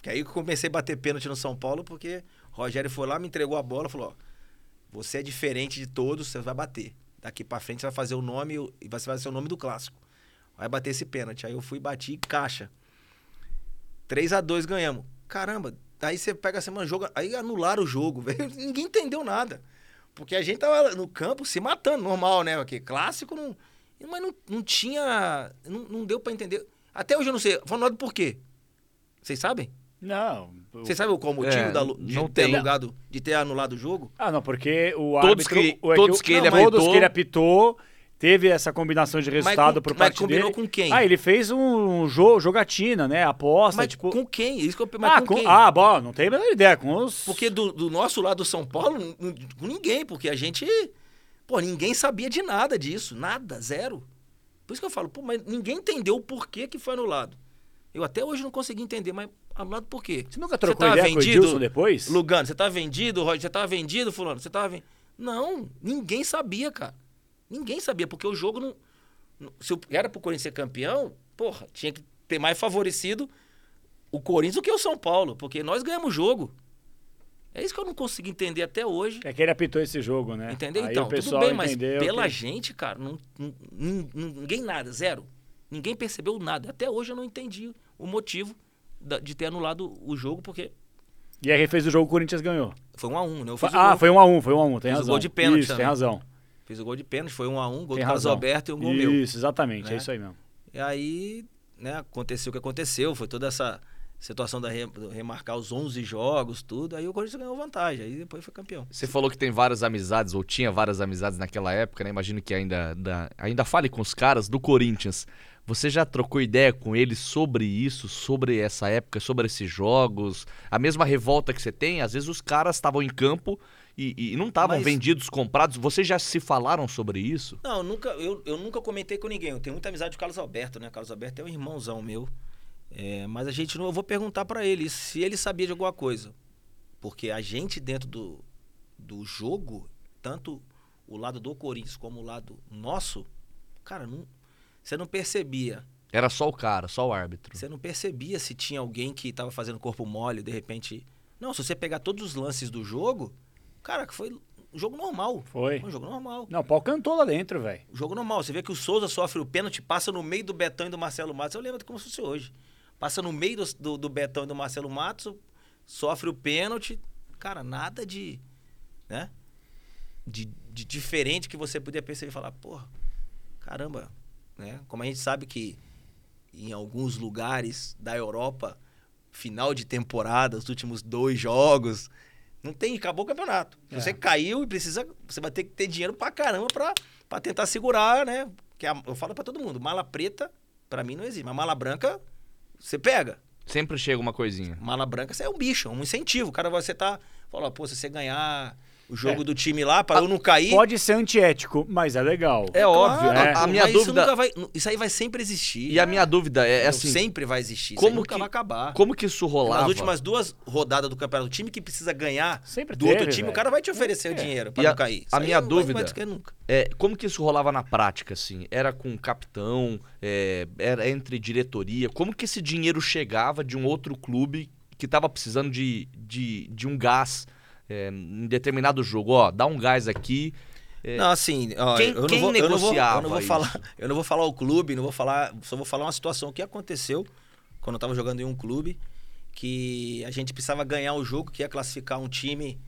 Que aí que eu comecei a bater pênalti no São Paulo, porque o Rogério foi lá, me entregou a bola, falou, ó, você é diferente de todos, você vai bater. Daqui pra frente você vai fazer o nome e você vai ser o nome do clássico. Vai bater esse pênalti. Aí eu fui bati caixa. 3 a 2 ganhamos. Caramba, aí você pega a semana jogo, aí anularam o jogo, *laughs* velho. Ninguém entendeu nada. Porque a gente tava no campo se matando, normal, né? Porque clássico não. Mas não, não tinha. Não, não deu pra entender. Até hoje eu não sei. Foi anulado por quê? Vocês sabem? Não. o- Vocês sabem qual o motivo É, da, de não ter tem. alugado, de ter anulado o jogo? Ah, não, porque o Todos árbitro... que- o- é todos o- que ele não, Todos apitou- que ele apitou, teve essa combinação de resultado com- por mas parte combinou dele. com quem? Ah, ele fez um jogo, jogatina, né? Aposta, Mas tipo... com quem? Isso que eu mas ah, com com- quem? ah, bom, não tem a menor ideia. Com os... Porque do, do nosso lado do São Paulo, com ninguém, porque a gente. Pô, ninguém sabia de nada disso. Nada, zero. Por isso que eu falo, pô, mas ninguém entendeu o porquê que foi anulado. Eu até hoje não consegui entender, mas anulado por quê? Você nunca trocou tava ideia com o Edilson depois? Lugano, você tá vendido, Roger, você tava vendido, fulano, você tava vendido. Não, ninguém sabia, cara. Ninguém sabia, porque o jogo não. não- Se era pro Corinthians ser campeão, porra, tinha que ter mais favorecido o Corinthians do que o São Paulo, porque nós ganhamos o jogo. É isso que eu não consegui entender até hoje. É que ele apitou esse jogo, né? Entendeu? Aí então, tudo bem, mas pela que- gente, cara, não, não- ninguém nada, zero. Ninguém percebeu nada. Até hoje eu não entendi o motivo de ter anulado o jogo, porque E aí fez o jogo, o Corinthians ganhou. foi um a um, né? Ah, gol, foi um a um, foi um a um, tem Fiz o razão. gol de pênalti Isso, tem razão. Fiz o gol de pênalti, foi um a um, gol Tem do Carlos razão. Alberto e um gol meu. Isso, exatamente, né? é isso aí mesmo. E aí, né, aconteceu o que aconteceu, foi toda essa situação da re- remarcar os 11 jogos, tudo, aí o Corinthians ganhou vantagem, aí depois foi campeão. Você falou que tem várias amizades, ou tinha várias amizades naquela época, né? Imagino que ainda, da- ainda fale com os caras do Corinthians. Você já trocou ideia com eles sobre isso, sobre essa época, sobre esses jogos? A mesma revolta que você tem? Às vezes os caras estavam em campo e, e não estavam Mas- vendidos, comprados. Vocês já se falaram sobre isso? Não, eu nunca, eu, eu nunca comentei com ninguém. Eu tenho muita amizade com o Carlos Alberto, né? Carlos Alberto é um irmãozão meu. É, mas a gente não. Eu vou perguntar pra ele se ele sabia de alguma coisa. Porque a gente, dentro do, do jogo, tanto o lado do Corinthians como o lado nosso, cara, não, você não percebia. Era só o cara, só o árbitro. Você não percebia se tinha alguém que tava fazendo corpo mole, de repente. Não, se você pegar todos os lances do jogo, cara, que foi um jogo normal. Foi. um jogo normal. Não, o pau cantou lá dentro, velho. Jogo normal. Você vê que o Souza sofre o pênalti, passa no meio do Betão e do Marcelo Matos. Eu lembro como se fosse hoje. Passa no meio do, do, do Betão e do Marcelo Matos, sofre o pênalti. Cara, nada de. né? De, de diferente que você podia perceber e falar, porra, caramba, né? Como a gente sabe que em alguns lugares da Europa, final de temporada, os últimos dois jogos, não tem, acabou o campeonato. É. você caiu e precisa, você vai ter que ter dinheiro pra caramba pra, pra tentar segurar, né? Que a- eu falo pra todo mundo, mala preta, pra mim não existe, mas mala branca, você pega. Sempre chega uma coisinha. Mala branca, você é um bicho, é um incentivo. O cara, você tá, fala, pô, se você ganhar o jogo É. do time lá, pra eu não cair... Pode ser antiético, mas é legal. É óbvio. é. A, a minha mas Isso, dúvida. nunca vai, isso aí vai sempre existir. E a minha dúvida é, é assim. sempre vai existir. como isso aí nunca que- vai acabar. Como que isso rolava? Nas últimas duas rodadas do campeonato, o time que precisa ganhar Sempre do teve, outro time, velho. o cara vai te oferecer o É. dinheiro pra E não a- cair. a Isso aí minha dúvida-. É, como que isso rolava na prática, assim? Era com o capitão? É, era entre diretoria? Como que esse dinheiro chegava de um outro clube que tava precisando de, de, de um gás é, em determinado jogo? Ó, dá um gás aqui. É, Não, assim, ó, Quem- eu, não quem vou, eu não vou, eu não vou isso? falar, *laughs* eu não vou falar o clube, não vou falar, só vou falar uma situação que aconteceu quando eu tava jogando em um clube que a gente precisava ganhar o jogo, que ia classificar um time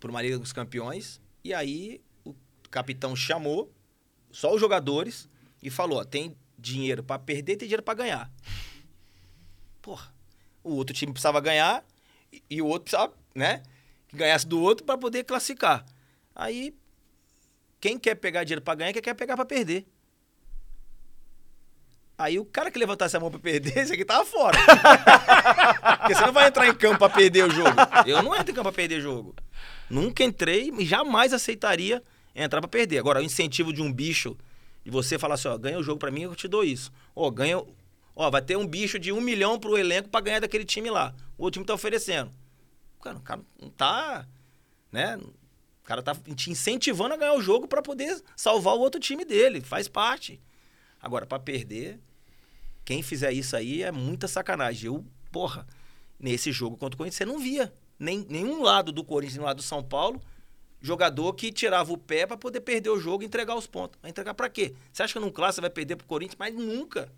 para uma Liga dos Campeões. E aí o capitão chamou só os jogadores e falou: ó, tem dinheiro para perder, tem dinheiro para ganhar. Porra, o outro time precisava ganhar e, e o outro precisava, né, que ganhasse do outro para poder classificar. Aí quem quer pegar dinheiro para ganhar, quem quer pegar para perder. Aí o cara que levantasse a mão pra perder, *laughs* esse aqui tava fora. *laughs* Porque você não vai entrar em campo pra perder o jogo. Eu não entro em campo pra perder o jogo. Nunca entrei e jamais aceitaria entrar pra perder. Agora, o incentivo de um bicho, de você falar assim, ó, ganha o jogo pra mim, eu te dou isso. Ó, ganha. Ó, vai ter um bicho de um milhão pro elenco pra ganhar daquele time lá. O outro time tá oferecendo. Cara, o cara não tá. Né? O cara tá te incentivando a ganhar o jogo para poder salvar o outro time dele. Faz parte. Agora, para perder, quem fizer isso aí é muita sacanagem. Eu, porra, nesse jogo contra o Corinthians, você não via nem, nenhum lado do Corinthians, nem lado do São Paulo, jogador que tirava o pé para poder perder o jogo e entregar os pontos. Vai entregar para quê? Você acha que num clássico você vai perder pro Corinthians? Mas nunca.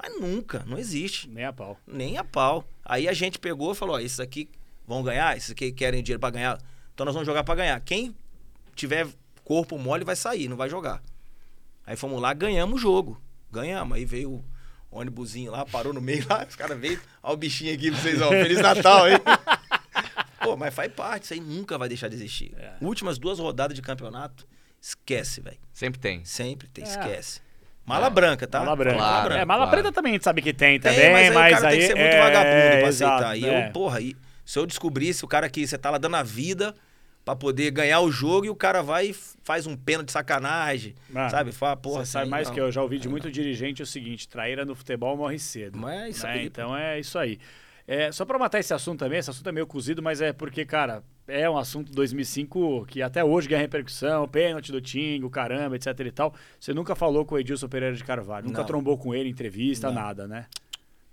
Mas nunca, não existe. Nem a pau. Nem a pau. Aí a gente pegou e falou: ó, esses aqui vão ganhar, esses aqui querem dinheiro para ganhar, então nós vamos jogar para ganhar. Quem tiver corpo mole vai sair, não vai jogar. Aí fomos lá, ganhamos o jogo. Ganhamos. Aí veio o ônibusinho lá, parou no meio lá, *laughs* os caras veio, ó o bichinho aqui pra vocês, ó, Feliz Natal aí. *laughs* Pô, mas faz parte, isso aí nunca vai deixar de existir. É. Últimas duas rodadas de campeonato, esquece, velho. Sempre tem. Sempre tem, é. esquece. Mala é. branca, tá? Mala branca. Mala branca. É, mala claro. preta também a gente sabe que tem também, tem, mas, aí, mas o cara aí, tem que ser muito é, vagabundo pra exato, aceitar. E eu, é. porra, e se eu descobrisse o cara que você tá lá dando a vida para poder ganhar o jogo e o cara vai e faz um pênalti de sacanagem, Mano, sabe? Fala, porra, você sabe mais não, que eu já ouvi de muito dirigente o seguinte, traíra no futebol morre cedo. Mas é isso né? aí. Então é isso aí. É, só para matar esse assunto também, esse assunto é meio cozido, mas é porque, cara, é um assunto 2005 que até hoje ganha repercussão, pênalti do Tingo, caramba, etc e tal. Você nunca falou com o Edilson Pereira de Carvalho, nunca Não. trombou com ele, entrevista, Não. nada, né?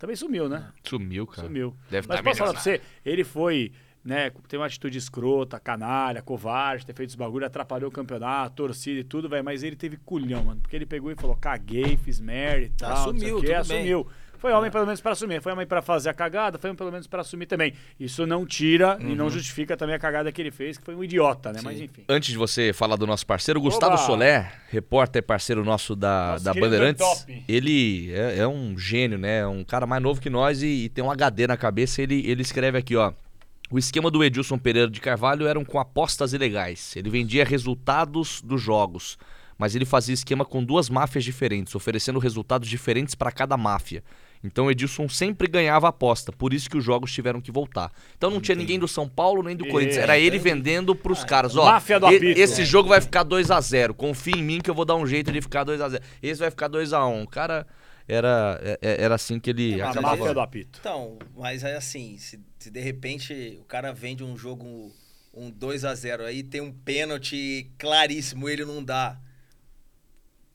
Também sumiu, né? Sumiu, cara. Sumiu. Deve Mas tá posso falar pra milionário. você, ele foi, né, tem uma atitude escrota, canalha, covarde, ter feito esse bagulho, atrapalhou o campeonato, torcida e tudo, vai, mas ele teve culhão, mano. Porque ele pegou e falou, caguei, fiz merda e tal. não sei Assumiu, quê, tudo bem. Foi homem pelo menos pra assumir, foi homem pra fazer a cagada, foi homem pelo menos pra assumir também. Isso não tira e não justifica também a cagada que ele fez, que foi um idiota, né? Mas Sim. enfim. Antes de você falar do nosso parceiro, Gustavo Oba! Soler, repórter parceiro nosso da, Nosso da querido Bandeirantes, top. ele é, é um gênio, né? É um cara mais novo que nós e, e tem um HD na cabeça. Ele, ele escreve aqui, ó. O esquema do Edilson Pereira de Carvalho eram com apostas ilegais. Ele vendia resultados dos jogos, mas ele fazia esquema com duas máfias diferentes, oferecendo resultados diferentes para cada máfia. Então o Edilson sempre ganhava a aposta, por isso que os jogos tiveram que voltar. Então não tinha ninguém do São Paulo nem do Corinthians, era ele vendendo pros caras, ó. Máfia do e- apito. esse jogo vai ficar 2 a 0 Confia em mim que eu vou dar um jeito de ficar 2 a 0 Esse vai ficar 2 a 1 O cara era, é- é- era assim que ele A acabava. máfia do apito. Então, mas é assim, se, se de repente o cara vende um jogo um 2 a 0 aí tem um pênalti claríssimo, ele não dá.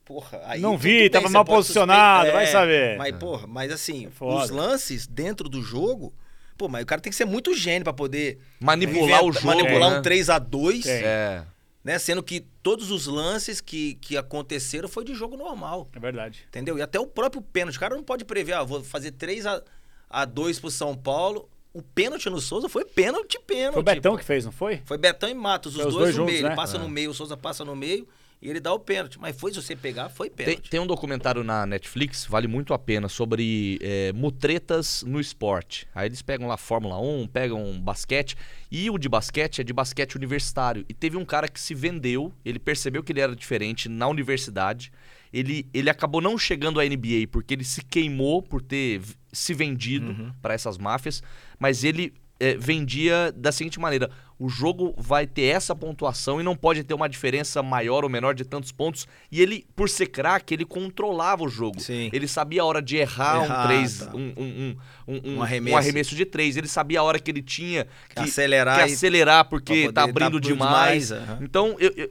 Porra, aí Não vi, bem, tava mal posicionado, suspender- vai é, saber. Mas, porra, mas assim, foda. os lances dentro do jogo, pô, mas o cara tem que ser muito gênio pra poder Manipular o jogo. manipular né? um 3 a 2 Tem. É. né? Sendo que todos os lances que, que aconteceram foi de jogo normal. É verdade. Entendeu? E até o próprio pênalti. O cara não pode prever, ah, vou fazer 3 a, a 2 pro São Paulo. O pênalti no Souza foi pênalti, pênalti. Foi o Betão pô. que fez, não foi? Foi Betão e Matos, os Foi os dois, dois no juntos, meio. né? Ele passa É. no meio, o Souza passa no meio e ele dá o pênalti. Mas foi, se você pegar, foi Tem, pênalti. tem um documentário na Netflix, vale muito a pena, sobre é, mutretas no esporte. Aí eles pegam lá Fórmula 1, pegam basquete, e o de basquete é de basquete universitário. E teve um cara que se vendeu, ele percebeu que ele era diferente na universidade. Ele, ele acabou não chegando à NBA porque ele se queimou por ter se vendido para essas máfias, mas ele é, vendia da seguinte maneira: o jogo vai ter essa pontuação e não pode ter uma diferença maior ou menor de tantos pontos. E ele, por ser craque, ele controlava o jogo. Sim. Ele sabia a hora de errar, um Errar, três, tá. um, um, um, Um arremesso. de três. Ele sabia a hora que ele tinha que, acelerar que acelerar porque tá dar abrindo demais. demais, aham. Então, eu- eu-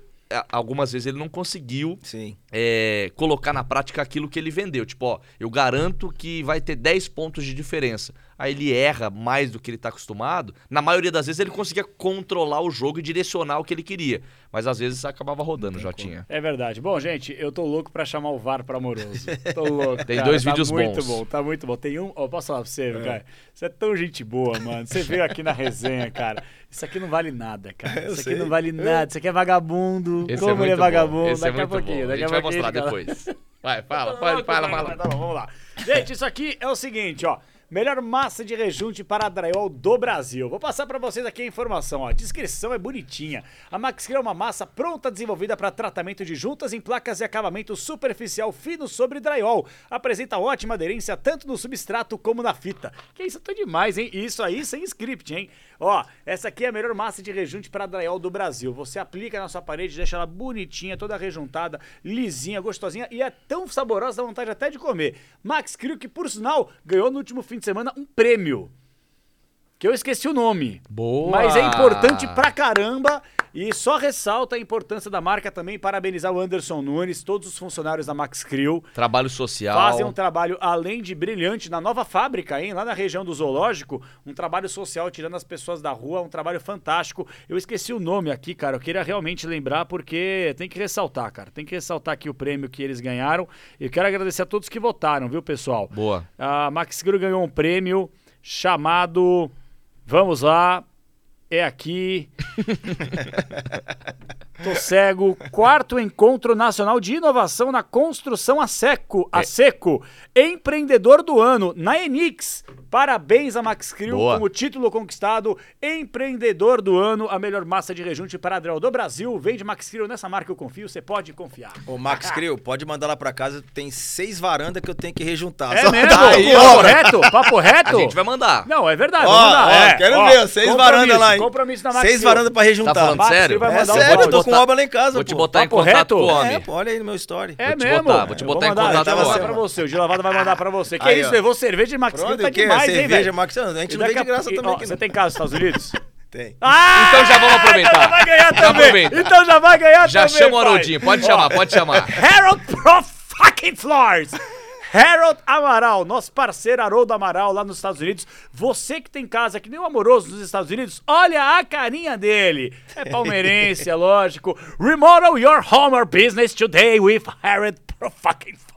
algumas vezes ele não conseguiu Sim. é, colocar na prática aquilo que ele vendeu. Tipo, ó, eu garanto que vai ter 10 pontos de diferença. Aí ele erra mais do que ele tá acostumado. Na maioria das vezes ele conseguia controlar o jogo e direcionar o que ele queria. Mas às vezes acabava rodando, Jotinha. É verdade. Bom, gente, eu tô louco pra chamar o VAR pra amoroso. *laughs* Tô louco. Tem cara, dois tá vídeos muito bons. bom, tá muito bom. Tem um. Ó, posso falar pra você, cara? Você é tão gente boa, mano. Você veio aqui na resenha, cara. Isso aqui não vale nada, cara. *laughs* Eu Isso aqui sei. não vale nada. Isso aqui é vagabundo. Esse Como é muito ele é vagabundo? Esse é daqui a muito pouquinho. bom. A Daqui gente a vai pouquinho. mostrar cara. depois. Vai, fala, Tá fala, fala, fala. Tá bom, vamos lá. Gente, isso aqui é o seguinte, ó. Melhor massa de rejunte para drywall do Brasil. Vou passar para vocês aqui a informação, ó. A descrição é bonitinha. A Max é uma massa pronta desenvolvida para tratamento de juntas em placas e acabamento superficial fino sobre drywall. Apresenta ótima aderência tanto no substrato como na fita. Que isso tá demais, hein? Isso aí sem script, hein? Ó, essa aqui é a melhor massa de rejunte para drywall do Brasil. Você aplica na sua parede, deixa ela bonitinha, toda rejuntada, lisinha, gostosinha e é tão saborosa, dá vontade até de comer. Max Crio, que por sinal ganhou no último fim de semana um prêmio. Que eu esqueci o nome. Boa! Mas é importante pra caramba e só ressalta a importância da marca também. Parabenizar o Anderson Nunes, todos os funcionários da Max Crio. Trabalho social. Fazem um trabalho, além de brilhante, na nova fábrica, hein? Lá na região do Zoológico. Um trabalho social, tirando as pessoas da rua. Um trabalho fantástico. Eu esqueci o nome aqui, cara. Eu queria realmente lembrar, porque tem que ressaltar, cara. Tem que ressaltar aqui o prêmio que eles ganharam. E quero agradecer a todos que votaram, viu, pessoal? Boa. A Max Gru ganhou um prêmio chamado. Vamos lá. É aqui. *laughs* Tô cego. Quarto Encontro Nacional de Inovação na Construção a Seco. É. A Seco. Empreendedor do Ano, na Enix. Parabéns a Max Boa. com o título conquistado. Empreendedor do Ano, a melhor massa de rejunte para Adriel do Brasil. Vende Max Crio nessa marca, eu confio. Você pode confiar. Ô, Max *laughs* Crio, pode mandar lá pra casa. Tem seis varandas que eu tenho que rejuntar. É Só mesmo? dá aí, Papo ó. reto? Papo *laughs* reto? A gente vai mandar. Não, é verdade. Ó, mandar, ó, é. quero Ó, ver, seis varandas lá, hein? Compromisso na Max Seis varandas pra rejuntar. Tá falando Max sério? É mandar um sério, eu tô com obra lá em casa, Vou te botar em Papo contato reto? com o É, homem. pô, olha aí no meu story. É Vou te mesmo? botar, vou te botar em mandar, contato com vou mandar você. pra você. O Gil Lavada vai mandar pra você. Que isso, levou cerveja de Max Pronto, tá o quê? demais, hein, Cerveja, velho? Max, a gente não vem de graça e, também ó, aqui, Você não. tem casa nos Estados Unidos? *laughs* Tem. Ah, Então já vamos aproveitar. Então já vai ganhar Já também. aproveita. Então já vai ganhar Já também, chama o. Haroldinho. Pode chamar, pode chamar. Harold Pro Fucking Floors. Harold Amaral, nosso parceiro Haroldo Amaral lá nos Estados Unidos. Você que tem casa que nem o amoroso nos Estados Unidos, olha a carinha dele. É palmeirense, é lógico. Remodel your home or business today with Harold Pro Fucking Floors.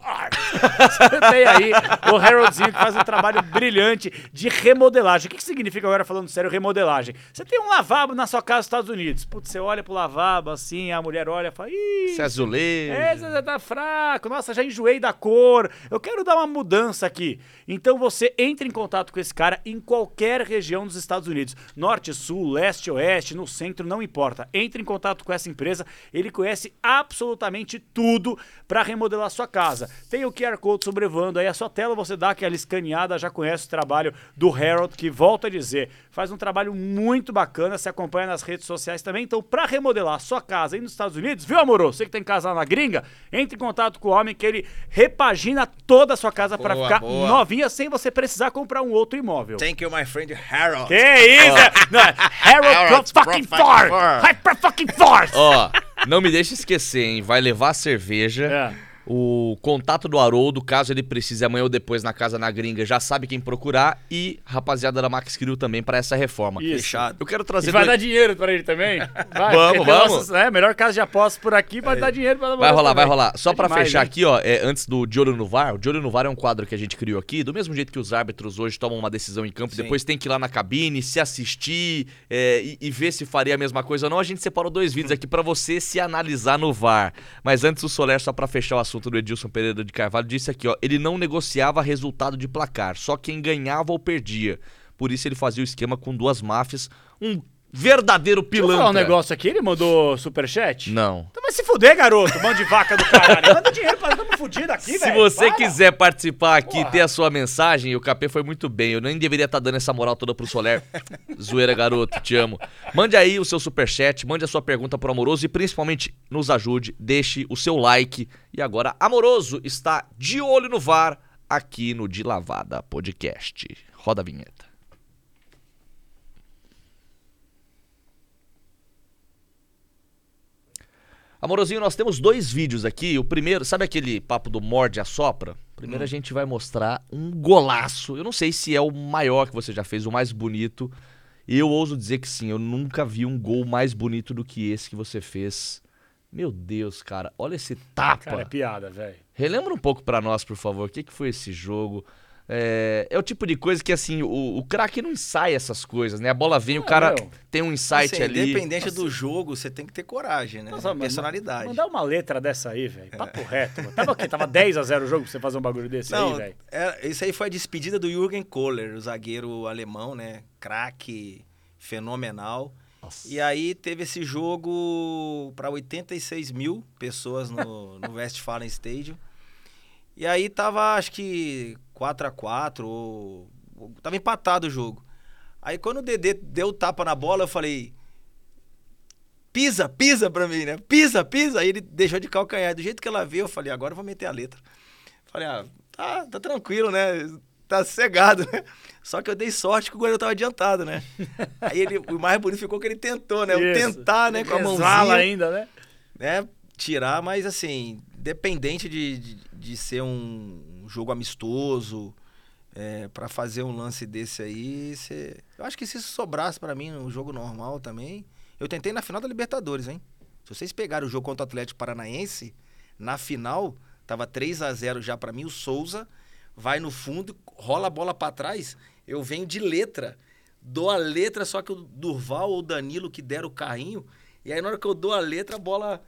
Tem aí o Haroldzinho que faz um trabalho brilhante de remodelagem. O que, que significa agora falando sério remodelagem? Você tem um lavabo na sua casa nos Estados Unidos. Putz, você olha pro lavabo assim, a mulher olha e fala, Ih, é azulejo. é, você tá fraco. Nossa, já enjoei da cor. Eu quero dar uma mudança aqui. Então você entra em contato com esse cara em qualquer região dos Estados Unidos. Norte, sul, leste, oeste, no centro, não importa. Entre em contato com essa empresa. Ele conhece absolutamente tudo para remodelar sua casa. Tem o QR Code sobrevoando aí a sua tela. Você dá aquela escaneada, já conhece o trabalho do Harold, que volta a dizer, faz um trabalho muito bacana. Se acompanha nas redes sociais também. Então, para remodelar a sua casa aí nos Estados Unidos, viu, amoroso? Você que tem casa lá na gringa, entre em contato com o homem que ele repagina toda a sua casa para ficar boa. novinha sem você precisar comprar um outro imóvel. Thank you, my friend Harold. Que isso? Não, é Harold Harold Pro Fucking Force. Vai Pro Fucking Force! Ó, não me deixe esquecer, hein? Vai levar cerveja. É. O contato do Haroldo, caso ele precise amanhã ou depois na casa na gringa, já sabe quem procurar. E rapaziada da Max Crew também para essa reforma. Isso. Fechado. Eu quero E trazer. vai dois- dar dinheiro pra ele também? *laughs* Vai, Vamos, porque vamos. é, melhor casa de apostas por aqui pode dar dinheiro pra Vai rolar, vai rolar. Só É pra demais, fechar hein? aqui, ó, é, antes do De Olho no VAR, o De Olho no VAR é um quadro que a gente criou aqui, do mesmo jeito que os árbitros hoje tomam uma decisão em campo, Sim. depois tem que ir lá na cabine, se assistir é, e, e ver se faria a mesma coisa ou não. A gente separou dois vídeos aqui pra você se analisar no VAR. Mas antes o Soler, só pra fechar o assunto do Edilson Pereira de Carvalho, disse aqui, ó, ele não negociava resultado de placar, só quem ganhava ou perdia. Por isso ele fazia o esquema com duas máfias, um verdadeiro Deixa eu pilantra. falar um negócio aqui, ele mandou superchat? Não. Então vai se fuder, garoto, mão de vaca do caralho. Manda dinheiro pra nós, tamo fudido aqui, Se velho. você Para. quiser participar aqui e ter a sua mensagem, o KP foi muito bem. Eu nem deveria estar dando essa moral toda pro Soler. *laughs* Zoeira, garoto, te amo. Mande aí o seu superchat, mande a sua pergunta pro Amoroso e principalmente nos ajude, deixe o seu like. E agora, Amoroso está de olho no VAR aqui no De Lavada Podcast. Roda a vinheta. Amorosinho, nós temos dois vídeos aqui. O primeiro, sabe aquele papo do morde a sopra? Primeiro a gente vai mostrar um golaço. Eu não sei se é o maior que você já fez, o mais bonito. Eu ouso dizer que sim, eu nunca vi um gol mais bonito do que esse que você fez. Meu Deus, cara, olha esse tapa. Cara, é piada, velho. Relembra um pouco pra nós, por favor, o que, que foi esse jogo? É, é o tipo de coisa que, assim, o, o craque não ensaia essas coisas, né? A bola vem, o Ah, cara meu. tem um insight Assim, ali. Independente do jogo, você tem que ter coragem, né? Nossa, Personalidade. Mandar uma letra dessa aí, velho. Papo reto. Mano. Tava o quê? Tava 10 a 0 o jogo pra você fazer um bagulho desse Não, aí, velho. é, isso aí foi a despedida do Jürgen Kohler, o zagueiro alemão, né? Craque, fenomenal. E aí teve esse jogo para 86 mil pessoas no, no *laughs* Westfalen Stadium. E aí tava, acho que 4 a 4 ou, tava empatado o jogo. Aí quando o Dedê deu o tapa na bola, eu falei: "Pisa, pisa pra mim, né? Pisa, pisa". Aí ele deixou de calcanhar. Do jeito que ela veio, eu falei: "Agora eu vou meter a letra". Falei: "Ah, tá, tá tranquilo, né? Tá cegado, *laughs* né?" Só que eu dei sorte que o goleiro tava adiantado, né? *laughs* Aí ele, o mais bonito ficou que ele tentou, né? O tentar, né, com a mãozinha ainda, né? né, tirar, mas assim, dependente de, de, de ser um jogo amistoso, é, para fazer um lance desse aí, cê... eu acho que se isso sobrasse pra mim no jogo normal também, eu tentei na final da Libertadores, hein? Se vocês pegarem o jogo contra o Atlético Paranaense, na final, tava 3 a 0 já pra mim, o Souza vai no fundo, rola a bola pra trás, eu venho de letra, dou a letra, só que o Durval ou o Danilo que deram o carrinho, e aí na hora que eu dou a letra, a bola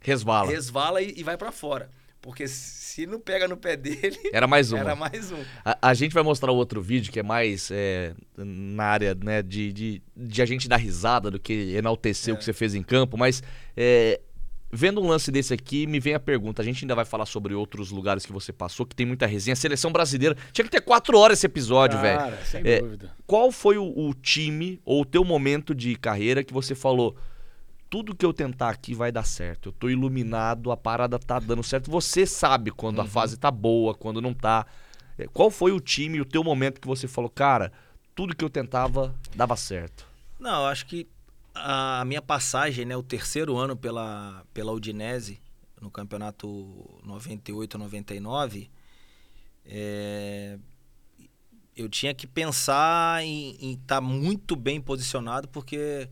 Resvala. resvala e, e vai pra fora. Porque se não pega no pé dele, *laughs* Era mais uma. era mais um. A, a gente vai mostrar o outro vídeo que é mais é, na área né, de, de, de a gente dar risada do que enaltecer o É. que você fez em campo, mas é, vendo um lance desse aqui, me vem a pergunta. A gente ainda vai falar sobre outros lugares que você passou, que tem muita resenha. Seleção brasileira. Tinha que ter quatro horas esse episódio, velho. Cara, sem É, dúvida. Qual foi o, o time ou o teu momento de carreira que você falou? Tudo que eu tentar aqui vai dar certo. Eu tô iluminado, a parada tá dando certo. Você sabe quando a fase tá boa, quando não tá. É, Qual foi o time, o teu momento que você falou, cara, tudo que eu tentava dava certo? Não, eu acho que a minha passagem, né, o terceiro ano pela, pela Udinese, no campeonato 98-99, é, eu tinha que pensar em estar muito bem posicionado, porque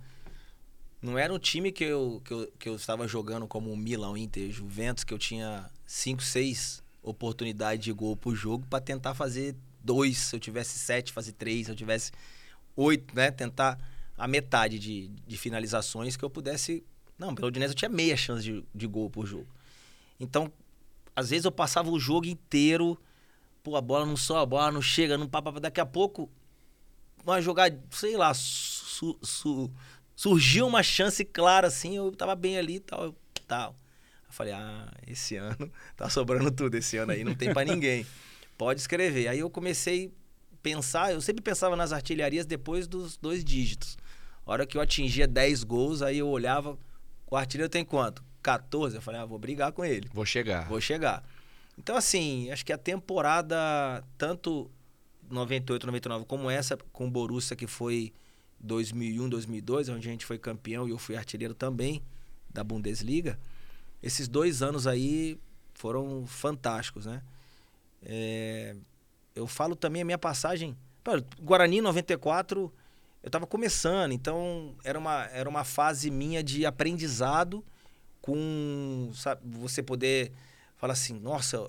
não era um time que eu, que eu, que eu estava jogando como o Milan, o Inter, Juventus, que eu tinha 5, 6 oportunidades de gol por jogo para tentar fazer dois, se eu tivesse sete, fazer três, se eu tivesse oito, né? Tentar a metade de, de finalizações que eu pudesse. Não, pelo Udinese eu tinha meia chance de, de gol por jogo. Então, às vezes eu passava o jogo inteiro, pô, a bola não sobe, a bola não chega, não pá, pá, pá. daqui a pouco uma jogada, sei lá, su- su- surgiu uma chance clara assim, eu tava bem ali e tal, eu- tal. Eu falei, ah, esse ano *laughs* tá sobrando tudo, esse ano aí não tem pra ninguém. Pode escrever. Aí eu comecei a pensar, eu sempre pensava nas artilharias depois dos dois dígitos. A hora que eu atingia 10 gols, aí eu olhava, o artilheiro tem quanto? 14. Eu falei, ah, vou brigar com ele. Vou chegar. Vou chegar. Então, assim, acho que a temporada, tanto 98, 99, como essa com o Borussia, que foi 2001, 2002, onde a gente foi campeão e eu fui artilheiro também da Bundesliga, esses dois anos aí foram fantásticos, né? É, eu falo também a minha passagem. Pô, Guarani 94, eu estava começando, então era uma, era uma fase minha de aprendizado com sabe, você poder falar assim, nossa,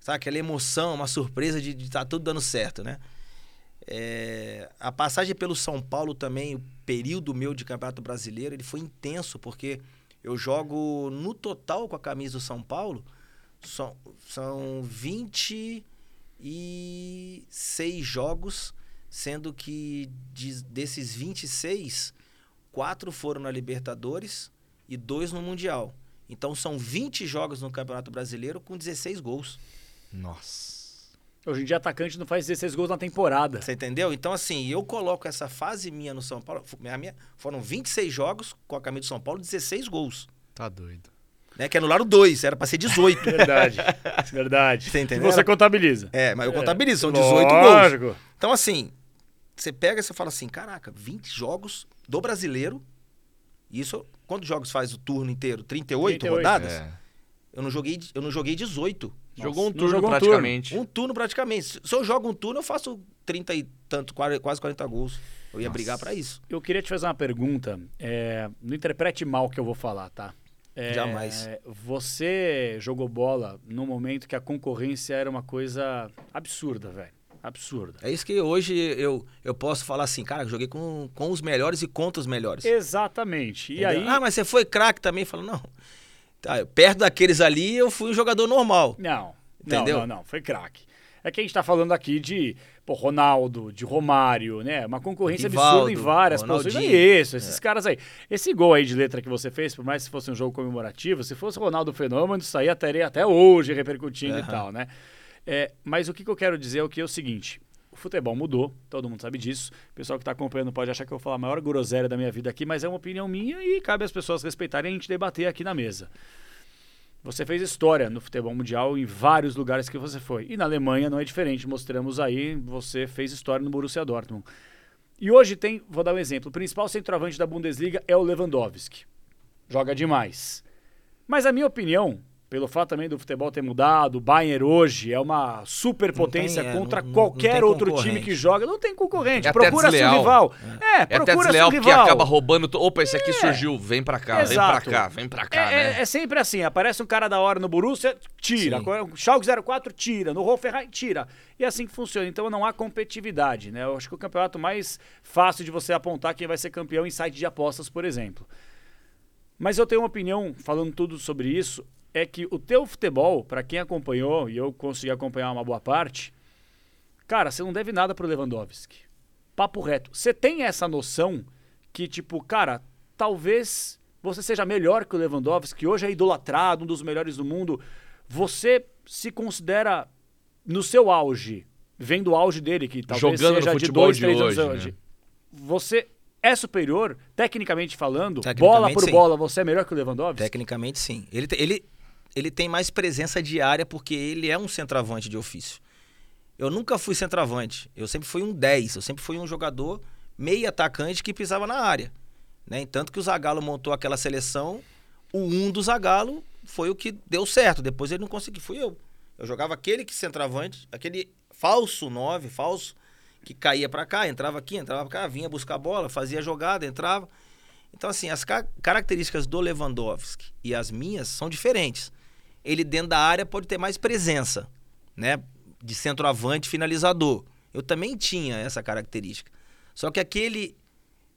sabe aquela emoção, uma surpresa de estar tudo dando certo, né? É, a passagem pelo São Paulo também, o período meu de Campeonato Brasileiro, ele foi intenso, porque eu jogo no total com a camisa do São Paulo, são, são 26 jogos, sendo que de- desses 26, quatro foram na Libertadores e dois no Mundial. Então são 20 jogos no Campeonato Brasileiro com 16 gols. Nossa. Hoje em dia, atacante não faz 16 gols na temporada. Você entendeu? Então, assim, eu coloco essa fase minha no São Paulo. A minha, foram 26 jogos com a camisa do São Paulo, 16 gols. Tá doido. Né? Que anularam dois, era pra ser 18. *laughs* Verdade. Verdade. Você entendeu? E você contabiliza. é, mas eu contabilizo, são 18 gols. Lógico. Então, assim, você pega e você fala assim: caraca, 20 jogos do brasileiro. Isso, quantos jogos faz o turno inteiro? 38, 38. rodadas? É. Eu não joguei, eu não joguei 18. Jogou um turno jogou um praticamente. Um turno praticamente. Se eu jogo um turno, eu faço 30 e tanto, quase quase 40 gols. Eu ia Nossa. brigar pra isso. Eu queria te fazer uma pergunta. É, não interprete mal o que eu vou falar, tá? É, Jamais. Você jogou bola no momento que a concorrência era uma coisa absurda, velho. Absurda. É isso que hoje eu, eu posso falar assim, cara, eu joguei com, com os melhores e contra os melhores. Exatamente. E Entendeu? aí. Ah, mas você foi craque também? Fala, não. Tá, perto daqueles ali, eu fui um jogador normal. Não, Entendeu? não, não, não, foi craque. É que a gente tá falando aqui de pô, Ronaldo, de Romário, né? Uma concorrência Rivaldo, absurda em várias Ronaldinho. posições. É isso, esses caras aí. Esse gol aí de letra que você fez, por mais que fosse um jogo comemorativo, se fosse Ronaldo Fenômeno, isso aí estaria até hoje repercutindo e Aham. tal, né? É, mas o que, que eu quero dizer é o que é o seguinte. Futebol mudou, todo mundo sabe disso. O pessoal que está acompanhando pode achar que eu vou falar a maior groselha da minha vida aqui, mas é uma opinião minha e cabe às pessoas respeitarem e a gente debater aqui na mesa. Você fez história no futebol mundial em vários lugares que você foi. E na Alemanha não é diferente. Mostramos aí, você fez história no Borussia Dortmund. E hoje tem, vou dar um exemplo, o principal centroavante da Bundesliga é o Lewandowski. Joga demais. Mas a minha opinião, pelo fato também do futebol ter mudado, o Bayern hoje é uma superpotência tem, é, contra não- não- qualquer não outro time que joga. Não tem concorrente. É procura seu rival. É, É até procura seu desleal rival. acaba roubando. to- Opa, esse aqui surgiu. Vem pra cá, vem Exato. pra cá, vem pra cá, É, é- né? é sempre assim, aparece um cara da hora no Borussia, tira. Sim. O Schalke 04 tira, no Hoffenheim tira. E é assim que funciona. Então não há competitividade, né? Eu acho que o campeonato mais fácil de você apontar quem vai ser campeão em site de apostas, por exemplo. Mas eu tenho uma opinião, falando tudo sobre isso, é que o teu futebol, pra quem acompanhou, e eu consegui acompanhar uma boa parte, cara, você não deve nada pro Lewandowski. Papo reto. Você tem essa noção que, tipo, cara, talvez você seja melhor que o Lewandowski, que hoje é idolatrado, um dos melhores do mundo. Você se considera no seu auge, vendo o auge dele, que talvez Jogando seja de dois, de três hoje, anos né? Você é superior, tecnicamente falando, Tecnicamente, bola por sim. bola, você é melhor que o Lewandowski? Tecnicamente, sim. Ele, ele, ele tem mais presença diária porque ele é um centroavante de ofício. Eu nunca fui centroavante. Eu sempre fui um 10. Eu sempre fui um jogador meio atacante que pisava na área. Né? Tanto que o Zagallo montou aquela seleção, o 1 do Zagallo foi o que deu certo. Depois ele não conseguiu. Fui eu. Eu jogava aquele que centroavante, aquele falso 9, falso, que caía pra cá, entrava aqui, entrava pra cá, vinha buscar a bola, fazia jogada, entrava. Então, assim, as ca- características do Lewandowski e as minhas são diferentes. Ele dentro da área pode ter mais presença, né? De centroavante finalizador. Eu também tinha essa característica. Só que aquele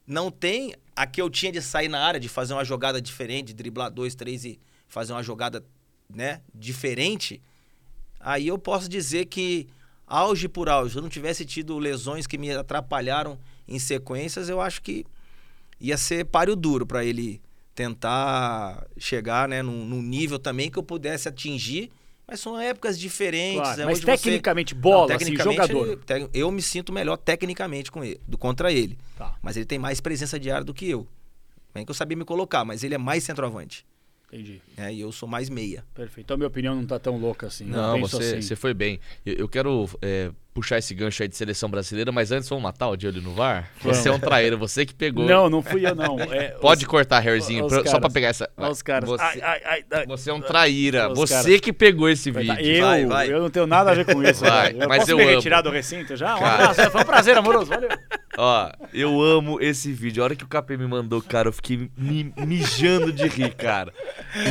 não tem a que eu tinha de sair na área, de fazer uma jogada diferente, de driblar dois, três e fazer uma jogada, né, diferente. Aí eu posso dizer que auge por auge, se eu não tivesse tido lesões que me atrapalharam em sequências, eu acho que ia ser páreo duro para ele tentar chegar né, num, num nível também que eu pudesse atingir. Mas são épocas diferentes. Claro, né? mas Hoje você- tecnicamente, bola, Não, assim, tecnicamente, jogador. te- Eu me sinto melhor tecnicamente com ele, do contra ele. Tá, Mas ele tem mais presença diária do que eu. Bem que eu sabia me colocar, mas ele é mais centroavante. entendi. Né? E eu sou mais meia. Perfeito. Então minha opinião não tá tão louca assim. Não, penso você, assim. você foi bem. Eu, eu quero é, puxar esse gancho aí de seleção brasileira, mas antes vamos matar o de olho no VAR? Vamos. Você é um traíra, você que pegou. Não, não fui eu não. É, *laughs* Pode os- cortar, Hairzinho, só pra pegar essa. Olha os caras. Você, Ai, ai, ai, ai. você é um traíra. Você caras. que pegou esse vídeo. Eu, Vai, vai. eu não tenho nada a ver com isso. Vai, eu mas posso eu me amo. retirar do recinto já? Um abraço, foi um prazer, amoroso. Valeu. Ó, eu amo esse vídeo. A hora que o KP me mandou, cara, eu fiquei me mijando de rir, cara.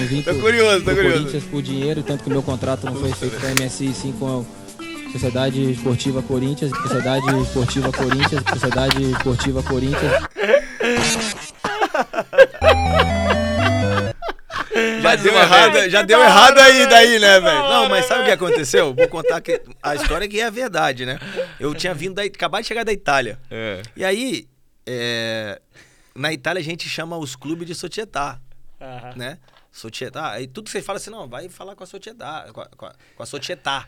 Vim Tô curioso, tô curioso. Corinthians por dinheiro, tanto que meu contrato não foi feito com a MSI, sim com a Sociedade Esportiva Corinthians, Sociedade Esportiva Corinthians, Sociedade Esportiva Corinthians. Já deu errado, já deu errado aí daí, né, velho? Não, mas sabe o que aconteceu? Vou contar que a história que é a verdade, né? Eu tinha vindo da acabado de chegar da Itália. É. E aí, é, na Itália a gente chama os clubes de società, né? Società. Aí tudo que você fala assim, não, vai falar com a società, com a, com a, com a società.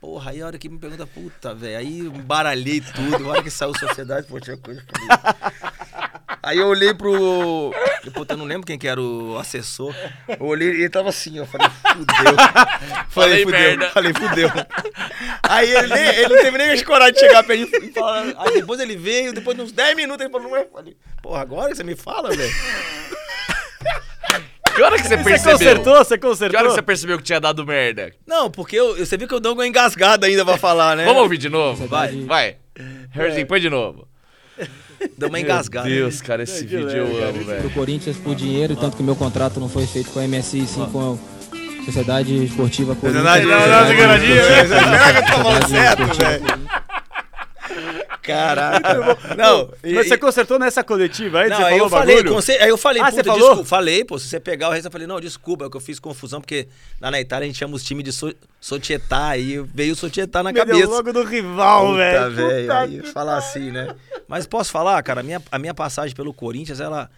Porra, aí a hora que me pergunta, puta, velho, aí embaralhei tudo, a hora que saiu Sociedade Esportiva Coisa, eu falei... Aí eu olhei pro. Puta, eu não lembro quem que era o assessor. Eu olhei e ele tava assim, eu falei, fudeu. Falei Falei, fudeu. merda. Falei, fudeu. Aí ele, ele não teve nem a coragem de chegar pra e falar. Aí depois ele veio, depois de uns 10 minutos ele falou, não é? Eu Falei, porra, agora que você me fala, velho? Que hora que você Você percebeu? consertou? Você Que hora consertou? que você percebeu que tinha dado merda? Não, porque eu, você viu que eu dou uma engasgada ainda pra falar, né? Vamos ouvir de novo? Vai. Vai. Harryzinho, põe de novo. Dou uma engasgada. Meu Deus, cara, esse É de vídeo leve, eu cara, amo, velho. do Corinthians por dinheiro, tanto que meu contrato não foi feito com a MSI, sim com a Sociedade Esportiva Corinthians. Sociedade- Não, não, seguradinho, né? Pega que eu tô falando Sociedade certo, Esportiva velho. Corinthians. Caraca. Não, e- Mas você consertou nessa coletiva aí? Não, você aí falou eu falei, conse- aí eu falei, Ah, você falou? desculpa. Falei, pô, se você pegar o resto, eu falei, não, desculpa, é que eu fiz confusão, porque lá na Itália a gente chama os times de so Societá, aí veio o Societá na Me deu cabeça. logo do rival, Puta, velho. velho, Puta aí que falar assim, né? Mas posso falar, cara, a minha, a minha passagem pelo Corinthians, ela,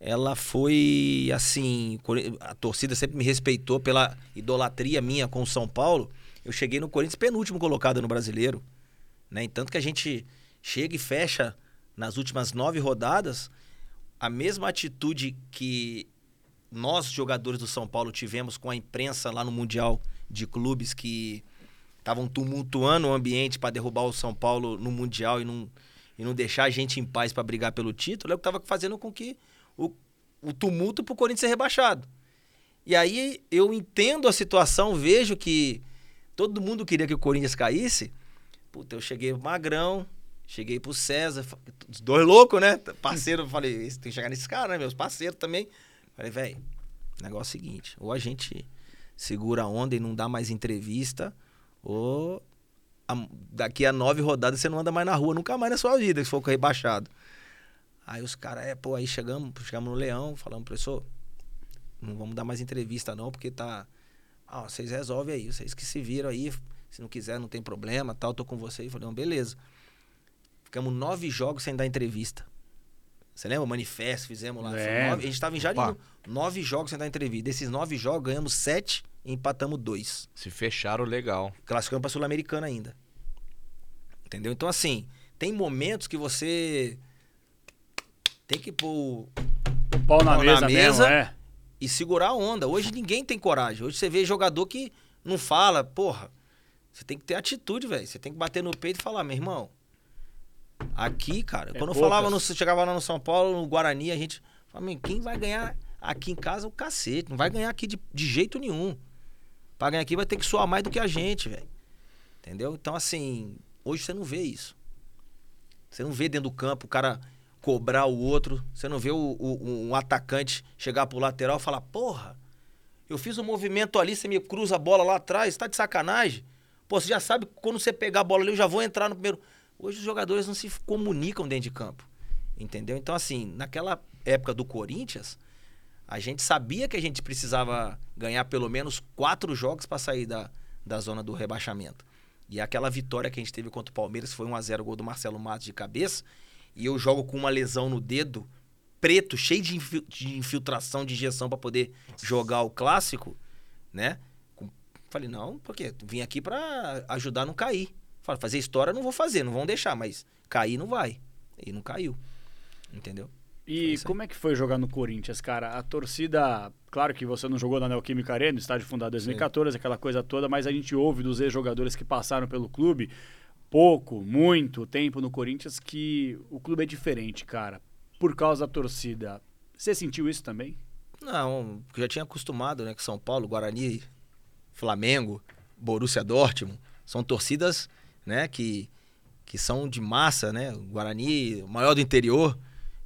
ela foi assim, a torcida sempre me respeitou pela idolatria minha com o São Paulo. Eu cheguei no Corinthians penúltimo colocado no Brasileiro, né? Tanto que a gente chega e fecha nas últimas nove rodadas a mesma atitude que nós, jogadores do São Paulo, tivemos com a imprensa lá no Mundial de Clubes que estavam tumultuando o ambiente para derrubar o São Paulo no Mundial e não, e não deixar a gente em paz para brigar pelo título, é o que estava fazendo com que o, o tumulto para o Corinthians ser rebaixado. E aí eu entendo a situação, vejo que todo mundo queria que o Corinthians caísse. Puta, eu cheguei magrão, cheguei pro César, os dois loucos, né? Parceiro, falei, "Esse tem que chegar nesse cara, né? Meus parceiros também. Falei, velho, negócio é o seguinte, ou a gente segura a onda e não dá mais entrevista, ou a- daqui a nove rodadas você não anda mais na rua, nunca mais na sua vida, se for rebaixado. Aí os caras, é, pô, aí chegamos, chegamos no Leão, falamos, professor, não vamos dar mais entrevista não, porque tá... Ah, vocês resolvem aí, vocês que se viram aí, se não quiser não tem problema, tal, tô com vocês. Falei, não, beleza. Ficamos nove jogos sem dar entrevista. Você lembra? O manifesto fizemos lá. Lembro. nove- a gente tava em Jardim. Nove jogos sem dar entrevista. Desses nove jogos, ganhamos sete e empatamos dois. Se fecharam, legal. Classificamos pra Sul-Americana ainda. Entendeu? Então, assim, tem momentos que você tem que pôr O pau na Pau na mesa mesmo, mesa. é. e segurar a onda. Hoje ninguém tem coragem. Hoje você vê jogador que não fala, porra. Você tem que ter atitude, velho. Você tem que bater no peito e falar, meu irmão. Aqui, cara, É quando eu falava no, chegava lá no São Paulo, no Guarani, a gente falava, "Meu, quem vai ganhar aqui em casa é o cacete. Não vai ganhar aqui de, de jeito nenhum. Pra ganhar aqui vai ter que suar mais do que a gente, velho. Entendeu? Então, assim, hoje você não vê isso. Você não vê dentro do campo o cara cobrar o outro. Você não vê o, o- um atacante chegar pro lateral e falar, porra, eu fiz um movimento ali, você me cruza a bola lá atrás, tá de sacanagem. Pô, você já sabe que quando você pegar a bola ali, eu já vou entrar no primeiro. Hoje os jogadores não se comunicam dentro de campo. Entendeu? Então, assim, naquela época do Corinthians, a gente sabia que a gente precisava ganhar pelo menos quatro jogos para sair da, da zona do rebaixamento. E aquela vitória que a gente teve contra o Palmeiras foi 1x0 gol do Marcelo Matos de cabeça. E eu jogo com uma lesão no dedo, preto, cheio de infiltração, de injeção para poder jogar o clássico, né? Falei, não, porque vim aqui para ajudar a não cair. Falei, fazer história não vou fazer, não vão deixar, mas cair não vai. E não caiu. Entendeu? E como é que foi jogar no Corinthians, cara? A torcida, claro que você não jogou na Neoquímica Arena, no estádio fundado em 2014, aquela coisa toda, mas a gente ouve dos ex-jogadores que passaram pelo clube, pouco, muito tempo no Corinthians, que o clube é diferente, cara, por causa da torcida. Você sentiu isso também? Não, porque eu já tinha acostumado, né? Com São Paulo, Guarani, Flamengo, Borussia Dortmund. São torcidas, né? Que, que são de massa, né? Guarani, o maior do interior,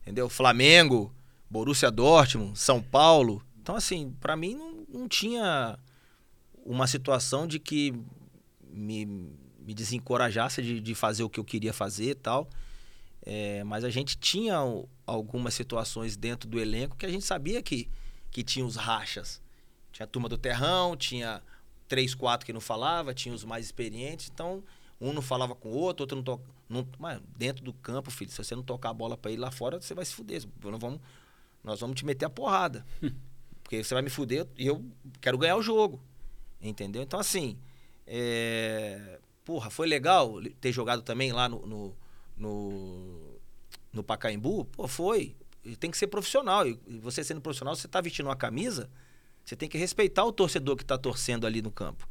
entendeu? Flamengo, Borussia Dortmund, São Paulo. Então, assim, pra mim não, não tinha uma situação de que me, me desencorajasse de, de fazer o que eu queria fazer e tal. É, mas a gente tinha algumas situações dentro do elenco que a gente sabia que, que tinha os rachas. Tinha a turma do terrão, tinha três, quatro que não falava, tinha os mais experientes. Então, um não falava com o outro, outro não toca. Não, mas dentro do campo, filho, se você não tocar a bola pra ele lá fora, você vai se fuder. Nós vamos, nós vamos te meter a porrada. *laughs* Porque você vai me fuder e eu quero ganhar o jogo. Entendeu? Então, assim, é... porra, foi legal ter jogado também lá no, no, no, no Pacaembu? Pô, foi. Tem que ser profissional. E você sendo profissional, você tá vestindo uma camisa, você tem que respeitar o torcedor que tá torcendo ali no campo.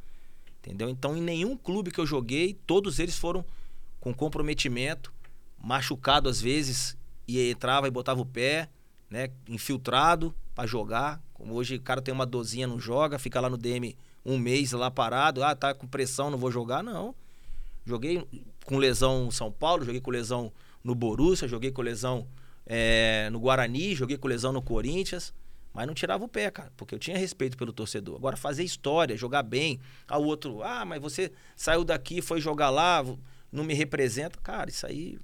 Entendeu? Então, em nenhum clube que eu joguei, todos eles foram com comprometimento, machucado às vezes, e entrava e botava o pé, né? Infiltrado, pra jogar. Como hoje o cara tem uma dozinha, não joga, fica lá no DM um mês lá parado. Ah, tá com pressão, não vou jogar. Não. Joguei com lesão no São Paulo, joguei com lesão no Borussia, joguei com lesão é, no Guarani, joguei com lesão no Corinthians. Mas não tirava o pé, cara, porque eu tinha respeito pelo torcedor. Agora, fazer história, jogar bem, ao outro, ah, mas você saiu daqui, foi jogar lá, não me representa. Cara, isso aí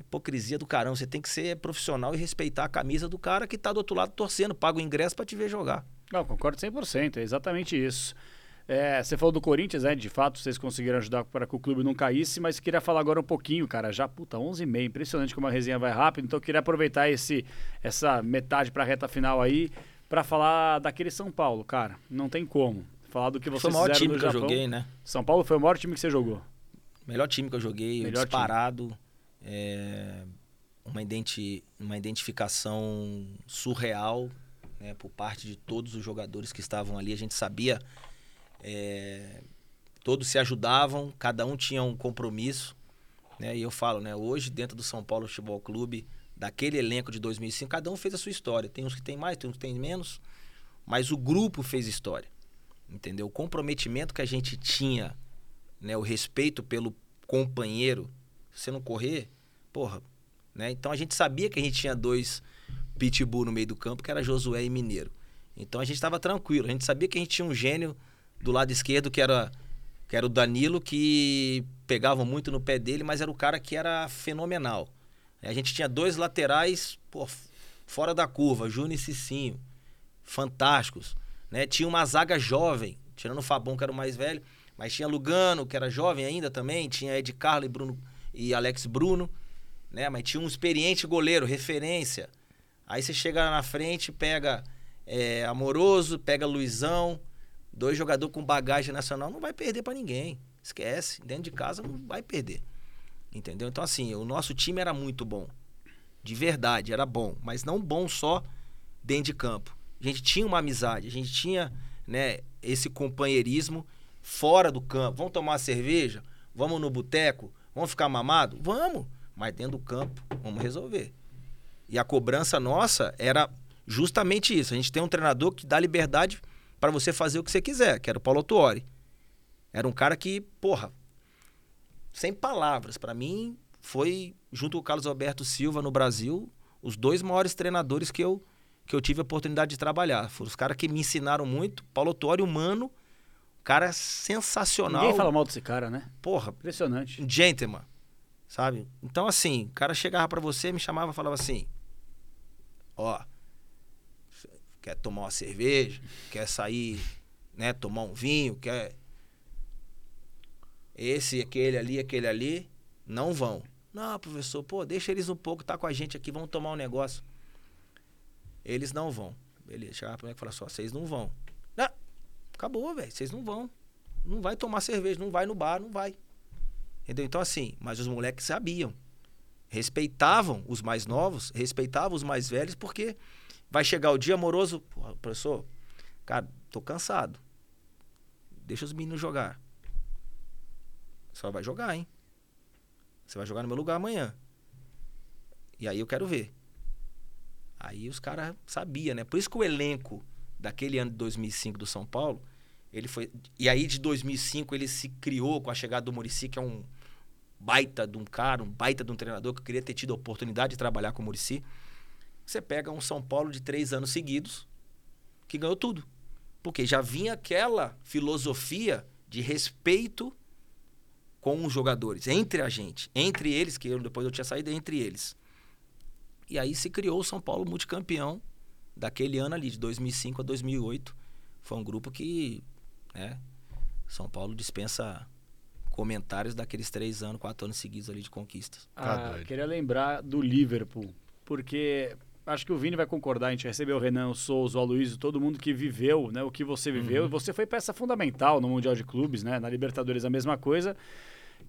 hipocrisia do caramba. Você tem que ser profissional e respeitar a camisa do cara que tá do outro lado torcendo, paga o ingresso para te ver jogar. Não, concordo 100%, é exatamente isso. É, você falou do Corinthians, né? De fato, vocês conseguiram ajudar para que o clube não caísse, mas queria falar agora um pouquinho, cara. Já, puta, 11h30. Impressionante como a resenha vai rápido. Então, eu queria aproveitar esse, essa metade para a reta final aí para falar daquele São Paulo, cara. Não tem como. Falar do que vocês Foi o maior fizeram time no que eu Japão. joguei, né? São Paulo foi o maior time que você jogou. Melhor time que eu joguei, Melhor disparado. é, uma, identi uma identificação surreal né, por parte de todos os jogadores que estavam ali. A gente sabia, é, todos se ajudavam, cada um tinha um compromisso. Né, e eu falo, né, hoje dentro do São Paulo Futebol Clube, daquele elenco de 2005, cada um fez a sua história. Tem uns que tem mais, tem uns que tem menos, mas o grupo fez história. Entendeu? O comprometimento que a gente tinha, né, o respeito pelo companheiro, você não correr, porra, né? Então a gente sabia que a gente tinha dois pitbull no meio do campo, que era Josué e Mineiro. Então a gente estava tranquilo, a gente sabia que a gente tinha um gênio do lado esquerdo que era que era o Danilo que pegava muito no pé dele, mas era o cara que era fenomenal. A gente tinha dois laterais, pô, fora da curva, Júnior e Cicinho, fantásticos, né? Tinha uma zaga jovem, tirando o Fabão que era o mais velho, mas tinha Lugano, que era jovem ainda também, tinha Ed Carlo e Bruno e Alex Bruno, né? Mas tinha um experiente goleiro, referência. Aí você chega na frente, pega é, Amoroso, pega Luizão, dois jogadores com bagagem nacional, não vai perder para ninguém. Esquece, dentro de casa não vai perder. Entendeu? Então assim, o nosso time era muito bom. De verdade, era bom, mas não bom só dentro de campo. A gente tinha uma amizade, a gente tinha, né, esse companheirismo fora do campo. Vamos tomar cerveja? Vamos no boteco? Vamos ficar mamado? Vamos. Mas dentro do campo, vamos resolver. E a cobrança nossa era justamente isso. A gente tem um treinador que dá liberdade para você fazer o que você quiser, que era o Paulo Tuori. Era um cara que, porra, sem palavras, para mim foi junto com o Carlos Alberto Silva no Brasil, os dois maiores treinadores que eu que eu tive a oportunidade de trabalhar. Foram os caras que me ensinaram muito. Paulo Tuori, humano, cara sensacional. Ninguém fala mal desse cara, né? Porra, Impressionante. gentleman, sabe? Então, assim, o cara chegava pra você, me chamava e falava assim: Ó, cê quer tomar uma cerveja? Quer sair, né? Tomar um vinho? Quer. Esse, aquele ali, aquele ali, não vão. Não, professor, pô, deixa eles um pouco, tá com a gente aqui, vamos tomar um negócio. Eles não vão. Beleza, chegava pra mim e falava só, vocês não vão. Não, acabou, velho, vocês não vão. Não vai tomar cerveja, não vai no bar, não vai. Entendeu? Então, assim, mas os moleques sabiam. Respeitavam os mais novos, respeitavam os mais velhos, porque vai chegar o dia amoroso. Professor, cara, tô cansado. Deixa os meninos jogar. Só vai jogar, hein? Você vai jogar no meu lugar amanhã. E aí eu quero ver. Aí os caras sabiam, né? Por isso que o elenco daquele ano de 2005 do São Paulo, ele foi. E aí de 2005 ele se criou com a chegada do Murici, que é um baita de um cara, um baita de um treinador que eu queria ter tido a oportunidade de trabalhar com o Murici. Você pega um São Paulo de três anos seguidos que ganhou tudo. Porque já vinha aquela filosofia de respeito com os jogadores, entre a gente, entre eles, que eu, depois eu tinha saído, entre eles. E aí se criou o São Paulo multicampeão daquele ano ali, de 2005 a 2008. Foi um grupo que, né, São Paulo dispensa comentários daqueles três anos, quatro anos seguidos ali de conquistas. Tá Ah, doido. queria lembrar do Liverpool, porque acho que o Vini vai concordar, a gente recebeu o Renan, o Souza, o Aloysio, todo mundo que viveu, né, o que você viveu, Uhum. você foi peça fundamental no Mundial de Clubes, né, na Libertadores a mesma coisa,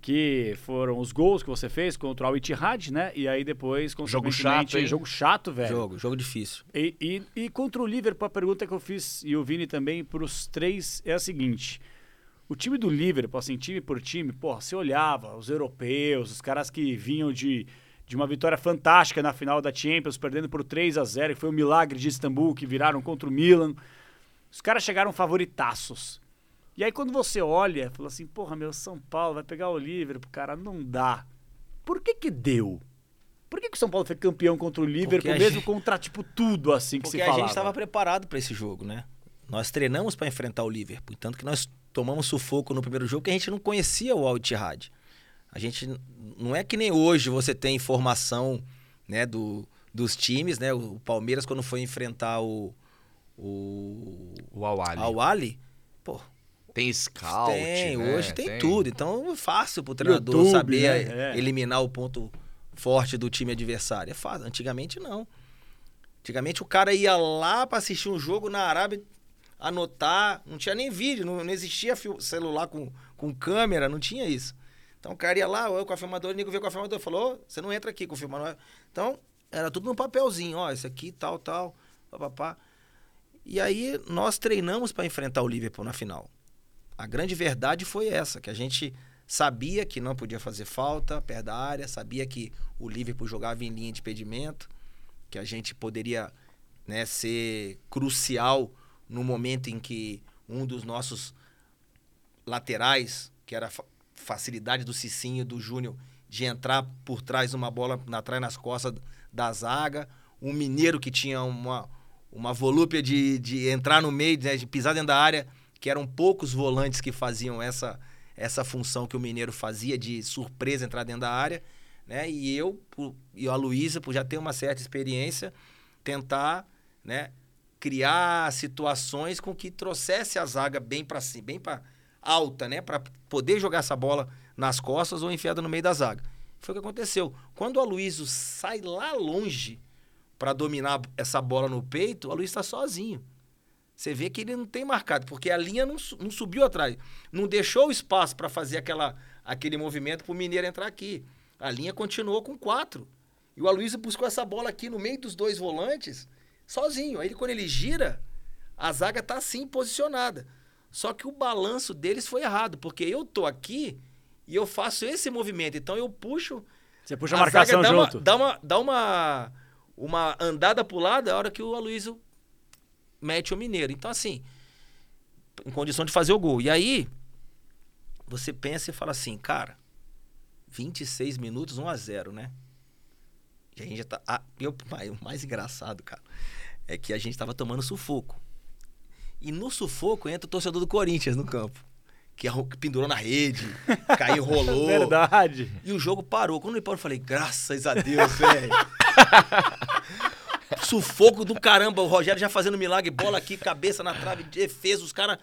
que foram os gols que você fez contra o Al-Ittihad, né, e aí depois, Jogo chato, hein? jogo chato, velho. Jogo, jogo difícil. E, e, e contra o Liverpool, a pergunta que eu fiz, e o Vini também, para os três, é a seguinte. O time do Liverpool, assim, time por time, porra, você olhava os europeus, os caras que vinham de, de uma vitória fantástica na final da Champions, perdendo por 3 a 0 que foi o milagre de Istambul, que viraram contra o Milan. Os caras chegaram favoritaços. E aí quando você olha, fala assim, porra, meu, São Paulo vai pegar o Liverpool, cara, não dá. Por que que deu? Por que, que o São Paulo foi campeão contra o Liverpool, mesmo gente... contra, tipo, tudo assim que Porque se falava? Porque a gente estava preparado para esse jogo, né? Nós treinamos para enfrentar o Liverpool, tanto que nós tomamos sufoco no primeiro jogo que a gente não conhecia o Al Ittihad. A gente não é que nem hoje você tem informação, né, do, dos times, né? O Palmeiras quando foi enfrentar o o o Awali. Awali, pô, tem scout, tem, né? hoje tem, tem, tudo. Então é fácil pro treinador YouTube, saber né? é. eliminar o ponto forte do time adversário. É fácil. Antigamente não. Antigamente o cara ia lá para assistir um jogo na Arábia, anotar, não tinha nem vídeo, não, não existia celular com, com câmera, não tinha isso. Então o cara ia lá, eu com a filmadora, o nego veio com a filmadora, falou, você não entra aqui com o filmador. Então, era tudo no papelzinho, ó, esse aqui, tal, tal, papapá. E aí nós treinamos para enfrentar o Liverpool na final. A grande verdade foi essa, que a gente sabia que não podia fazer falta perto da área, sabia que o Liverpool jogava em linha de impedimento, que a gente poderia né, ser crucial no momento em que um dos nossos laterais, que era facilidade do Cicinho do Júnior de entrar por trás uma bola na trás nas costas da zaga, um mineiro que tinha uma, uma volúpia de, de entrar no meio, né, de pisar dentro da área, que eram poucos volantes que faziam essa, essa função que o mineiro fazia de surpresa entrar dentro da área, né? E eu e a Luísa, por já ter uma certa experiência, tentar, né, criar situações com que trouxesse a zaga bem para cima, bem para alta, né? Para poder jogar essa bola nas costas ou enfiada no meio da zaga. Foi o que aconteceu. Quando o Aloysio sai lá longe para dominar essa bola no peito, o Aloysio está sozinho. Você vê que ele não tem marcado, porque a linha não, não subiu atrás. Não deixou o espaço para fazer aquela, aquele movimento para o Mineiro entrar aqui. A linha continuou com quatro. E o Aloysio buscou essa bola aqui no meio dos dois volantes, sozinho. Aí quando ele gira, a zaga está assim posicionada. Só que o balanço deles foi errado, porque eu tô aqui e eu faço esse movimento. Então eu puxo. Você puxa a, a marcação dá junto. Uma, dá uma, dá uma, uma andada pro lado a hora que o Aloysio mete o Mineiro. Então, assim, em condição de fazer o gol. E aí, você pensa e fala assim, cara, 26 minutos, 1 a 0 né? E a gente já tá. Ah, eu, o mais engraçado, cara, é que a gente tava tomando sufoco. E no sufoco entra o torcedor do Corinthians no campo. Que pendurou na rede, caiu, rolou. *laughs* Verdade. E o jogo parou. Quando ele parou, eu falei, graças a Deus, velho. *laughs* sufoco do caramba. O Rogério já fazendo milagre, bola aqui, cabeça na trave, defesa, os caras.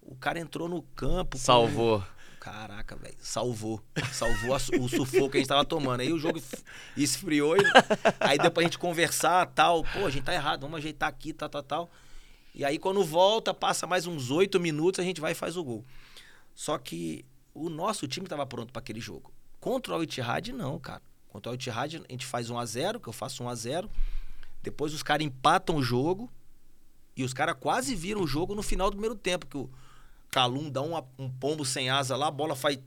O cara entrou no campo. Salvou. Caraca, velho. Salvou. Salvou o sufoco que a gente tava tomando. Aí o jogo esfriou. E... Aí deu pra gente conversar tal. Pô, a gente tá errado, vamos ajeitar aqui, tal, tal, tal. E aí, quando volta, passa mais uns oito minutos, a gente vai e faz o gol. Só que o nosso time estava pronto para aquele jogo. Contra o Al não, cara. Contra o Al a gente faz 1 a 0 que eu faço 1 a 0 Depois os caras empatam o jogo. E os caras quase viram o jogo no final do primeiro tempo. Que o Calum dá um, um pombo sem asa lá, a bola faz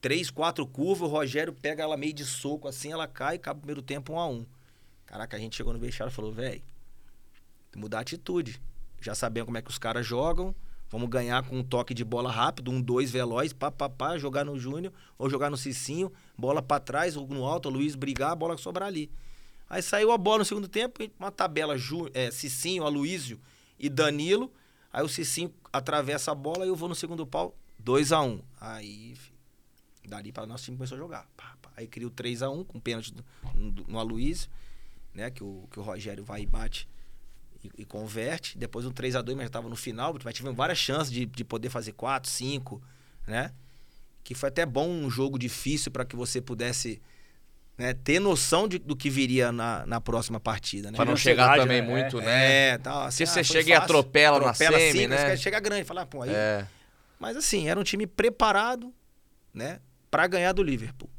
três, quatro curvas, o Rogério pega ela meio de soco assim, ela cai e acaba o primeiro tempo 1 a 1 Caraca, a gente chegou no vestiário e falou, velho, mudar a atitude. Já sabemos como é que os caras jogam. Vamos ganhar com um toque de bola rápido, um, dois veloz, pá, pá, pá, jogar no Júnior, ou jogar no Cicinho, bola para trás, ou no alto, o Luiz brigar, a bola sobrar ali. Aí saiu a bola no segundo tempo, uma tabela Ju, é, Cicinho, Aloísio e Danilo. Aí o Cicinho atravessa a bola e eu vou no segundo pau, 2 a 1 um. Aí, dali para nosso time começou a jogar. Pá, pá. Aí cria o 3 a 1 um, com pênalti no, no Aloísio, né? Que o, que o Rogério vai e bate e, e converte. Depois um 3 a 2 mas já estava no final. Mas tivemos várias chances de, de poder fazer 4, 5, né? Que foi até bom um jogo difícil para que você pudesse né, ter noção de, do que viria na, na próxima partida, né? Para não chegar também né? muito, né? É, tá, assim, Se você ah, chega fácil, e atropela, atropela na semi, né? Chega grande, falar, pô, aí... É. Mas assim, era um time preparado, né, para ganhar do Liverpool.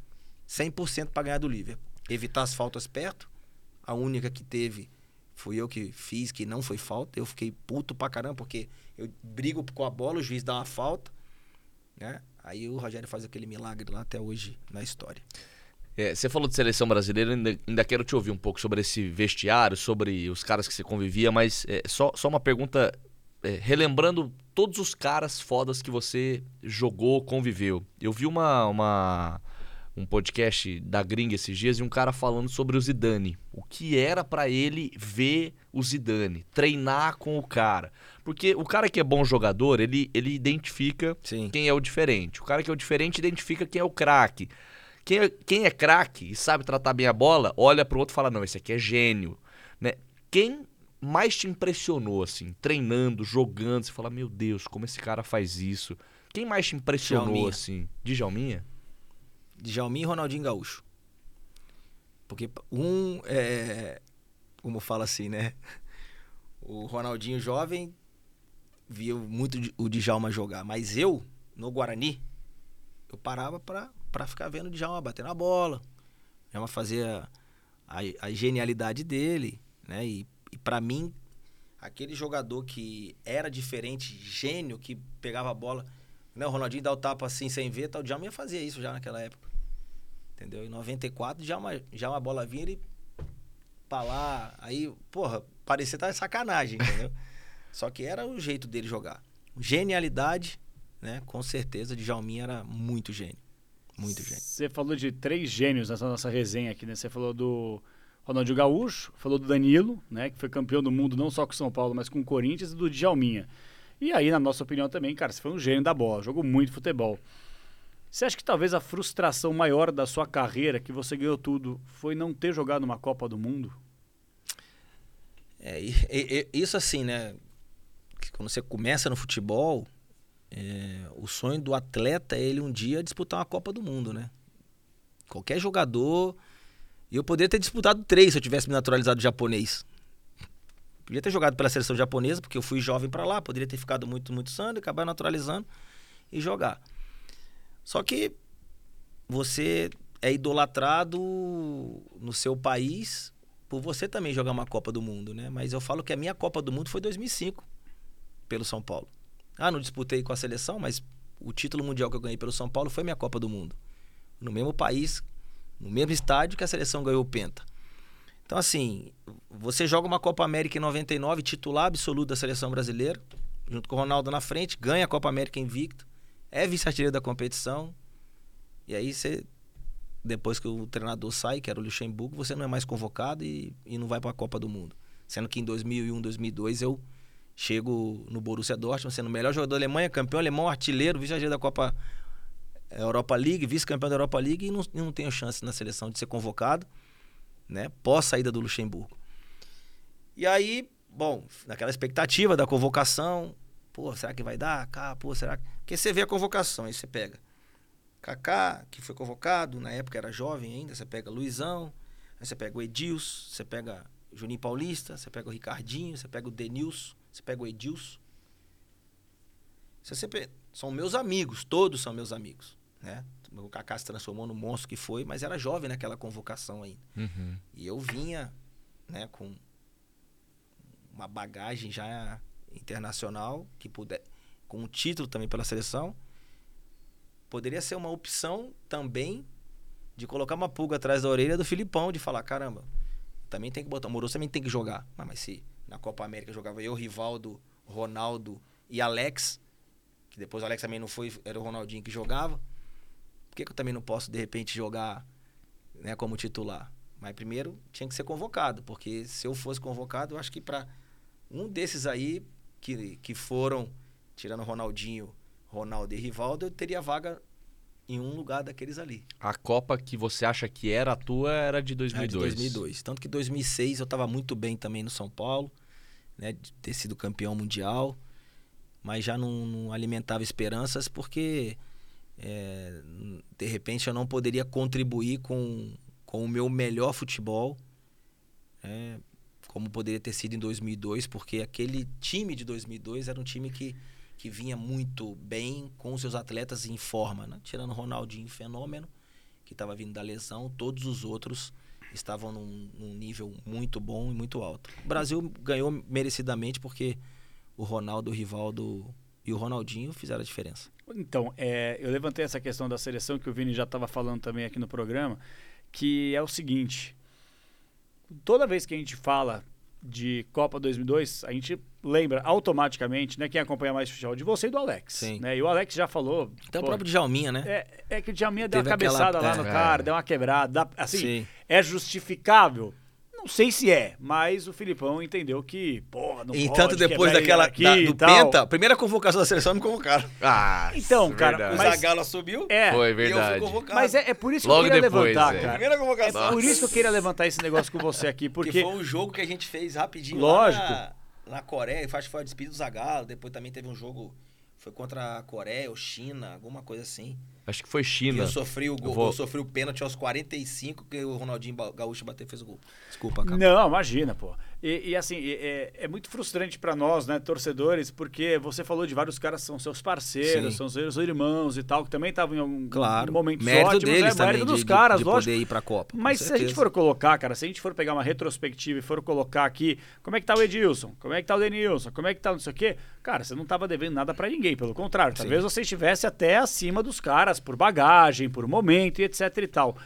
100% para ganhar do Liverpool. Evitar as faltas perto. A única que teve Fui eu que fiz, que não foi falta. Eu fiquei puto pra caramba, porque eu brigo com a bola, o juiz dá uma falta, né? Aí o Rogério faz aquele milagre lá até hoje na história. É, você falou de seleção brasileira, ainda, ainda quero te ouvir um pouco sobre esse vestiário, sobre os caras que você convivia, mas é, só, só uma pergunta, é, relembrando todos os caras fodas que você jogou, conviveu. Eu vi uma, uma um podcast da gringa esses dias e um cara falando sobre o Zidane. O que era para ele ver o Zidane, treinar com o cara. Porque o cara que é bom jogador, ele, ele identifica Sim. quem é o diferente. O cara que é o diferente identifica quem é o craque. Quem é, quem é craque e sabe tratar bem a bola, olha pro outro e fala: não, esse aqui é gênio. Né? Quem mais te impressionou, assim, treinando, jogando? Você fala: meu Deus, como esse cara faz isso? Quem mais te impressionou, Djalminha. assim? Djalminha? Djalminha e Ronaldinho Gaúcho. Porque um é. Como fala assim, né? O Ronaldinho jovem via muito o Djalma jogar. Mas eu, no Guarani, eu parava pra, pra ficar vendo o Djalma bater na bola. O Djalma fazia a, a genialidade dele, né? E, e para mim, aquele jogador que era diferente, gênio, que pegava a bola. Né? O Ronaldinho dá o tapa assim sem ver, tal. o Djalma ia fazer isso já naquela época. Entendeu? Em 94, já uma, já uma bola vinha ele pra lá. Aí, porra, parecia estar sacanagem, entendeu? *laughs* Só que era o jeito dele jogar. Genialidade, né? Com certeza, Djalminha era muito gênio. Muito gênio. Você falou de três gênios nessa nossa resenha aqui, né? Você falou do Ronaldinho Gaúcho, falou do Danilo, né? Que foi campeão do mundo não só com São Paulo, mas com o Corinthians e do Djalminha. E aí, na nossa opinião também, cara, você foi um gênio da bola, jogou muito futebol. Você acha que talvez a frustração maior da sua carreira, que você ganhou tudo, foi não ter jogado uma Copa do Mundo? É, isso assim, né? Quando você começa no futebol, é, o sonho do atleta é ele um dia disputar uma Copa do Mundo, né? Qualquer jogador. Eu poderia ter disputado três se eu tivesse me naturalizado japonês. Podia ter jogado pela seleção japonesa, porque eu fui jovem pra lá, poderia ter ficado muito, muito sano acabar naturalizando e jogar. Só que você é idolatrado no seu país por você também jogar uma Copa do Mundo, né? Mas eu falo que a minha Copa do Mundo foi 2005, pelo São Paulo. Ah, não disputei com a seleção, mas o título mundial que eu ganhei pelo São Paulo foi minha Copa do Mundo. No mesmo país, no mesmo estádio que a seleção ganhou o Penta. Então, assim, você joga uma Copa América em 99, titular absoluto da seleção brasileira, junto com o Ronaldo na frente, ganha a Copa América invicto, é vice-artilheiro da competição, e aí você depois que o treinador sai, que era o Luxemburgo, você não é mais convocado e, e não vai para a Copa do Mundo. Sendo que em 2001, 2002 eu chego no Borussia Dortmund sendo o melhor jogador da Alemanha, campeão alemão, artilheiro, vice-artilheiro da Copa Europa League, vice-campeão da Europa League e não, não tenho chance na seleção de ser convocado, né? Pós saída do Luxemburgo. E aí, bom, naquela expectativa da convocação, pô, será que vai dar? Cá, pô, será que... Porque você vê a convocação, aí você pega Kaká, que foi convocado, na época era jovem ainda, você pega Luizão, aí você pega o Edilson, você pega Juninho Paulista, você pega o Ricardinho, você pega o Denilson, você pega o Edilson. Você pe- São meus amigos, todos são meus amigos, né? O Kaká se transformou no monstro que foi, mas era jovem naquela convocação ainda. Uhum. E eu vinha, né, com uma bagagem já internacional, que puder, com um título também pela seleção. Poderia ser uma opção também de colocar uma pulga atrás da orelha do Filipão, de falar, caramba, também tem que botar, o também tem que jogar. Mas, mas se na Copa América jogava eu, Rivaldo, Ronaldo e Alex, que depois o Alex também não foi, era o Ronaldinho que jogava, por que, que eu também não posso, de repente, jogar né, como titular? Mas primeiro tinha que ser convocado, porque se eu fosse convocado, eu acho que para um desses aí que, que foram, tirando Ronaldinho, Ronaldo e Rivaldo, eu teria vaga em um lugar daqueles ali. A Copa que você acha que era a tua era de É, 2002. de 2002. Tanto que 2006 eu estava muito bem também no São Paulo, né, de ter sido campeão mundial, mas já não, não alimentava esperanças porque é, de repente eu não poderia contribuir com, com o meu melhor futebol, né, como poderia ter sido em 2002, porque aquele time de 2002 era um time que, que vinha muito bem com seus atletas em forma, né? tirando o Ronaldinho fenômeno, que estava vindo da lesão, todos os outros estavam num, num nível muito bom e muito alto. O Brasil ganhou merecidamente porque o Ronaldo, o Rivaldo e o Ronaldinho fizeram a diferença. Então, é, eu levantei essa questão da seleção que o Vini já estava falando também aqui no programa, que é o seguinte: toda vez que a gente fala de Copa 2002, a gente lembra automaticamente, né, quem acompanha mais futebol, de você e do Alex. Sim. Né? E o Alex já falou. Então o próprio Djalminha, né? é, é que o Djalminha deu uma Teve aquela- cabeçada lá é, no é. cara, deu uma quebrada. assim, Sim. é justificável? Não sei se é, mas o Filipão entendeu que, porra, não Entanto, pode depois quebrar daquela aqui da- e do tal. Penta, primeira convocação da seleção me convocaram. Ah, *laughs* Então, cara, verdade. O Mas- Zagallo subiu É, Foi e eu fui verdade. mas é, é por isso Logo que eu queria depois, levantar, é. cara. Primeira convocação. É por isso que eu queria levantar esse negócio com você aqui, Porque porque foi um jogo que a gente fez rapidinho Lógico. lá na, na Coreia. Acho que foi a despedida do Zagallo. Depois também teve um jogo, foi contra a Coreia ou China, alguma coisa assim. Acho que foi E China. eu sofri o gol, Eu vou- eu sofri o pênalti aos 45 que o Ronaldinho Gaúcho bateu e fez o gol. Desculpa, cara. Não, imagina, pô. E, e, assim, é, é muito frustrante pra nós, né, torcedores, porque você falou de vários caras que são seus parceiros, Sim. são seus irmãos e tal, que também estavam em algum Claro. momentos mérito ótimos, deles né? também, mérito dos de- caras, de lógico. poder ir pra Copa. com Mas se a gente for colocar, cara, se a gente for pegar uma retrospectiva e for colocar aqui, como é que tá o Edilson? Como é que tá o Denilson? Como é que tá não sei o quê? Cara, você não tava devendo nada pra ninguém, pelo contrário. Sim. Talvez você estivesse até acima dos caras por bagagem, por momento e etc e tal.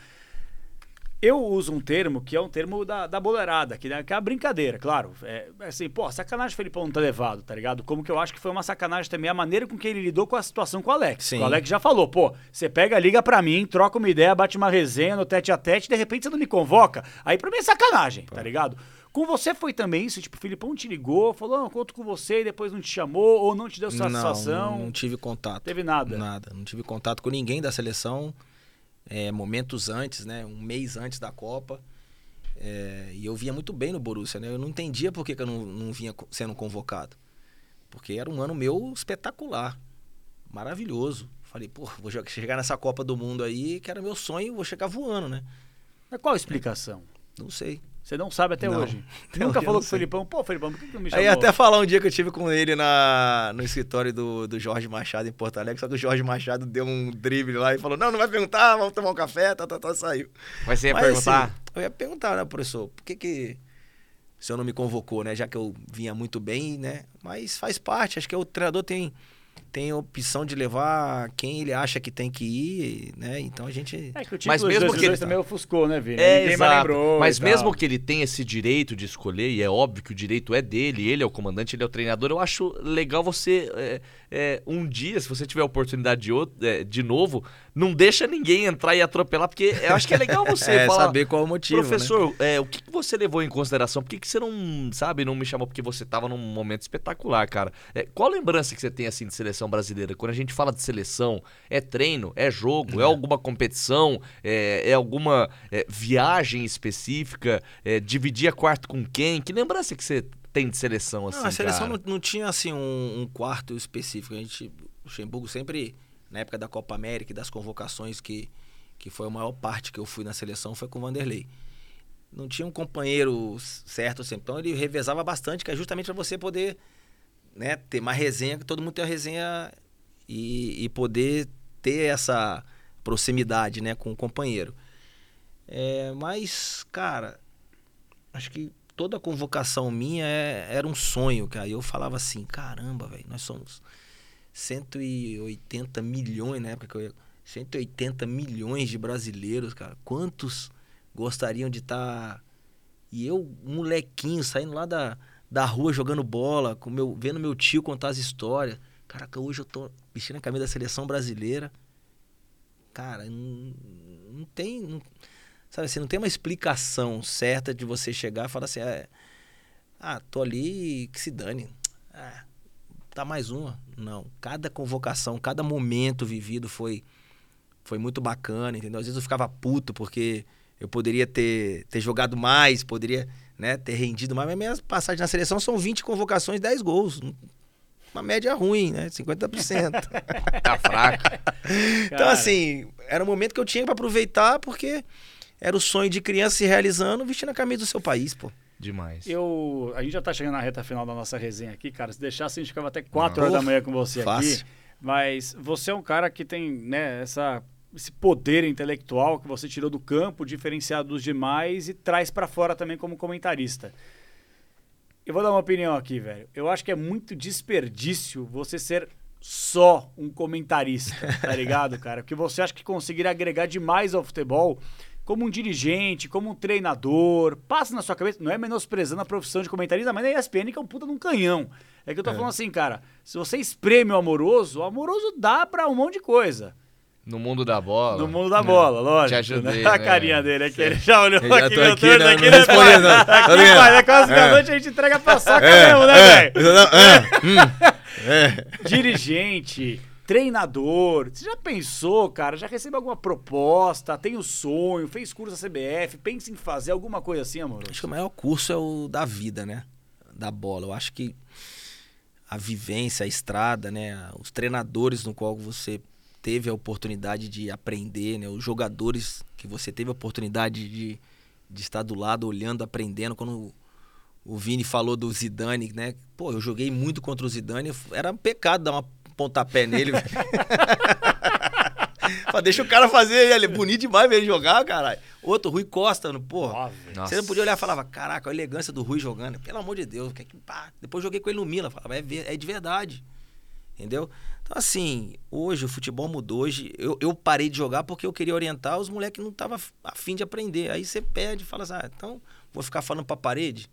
Eu uso um termo que é um termo da, da boleirada, que é que é a brincadeira, claro. É é assim, pô, sacanagem o Felipão não ter levado, tá ligado? Como que eu acho que foi uma sacanagem também a maneira com que ele lidou com a situação com o Alex. Sim. O Alex já falou, pô, você pega, liga pra mim, troca uma ideia, bate uma resenha no tete a tete, de repente você não me convoca. Aí pra mim é sacanagem, tá ligado? Com você foi também isso? Tipo, o Filipão te ligou, falou, não, conto com você e depois não te chamou ou não te deu satisfação. Não, não tive contato. Teve nada. Nada. Não tive contato com ninguém da seleção. É, momentos antes, né? Um mês antes da Copa. É, e eu vinha muito bem no Borussia, né? Eu não entendia por que, que eu não, não vinha sendo convocado. Porque era um ano meu espetacular. Maravilhoso. Falei, pô, vou chegar nessa Copa do Mundo aí, que era meu sonho, vou chegar voando, né? Mas qual a explicação? Não sei. Você não sabe até Não. hoje. *laughs* Até Nunca falou não com o. Felipão, pô, Felipão, por que que não me chamou? Aí até falar um dia que eu tive com ele na, no escritório do, do Jorge Machado em Porto Alegre, só que o Jorge Machado deu um drible lá e falou: Não, não vai perguntar, vamos tomar um café, tá, tá, tá, saiu. Mas você ia Mas, perguntar? assim, eu ia perguntar, né, professor, por que que o senhor não me convocou, né? Já que eu vinha muito bem, né? Mas faz parte, acho que o treinador tem, tem a opção de levar quem ele acha que tem que ir, né? Então a gente. É que o Mas título mesmo de que 2002 ele- também ofuscou, né, Vini? É, Ninguém exato. lembrou Mas e tal. mesmo que ele tenha esse direito de escolher, e é óbvio que o direito é dele, ele é o comandante, ele é o treinador, eu acho legal você, é, é, um dia, se você tiver a oportunidade de, outro, é, de novo, não deixa ninguém entrar e atropelar, porque eu acho que é legal você *laughs* é, falar... saber qual o motivo. né? Professor, é, o que, que você levou em consideração? Por que, que você não, sabe, não me chamou? Porque você tava num momento espetacular, cara. É, qual lembrança que você tem, assim, de seleção brasileira? Quando a gente fala de seleção, é treino, é jogo, é, alguma competição, é, é alguma é, viagem específica, é, dividir a quarto com quem? Que lembrança que você tem de seleção, assim, Não, a seleção não, não tinha assim um, um quarto específico. A gente, o Luxemburgo sempre, na época da Copa América e das convocações, que, que foi a maior parte que eu fui na seleção, foi com o Vanderlei. Não tinha um companheiro certo sempre. Então ele revezava bastante, que é justamente para você poder né, ter uma resenha, que todo mundo tem uma resenha e, e poder ter essa proximidade né, com o companheiro. É, mas, cara, acho que toda convocação minha é- era um sonho, cara. Eu falava assim, caramba, velho, nós somos 180 milhões na época que eu ia. 180 milhões de brasileiros, cara. Quantos gostariam de estar. E eu, molequinho, saindo lá da, da rua jogando bola, com meu, vendo meu tio contar as histórias. Caraca, hoje eu tô vestindo a camisa da seleção brasileira. Cara, não, não tem. não- sabe assim, não tem uma explicação certa de você chegar e falar assim: é, ah, tô ali que se dane. Ah, tá mais uma. Não. Cada convocação, cada momento vivido foi, foi muito bacana, entendeu? Às vezes eu ficava puto porque eu poderia ter, ter jogado mais, poderia né, ter rendido mais, mas minhas passagens na seleção são 20 convocações, 10 gols. Uma média ruim, né? 50%. *laughs* Tá fraco. Então, assim, era um momento que eu tinha pra aproveitar porque era o sonho de criança se realizando vestindo a camisa do seu país, pô. Demais. Eu, a gente já tá chegando na reta final da nossa resenha aqui, cara. Se deixasse, a gente ficava até 4 Não. horas da manhã com você Fácil. aqui. Mas você é um cara que tem, né, essa, esse poder intelectual que você tirou do campo, diferenciado dos demais e traz pra fora também como comentarista. Eu vou dar uma opinião aqui, velho. Eu acho que é muito desperdício você ser só um comentarista, tá ligado, cara? Porque você acha que conseguir agregar demais ao futebol como um dirigente, como um treinador, passa na sua cabeça, não é menosprezando a profissão de comentarista, mas na ESPN que é um puta de um canhão. É que eu tô falando assim, cara, se você espreme o amoroso, o amoroso dá pra um monte de coisa. No mundo da bola. No mundo da bola, lógico. Te ajudei, né? *laughs* A né? carinha dele aqui, ele já olhou já aqui, meu aqui, torto né? aqui, Não né, pai? não. Tá Aqui, ligado? pai, é quase da É. noite a gente entrega pra soca mesmo, né, velho? *laughs* É. Dirigente, treinador, você já pensou, cara? Já recebeu alguma proposta? Tem o sonho? Fez curso da CBF? Pensa em fazer alguma coisa assim, amor? Acho que o maior curso é o da vida, né? Da bola. Eu acho que a vivência, a estrada, né? Os treinadores no qual você teve a oportunidade de aprender, né? Os jogadores que você teve a oportunidade de, de estar do lado, olhando, aprendendo. Quando o Vini falou do Zidane, né? Pô, eu joguei muito contra o Zidane. Era um pecado dar uma pontapé nele, *laughs* Deixa o cara fazer, ele é bonito demais ver ele jogar, caralho. Outro, Rui Costa, no- porra. Nossa. Você não podia olhar e falava, caraca, a elegância do Rui jogando. Pelo amor de Deus, que, pá. depois joguei com ele no Milan. Falava, é, é de verdade. Entendeu? Então, assim, hoje o futebol mudou. Hoje eu, eu parei de jogar porque eu queria orientar os moleques que não estavam afim de aprender. Aí você perde e fala assim, ah, então vou ficar falando pra parede,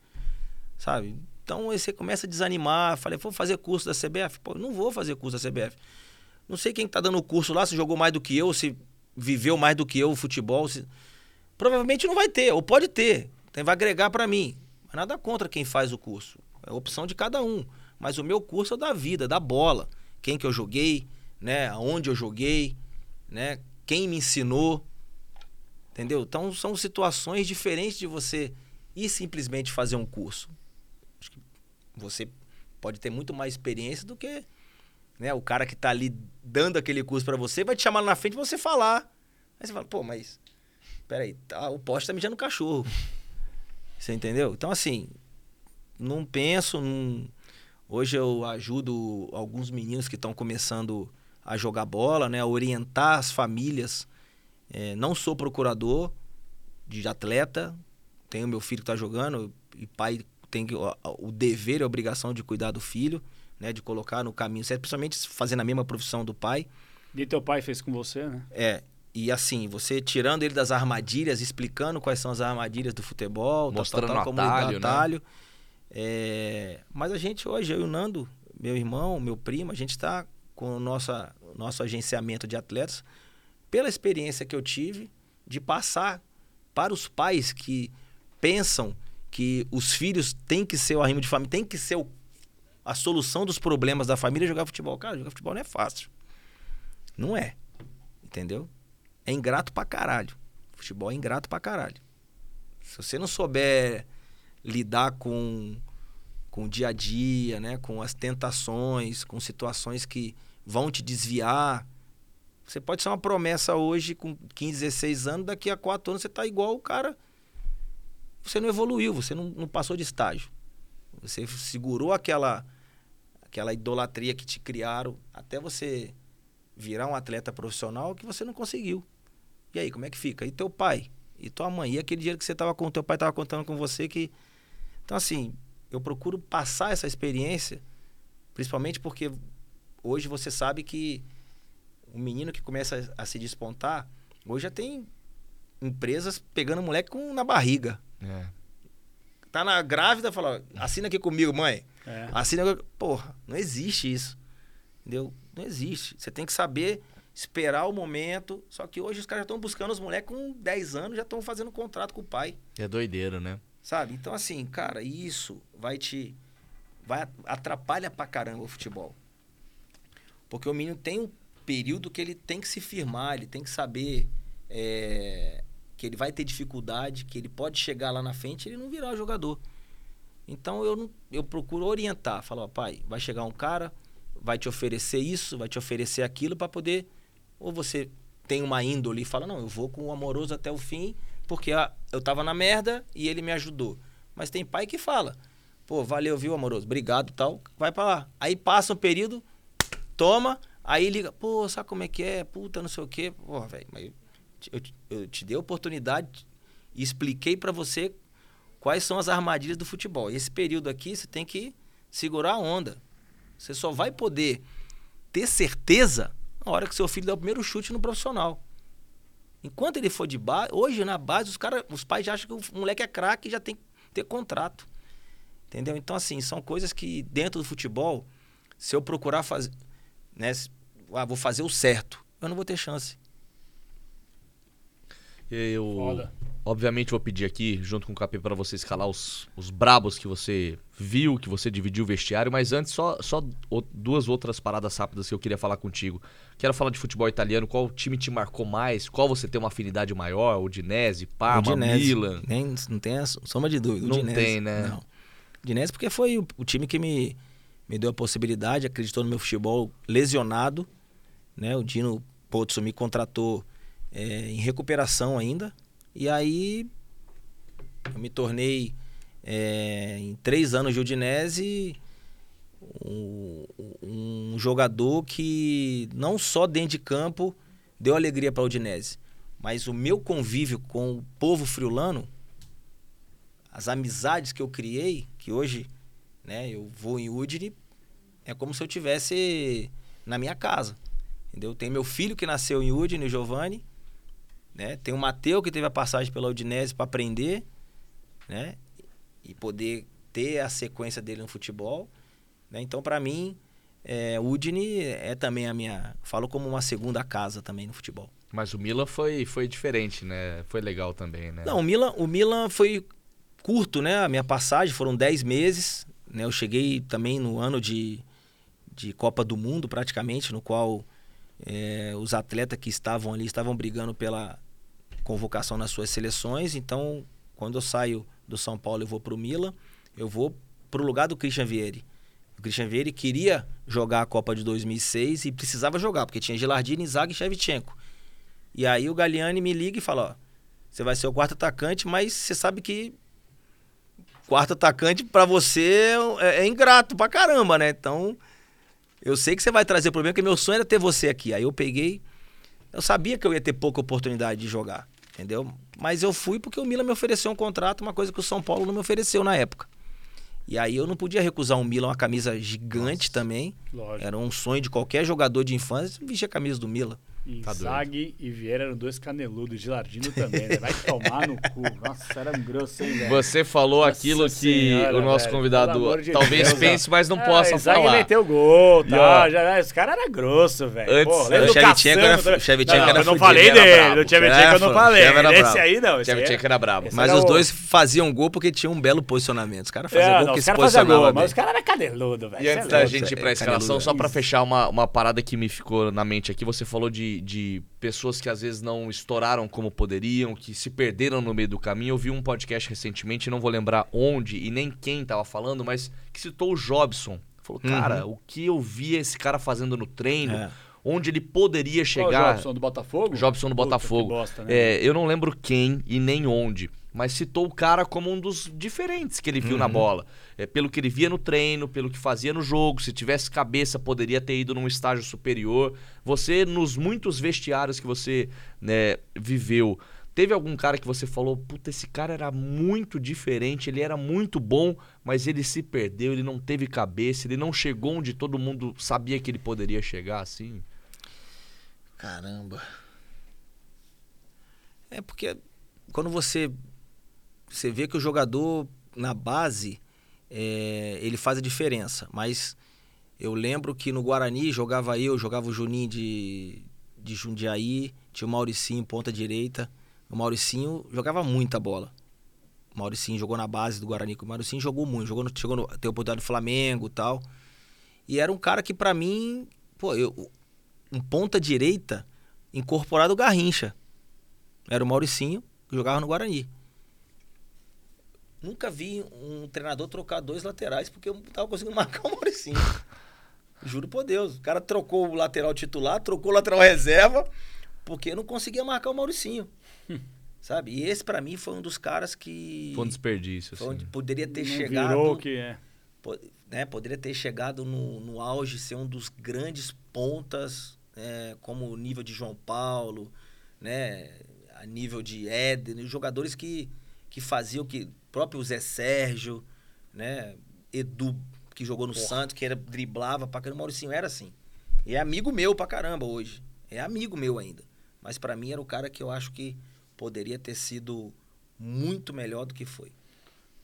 sabe? Então você começa a desanimar. Falei, vou fazer curso da CBF? Pô, não vou fazer curso da CBF. Não sei quem tá dando curso lá, se jogou mais do que eu, se viveu mais do que eu o futebol. se- Provavelmente não vai ter, ou pode ter. Então vai agregar pra mim. Mas nada contra quem faz o curso. É a opção de cada um. Mas o meu curso é da vida, da bola. Quem que eu joguei, né? Aonde eu joguei, né? Quem me ensinou. Entendeu? Então são situações diferentes de você ir simplesmente fazer um curso. Você pode ter muito mais experiência do que né, o cara que tá ali dando aquele curso pra você vai te chamar na frente pra você falar. Aí você fala, pô, mas peraí, tá, o poste tá mijando cachorro. *laughs* Você entendeu? Então, assim, não penso. Hoje eu ajudo alguns meninos que estão começando a jogar bola, né? A orientar as famílias. É, não sou procurador de atleta. Tenho meu filho que está jogando. E pai tem que- o, dever e a obrigação de cuidar do filho, né? De colocar no caminho certo. Principalmente fazendo a mesma profissão do pai. E teu pai fez com você, né? É. E assim, você tirando ele das armadilhas, explicando quais são as armadilhas do futebol, tal, Mostrando tal, tal, o como atalho, né? atalho. É, mas a gente hoje, eu e o Nando, meu irmão, meu primo, a gente está com o nossa, nosso agenciamento de atletas, pela experiência que eu tive de passar para os pais que pensam que os filhos têm que ser o arrimo de família, tem que ser o- a solução dos problemas da família jogar futebol. Cara, jogar futebol não é fácil. Não é. Entendeu? É ingrato pra caralho. Futebol é ingrato pra caralho. Se você não souber lidar com, com o dia a dia, né? com as tentações, com situações que vão te desviar. Você pode ser uma promessa hoje com 15, 16 anos, daqui a 4 anos você tá igual o cara. Você não evoluiu, você não, não passou de estágio. Você segurou aquela, aquela idolatria que te criaram até você virar um atleta profissional que você não conseguiu. E aí, como é que fica? E teu pai? E tua mãe? E aquele dinheiro que você tava com teu pai tava contando com você que Então assim, eu procuro passar essa experiência, principalmente porque hoje você sabe que o menino que começa a, se despontar, hoje já tem empresas pegando moleque com, na barriga. É. Tá na grávida, fala, assina aqui comigo, mãe. É. Assina. Porra, não existe isso. Entendeu? Não existe. Você tem que saber esperar o momento. Só que hoje os caras já estão buscando os moleques com 10 anos, já estão fazendo contrato com o pai. É doideira, né? Sabe? Então, assim, cara, isso vai te. Vai atrapalha pra caramba o futebol. Porque o menino tem um período que ele tem que se firmar, ele tem que saber é, que ele vai ter dificuldade, que ele pode chegar lá na frente ele não virar jogador. Então eu, eu procuro orientar, falar, ó, pai, vai chegar um cara, vai te oferecer isso, vai te oferecer aquilo para poder. Ou você tem uma índole e fala, não, eu vou com o amoroso até o fim, porque ah, eu tava na merda e ele me ajudou. Mas tem pai que fala, pô, valeu, viu, amoroso, obrigado tal, vai para lá. Aí passa um período, toma, aí liga, pô, sabe como é que é? Puta, não sei o quê. Pô, velho, mas eu, te- eu, te- dei a oportunidade e expliquei para você quais são as armadilhas do futebol. Esse período aqui você tem que segurar a onda. Você só vai poder ter certeza na hora que seu filho der o primeiro chute no profissional. Enquanto ele for de base, hoje na base, os, cara, os pais já acham que o moleque é craque e já tem que ter contrato. Entendeu? Então, assim, são coisas que dentro do futebol, se eu procurar fazer, né, ah, vou fazer o certo, eu não vou ter chance. Eu, Foda. obviamente, vou pedir aqui, junto com o Capê, para você escalar os, os brabos que você viu, que você dividiu o vestiário. Mas antes, só, só duas outras paradas rápidas que eu queria falar contigo. Quero falar de futebol italiano. Qual time te marcou mais? Qual você tem uma afinidade maior? Udinese, Parma, Udinese. Milan? Nem, não tem a soma de dúvida. Não Udinese, tem, né? Não. Udinese porque foi o, o time que me, me deu a possibilidade, acreditou no meu futebol lesionado. Né? O Dino Pozzo me contratou é, em recuperação ainda. E aí eu me tornei, é, em três anos de Udinese, um, um, jogador que não só dentro de campo deu alegria para o Udinese, mas o meu convívio com o povo friulano, as amizades que eu criei, que hoje né, eu vou em Udine, é como se eu tivesse na minha casa. Entendeu? Tem meu filho que nasceu em Udine, o Giovanni, né? Tem o Mateu que teve a passagem pela Udinese para aprender, né? E poder ter a sequência dele no futebol. Né? Então, para mim, é, Udine é também a minha. Falo como uma segunda casa também no futebol. Mas o Milan foi, foi diferente, né? Foi legal também, né? Não, o Milan, o Milan foi curto, né? A minha passagem foram 10 meses. Né? Eu cheguei também no ano de, de Copa do Mundo, praticamente, no qual é, os atletas que estavam ali estavam brigando pela convocação nas suas seleções. Então, quando eu saio do São Paulo e vou para o Milan, eu vou para o lugar do Christian Vieri. O Christian Vieri queria jogar a Copa de 2006 e precisava jogar, porque tinha Gilardini, Zaga e Shevchenko. E aí o Galliani me liga e fala, ó, você vai ser o quarto atacante, mas você sabe que quarto atacante para você é, é, ingrato pra caramba, né? Então, eu sei que você vai trazer problema, porque meu sonho era ter você aqui. Aí eu peguei. Eu sabia que eu ia ter pouca oportunidade de jogar, entendeu? Mas eu fui porque o Milan me ofereceu um contrato, uma coisa que o São Paulo não me ofereceu na época. E aí eu não podia recusar um Milan, uma camisa gigante Nossa, também. Lógico. Era um sonho de qualquer jogador de infância vestir a camisa do Milan. Inzaghi tá e Vieira eram dois caneludos. Gilardino também, né? Vai tomar no cu. *laughs* Nossa, era um grosso, hein, velho? Você falou Nossa aquilo senhora, que o nosso velho, convidado de talvez Deus, pense, mas não é, possa Inzaghi falar. meteu gol, tá? Já, esse cara era grosso, velho. Antes, Pô, o Shevchenko era, Shevchenko era Eu não falei dele, o Shevchenko eu não falei. Esse aí não. Shevchenko era brabo. Mas os dois faziam gol porque tinham um belo posicionamento. Os caras faziam é, gol que se posicionavam Mas os caras eram caneludo, velho. E antes da gente ir pra escalação, só pra fechar uma parada que me ficou na mente aqui, você falou de pessoas que às vezes não estouraram como poderiam, que se perderam no meio do caminho. Eu vi um podcast recentemente, não vou lembrar onde e nem quem estava falando, mas que citou o Jobson. Falou, cara, uhum. o que eu vi esse cara fazendo no treino, é. onde ele poderia chegar. Qual, Jobson do Botafogo? Jobson do Puta, Botafogo. Bosta, né? é, eu não lembro quem e nem onde mas citou o cara como um dos diferentes que ele viu uhum. na bola. É, pelo que ele via no treino, pelo que fazia no jogo, se tivesse cabeça, poderia ter ido num estágio superior. Você, nos muitos vestiários que você né, viveu, teve algum cara que você falou, puta, esse cara era muito diferente, ele era muito bom, mas ele se perdeu, ele não teve cabeça, ele não chegou onde todo mundo sabia que ele poderia chegar assim? Caramba. É porque quando você você vê que o jogador na base é, ele faz a diferença. Mas eu lembro que no Guarani jogava eu, jogava o Juninho de, de Jundiaí, tinha o Mauricinho ponta direita. O Mauricinho jogava muita bola. O Mauricinho jogou na base do Guarani, o Mauricinho jogou muito, jogou no, chegou no, teve oportunidade do Flamengo e tal. E era um cara que para mim, pô, eu, um ponta direita incorporado Garrincha. Era o Mauricinho que jogava no Guarani. Nunca vi um treinador trocar dois laterais porque eu não tava conseguindo *laughs* marcar o Mauricinho. Juro por Deus. O cara trocou o lateral titular, trocou o lateral reserva, porque não conseguia marcar o Mauricinho. *laughs* Sabe? E esse, para mim, foi um dos caras que. Foi um desperdício. Foi assim. poderia ter não chegado. Virou que é. Né, poderia ter chegado no, no auge, ser um dos grandes pontas, é, como o nível de João Paulo, né? A nível de Éden, jogadores que, que faziam que próprio Zé Sérgio, né? Edu, que jogou no Porra. Santos, que era, driblava pra caramba. O Mauricinho era assim. E é amigo meu pra caramba hoje. É amigo meu ainda. Mas para mim era o cara que eu acho que poderia ter sido muito melhor do que foi.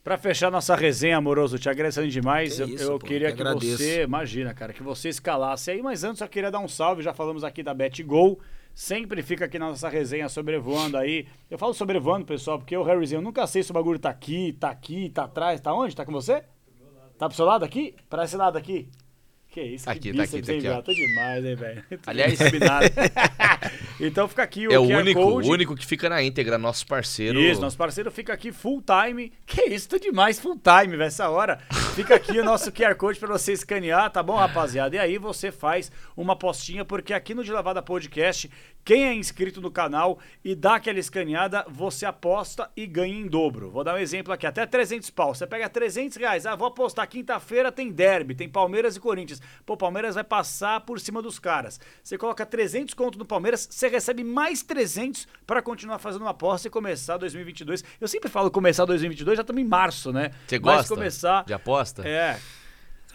Pra fechar nossa resenha, amoroso, te agradecendo demais. Que eu isso, eu pô, queria que que você, imagina, cara, que você escalasse aí, mas antes eu queria dar um salve, já falamos aqui da BetGol. Sempre fica aqui na nossa resenha sobrevoando aí. Eu falo sobrevoando, pessoal, porque o Harryzinho, eu nunca sei se o bagulho tá aqui, tá aqui, tá atrás, tá onde? Tá com você? Tá pro seu lado aqui? Pra esse lado aqui? Que isso, Aqui, que tá aqui, bíceps, tá aqui, ó. velho? Tô demais, hein, velho? *laughs* Aliás- *laughs* então fica aqui o É o QR único, Code. o único que fica na íntegra, nosso parceiro. Isso, nosso parceiro fica aqui full time. Que isso, tô demais full time, velho, essa hora. Fica aqui o nosso QR Code pra você escanear, tá bom, rapaziada? E aí você faz uma postinha, porque aqui no De Lavada Podcast, quem é inscrito no canal e dá aquela escaneada, você aposta e ganha em dobro. Vou dar um exemplo aqui, até 300 pau. Você pega 300 reais, ah, vou apostar quinta-feira tem derby, tem Palmeiras e Corinthians. Pô, Palmeiras vai passar por cima dos caras. Você coloca 300 conto no Palmeiras, você recebe mais 300 pra continuar fazendo uma aposta e começar 2022. Eu sempre falo começar 2022, já estamos em março, né? Você Mas gosta começar de aposta? É,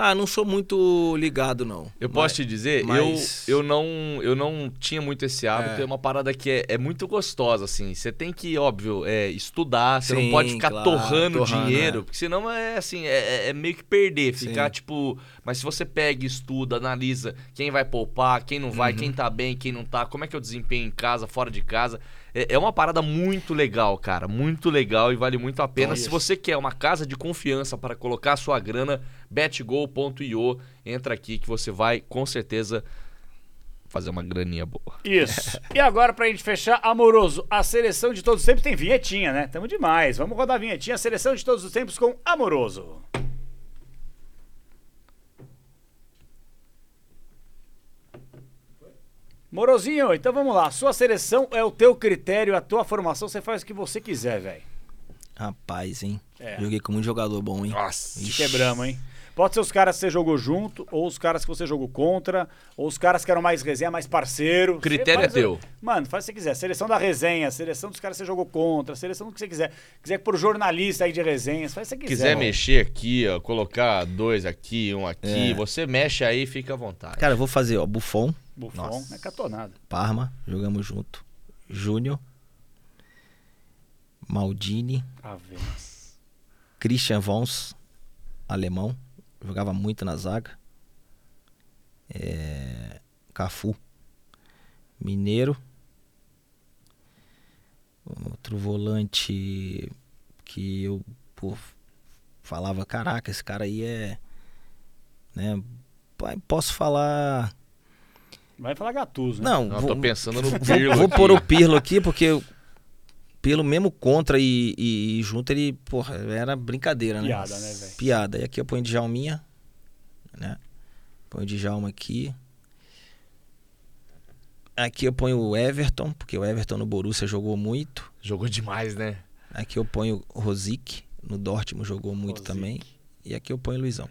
Ah, não sou muito ligado, não. Eu posso Mas- te dizer, mas- eu, eu, não, eu não tinha muito esse hábito, é, É. uma parada que é, é muito gostosa, assim. Você tem que, óbvio, é, estudar, você não Sim, pode ficar claro, torrando, torrando, dinheiro, é. porque senão é assim, é, é- é meio que perder, Sim. ficar tipo. Mas se você pega, estuda, analisa quem vai poupar, quem não Uhum. vai, quem tá bem, quem não tá, como é que eu desempenho em casa, fora de casa. É, é uma parada muito legal, cara. Muito legal e vale muito a pena. Se você quer uma casa de confiança para colocar sua grana, betgol.io, entra aqui que você vai com certeza fazer uma graninha boa. isso. e agora, pra gente fechar, amoroso, a seleção de todos os tempos tem vinhetinha, né? Tamo demais. Vamos rodar a vinhetinha, a seleção de todos os tempos com amoroso. Morozinho, então vamos lá. Sua seleção é o teu critério, a tua formação, você faz o que você quiser, velho. Rapaz, hein? É. Joguei com muito jogador bom, hein? Nossa. Quebramos, hein? Pode ser os caras que você jogou junto, ou os caras que você jogou contra, ou os caras que eram mais resenha, mais parceiro. Critério é teu. Mano, faz o que você quiser. Seleção da resenha, seleção dos caras que você jogou contra, seleção do que você quiser. Quiser por jornalista aí de resenhas, faz o que você quiser. Quiser mano. mexer aqui, ó, colocar dois aqui, um aqui, É. você mexe aí, fica à vontade. Cara, eu vou fazer, ó, Buffon, Buffon, Nossa. não é catonada. Parma, jogamos junto. Júnior, Maldini, Ave. Christian Vons, alemão, jogava muito na zaga. É, Cafu, mineiro. Outro volante que eu pô, falava, caraca, esse cara aí é. Né, posso falar. Vai falar Gatuso, né? Não, Não, eu vou, tô pensando no vou, *laughs* Pirlo vou aqui. pôr o Pirlo aqui, porque pelo mesmo contra e, e- e junto ele, porra, era brincadeira, né? Piada, né, velho? Piada. E aqui eu ponho Djalminha, né? Ponho Djalma aqui. Aqui eu ponho o Everton, porque o Everton no Borussia jogou muito. Jogou demais, né? Aqui eu ponho o Rosic, no Dortmund jogou muito Rosic. também. E aqui eu ponho o Luizão.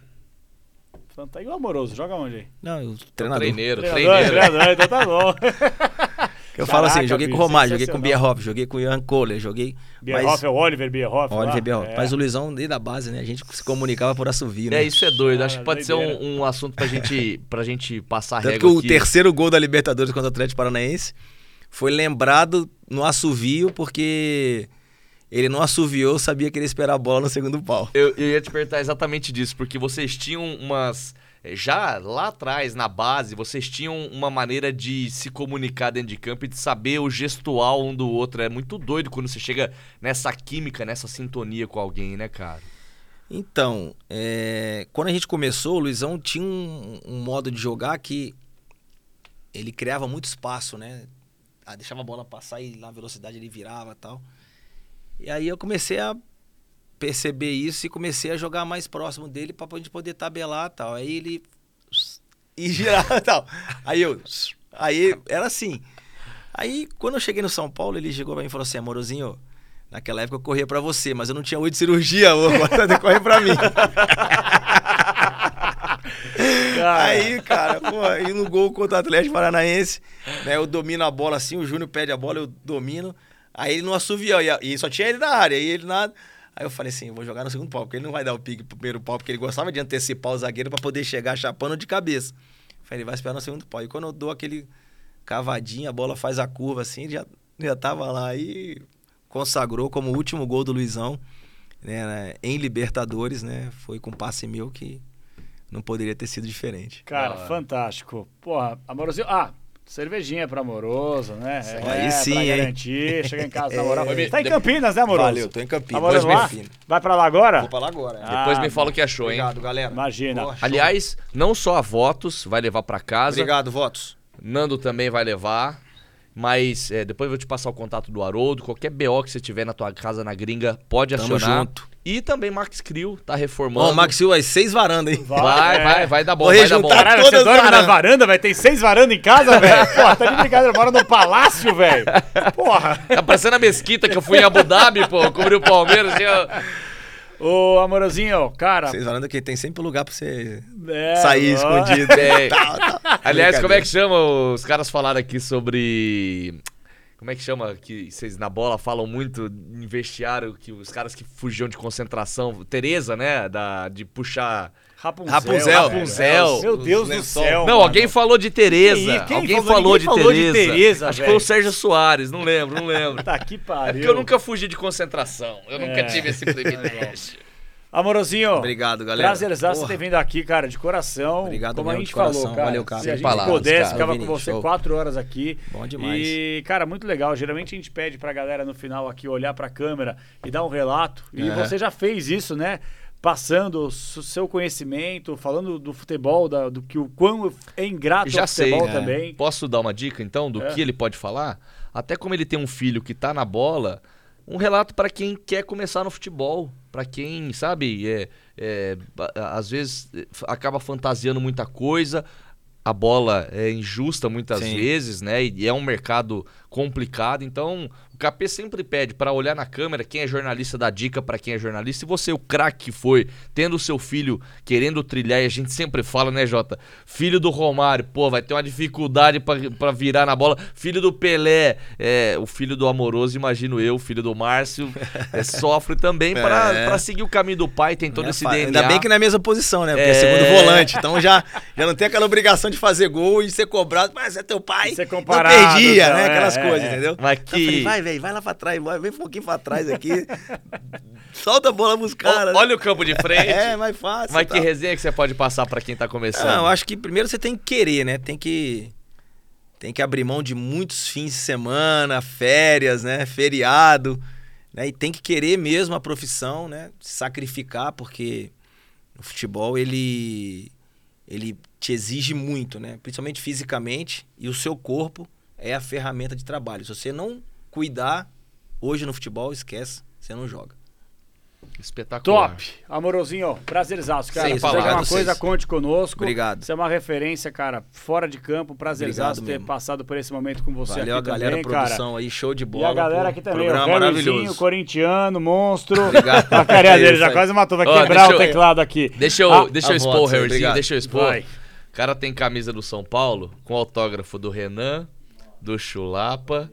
Fanta- E o amoroso, joga onde aí? Não, o treinador. Treineiro, Treinador, treineiro. treinador, então tá bom. *laughs* Eu falo assim, Caraca, joguei com o Romário, joguei com o. Bierhoff, joguei com o Ian Kohler, joguei... Bierhoff é o Oliver Bierhoff. Oliver? Bierhoff. É. Mas o Luizão, desde a base, né? A gente se comunicava por assovio, né? É, isso é doido. Acho Cara, que pode ser doideira. um, um assunto pra gente, pra gente passar Tanto que régua o aqui. terceiro gol da Libertadores contra o Atlético Paranaense foi lembrado no assovio porque ele não assoviou, sabia que ele ia esperar a bola no segundo pau. Eu, eu ia te perguntar exatamente disso, porque vocês tinham umas. eh, Já lá atrás, na base, vocês tinham uma maneira de se comunicar dentro de campo e de saber o gestual um do outro. É muito doido quando você chega nessa química, nessa sintonia com alguém, né, cara? Então, é, quando a gente começou, o Luizão tinha um, um modo de jogar que ele criava muito espaço, né? Ah, deixava a bola passar e na velocidade ele virava e tal. E aí eu comecei a perceber isso e comecei a jogar mais próximo dele pra gente poder tabelar e tal. Aí ele. *laughs* E girava e tal. Aí eu. Aí era assim. Aí quando eu cheguei no São Paulo, ele chegou pra mim e falou assim: Amorozinho, naquela época eu corria pra você, mas eu não tinha oito cirurgia, *laughs* agora você corre pra mim. Aí, cara, pô, aí no gol contra o Atlético Paranaense, né, eu domino a bola assim, o Júnior pede a bola, eu domino. Aí ele não assoviou, e, e só tinha ele na área, aí ele nada. Aí eu falei assim, eu vou jogar no segundo pau, porque ele não vai dar o pique pro primeiro pau, porque ele gostava de antecipar o zagueiro pra poder chegar chapando de cabeça. Falei, ele vai esperar no segundo pau. E quando eu dou aquele, cavadinha, a bola faz a curva assim, já, já tava lá e consagrou como o último gol do Luizão né, né, em Libertadores, né? Foi com passe meu que não poderia ter sido diferente. Cara, fantástico. Porra, amorosinho. Ah, cervejinha pra amoroso, né? É, aí sim, pra hein? garantir. Chega em casa na moral. *laughs* É. Tá em Campinas, né, amoroso? Valeu, tô em Campinas. Amoroso Depois lá? Vai pra lá agora? Vou pra lá agora. Ah, Depois me fala o que achou, hein? Obrigado, galera. Imagina. Boa. Aliás, não só a Votos vai levar pra casa, Obrigado, votos. Nando também vai levar. Mas é, depois eu vou te passar o contato do Haroldo. Qualquer BO que você tiver na tua casa na gringa, pode Tamo acionar. junto. E também Max Crio tá reformando. Ó, o Max Silva, as seis varandas, hein? Vai, é. vai, vai dar bom, Vou vai dar bom. Caralho, você dorme as na varanda, vai? Tem seis varandas em casa, velho? *laughs* Porra, tá de brincadeira, mora no palácio, velho. Porra. Tá parecendo a mesquita que eu fui em Abu Dhabi, pô. Cobri o Palmeiras. Assim, ó. Ô, amorosinho, cara. Seis varandas que tem sempre lugar pra você é, sair ó. escondido. É. Tal, tal. Aliás, como é que chama? Os caras falaram aqui sobre. Como é que chama? Que vocês na bola falam muito em vestiário que os caras que fugiam de concentração. Tereza, né? Da, de puxar. Rapunzel. Rapunzel. Rapunzel. Meu Deus do céu. Não, mano. alguém falou de Tereza. Quem- alguém falou? falou, de, falou de Tereza. Tereza, Acho que foi o. Sérgio Soares, não lembro, não lembro. *laughs* Tá que pariu. É porque eu nunca fugi de concentração. Eu nunca É. tive esse privilégio. *laughs* Amorosinho. Obrigado, galera. Prazerzaço ter vindo aqui, cara, de coração. Obrigado Como a mesmo, gente coração. falou, cara. Valeu, cara. Se a Sem gente palavras, pudesse, cara. ficava Vini, com você show. quatro horas aqui. Bom demais. E, cara, muito legal. Geralmente a gente pede pra galera no final aqui olhar pra câmera e dar um relato. E Aham. você já fez isso, né? Passando o seu conhecimento, falando do futebol, da- do que o quão é ingrato Já o futebol sei. é. também. Posso dar uma dica, então, do É. que ele pode falar? Até como ele tem um filho que tá na bola, um relato pra quem quer começar no futebol. Pra quem, sabe, é, é, às vezes acaba fantasiando muita coisa. A bola é injusta muitas Sim. vezes, né? E é um mercado complicado. Então, KP sempre pede pra olhar na câmera quem é jornalista, dá dica pra quem é jornalista. E você, o craque que foi, tendo o seu filho querendo trilhar, e a gente sempre fala, né, Jota? Filho do Romário, pô, vai ter uma dificuldade pra pra virar na bola. Filho do Pelé, é, o filho do Amoroso, imagino eu, o filho do Márcio, *laughs* é, sofre também pra É. pra seguir o caminho do pai, tem todo É, esse DNA. Ainda bem que na mesma posição, né? Porque é, É. segundo volante. Então já, já não tem aquela obrigação de fazer gol e ser cobrado. Mas é teu pai. Ser não comparado, perdia, então, né? é, Aquelas é, coisas, é. entendeu? Mas Então eu falei, que- vai, velho, vai lá pra trás, vai, vem um pouquinho pra trás aqui. *laughs* Solta a bola pros caras. Ó, Olha o campo de frente. *laughs* É, mais fácil. Mas tá. que resenha que você pode passar pra quem tá começando? Não, eu acho que primeiro você tem que querer, né? Tem que tem que abrir mão de muitos fins de semana, férias, né? Feriado, né? E tem que querer mesmo a profissão, né? Se sacrificar porque o futebol ele ele te exige muito, né? Principalmente fisicamente e o seu corpo é a ferramenta de trabalho. Se você não cuidar hoje no futebol, esquece, você não joga. Espetacular. Top! Amorosinho, prazerzaço, cara. Sem Se palavras, coisa, vocês. conte conosco. Obrigado. Você é uma referência, cara, fora de campo. Prazerzaço Obrigado ter mesmo. passado por esse momento com você Valeu a aqui galera, também, produção cara. aí, show de E bola. a galera pô. aqui também, o Programa maravilhoso. corintiano, monstro. Obrigado. A carinha dele já quase matou, vai Ó, quebrar deixa o eu- teclado aqui. Deixa eu, Ah, deixa eu a expor, voto, Harryzinho, obrigado. deixa eu expor. Vai. O cara tem camisa do São Paulo com autógrafo do Renan, do Chulapa,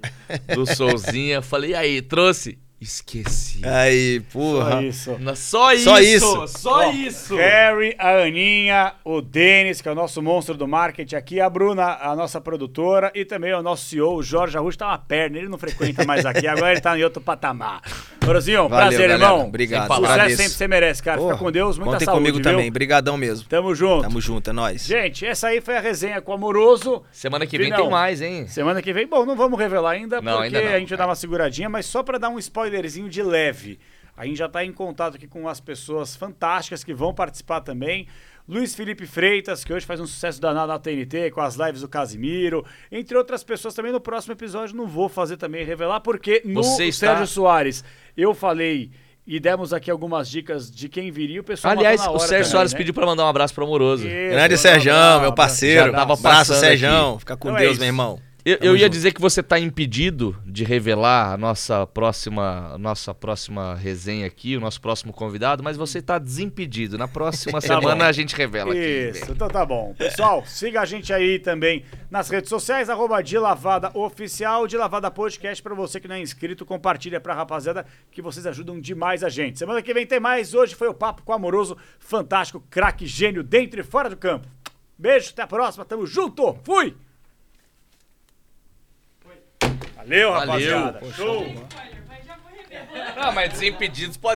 do Souzinha. Falei, aí, trouxe? Esqueci. Aí, Só porra. isso. Na- Só isso! Só isso. Só Ó, isso! Harry, a Aninha, o Denis, que é o nosso monstro do marketing aqui, a Bruna, a nossa produtora, e também o nosso CEO, o Jorge Arrujo, tá uma perna, ele não frequenta mais aqui, agora ele tá em outro patamar. Morozinho, Valeu, prazer, galera. irmão. Obrigado. Sucesso agradeço. sempre você merece, cara. Fica Porra, com Deus, muita Contem saúde, comigo viu? também. Brigadão mesmo. Tamo junto. Tamo junto, é nóis. Gente, essa aí foi a resenha com o Amoroso. Semana que vem tem mais, hein? Semana que vem, bom, não vamos revelar ainda, Não, porque ainda não. a gente vai dar uma seguradinha, mas só pra dar um spoilerzinho de leve. A gente já tá em contato aqui com as pessoas fantásticas que vão participar também. Luiz Felipe Freitas, que hoje faz um sucesso danado na TNT, com as lives do Casimiro, entre outras pessoas também. No próximo episódio não vou fazer também revelar, porque no Você está- Sérgio Soares eu falei e demos aqui algumas dicas de quem viria, o pessoal Aliás, o Sérgio também, Soares né? pediu pra mandar um abraço pro Amoroso. Isso, Grande abraço, meu parceiro. Já tava Abraço, Serjão. Fica com Então é Deus, isso. meu irmão. Eu, eu ia junto. dizer que você tá impedido de revelar a nossa próxima, a nossa próxima resenha aqui, o nosso próximo convidado, mas você tá desimpedido. Na próxima *laughs* Tá semana a gente revela aqui. Isso, então tá bom. Pessoal, siga a gente aí também nas redes sociais, arroba de Lavada Oficial, de Lavada Podcast. Pra você que não é inscrito, compartilha pra rapaziada que vocês ajudam demais a gente. Semana que vem tem mais. Hoje foi o Papo com o Amoroso, fantástico, craque, gênio, dentro e fora do campo. Beijo, até a próxima, tamo junto, fui! Valeu, Valeu. rapaziada. Show. Não, mas Desimpedidos pode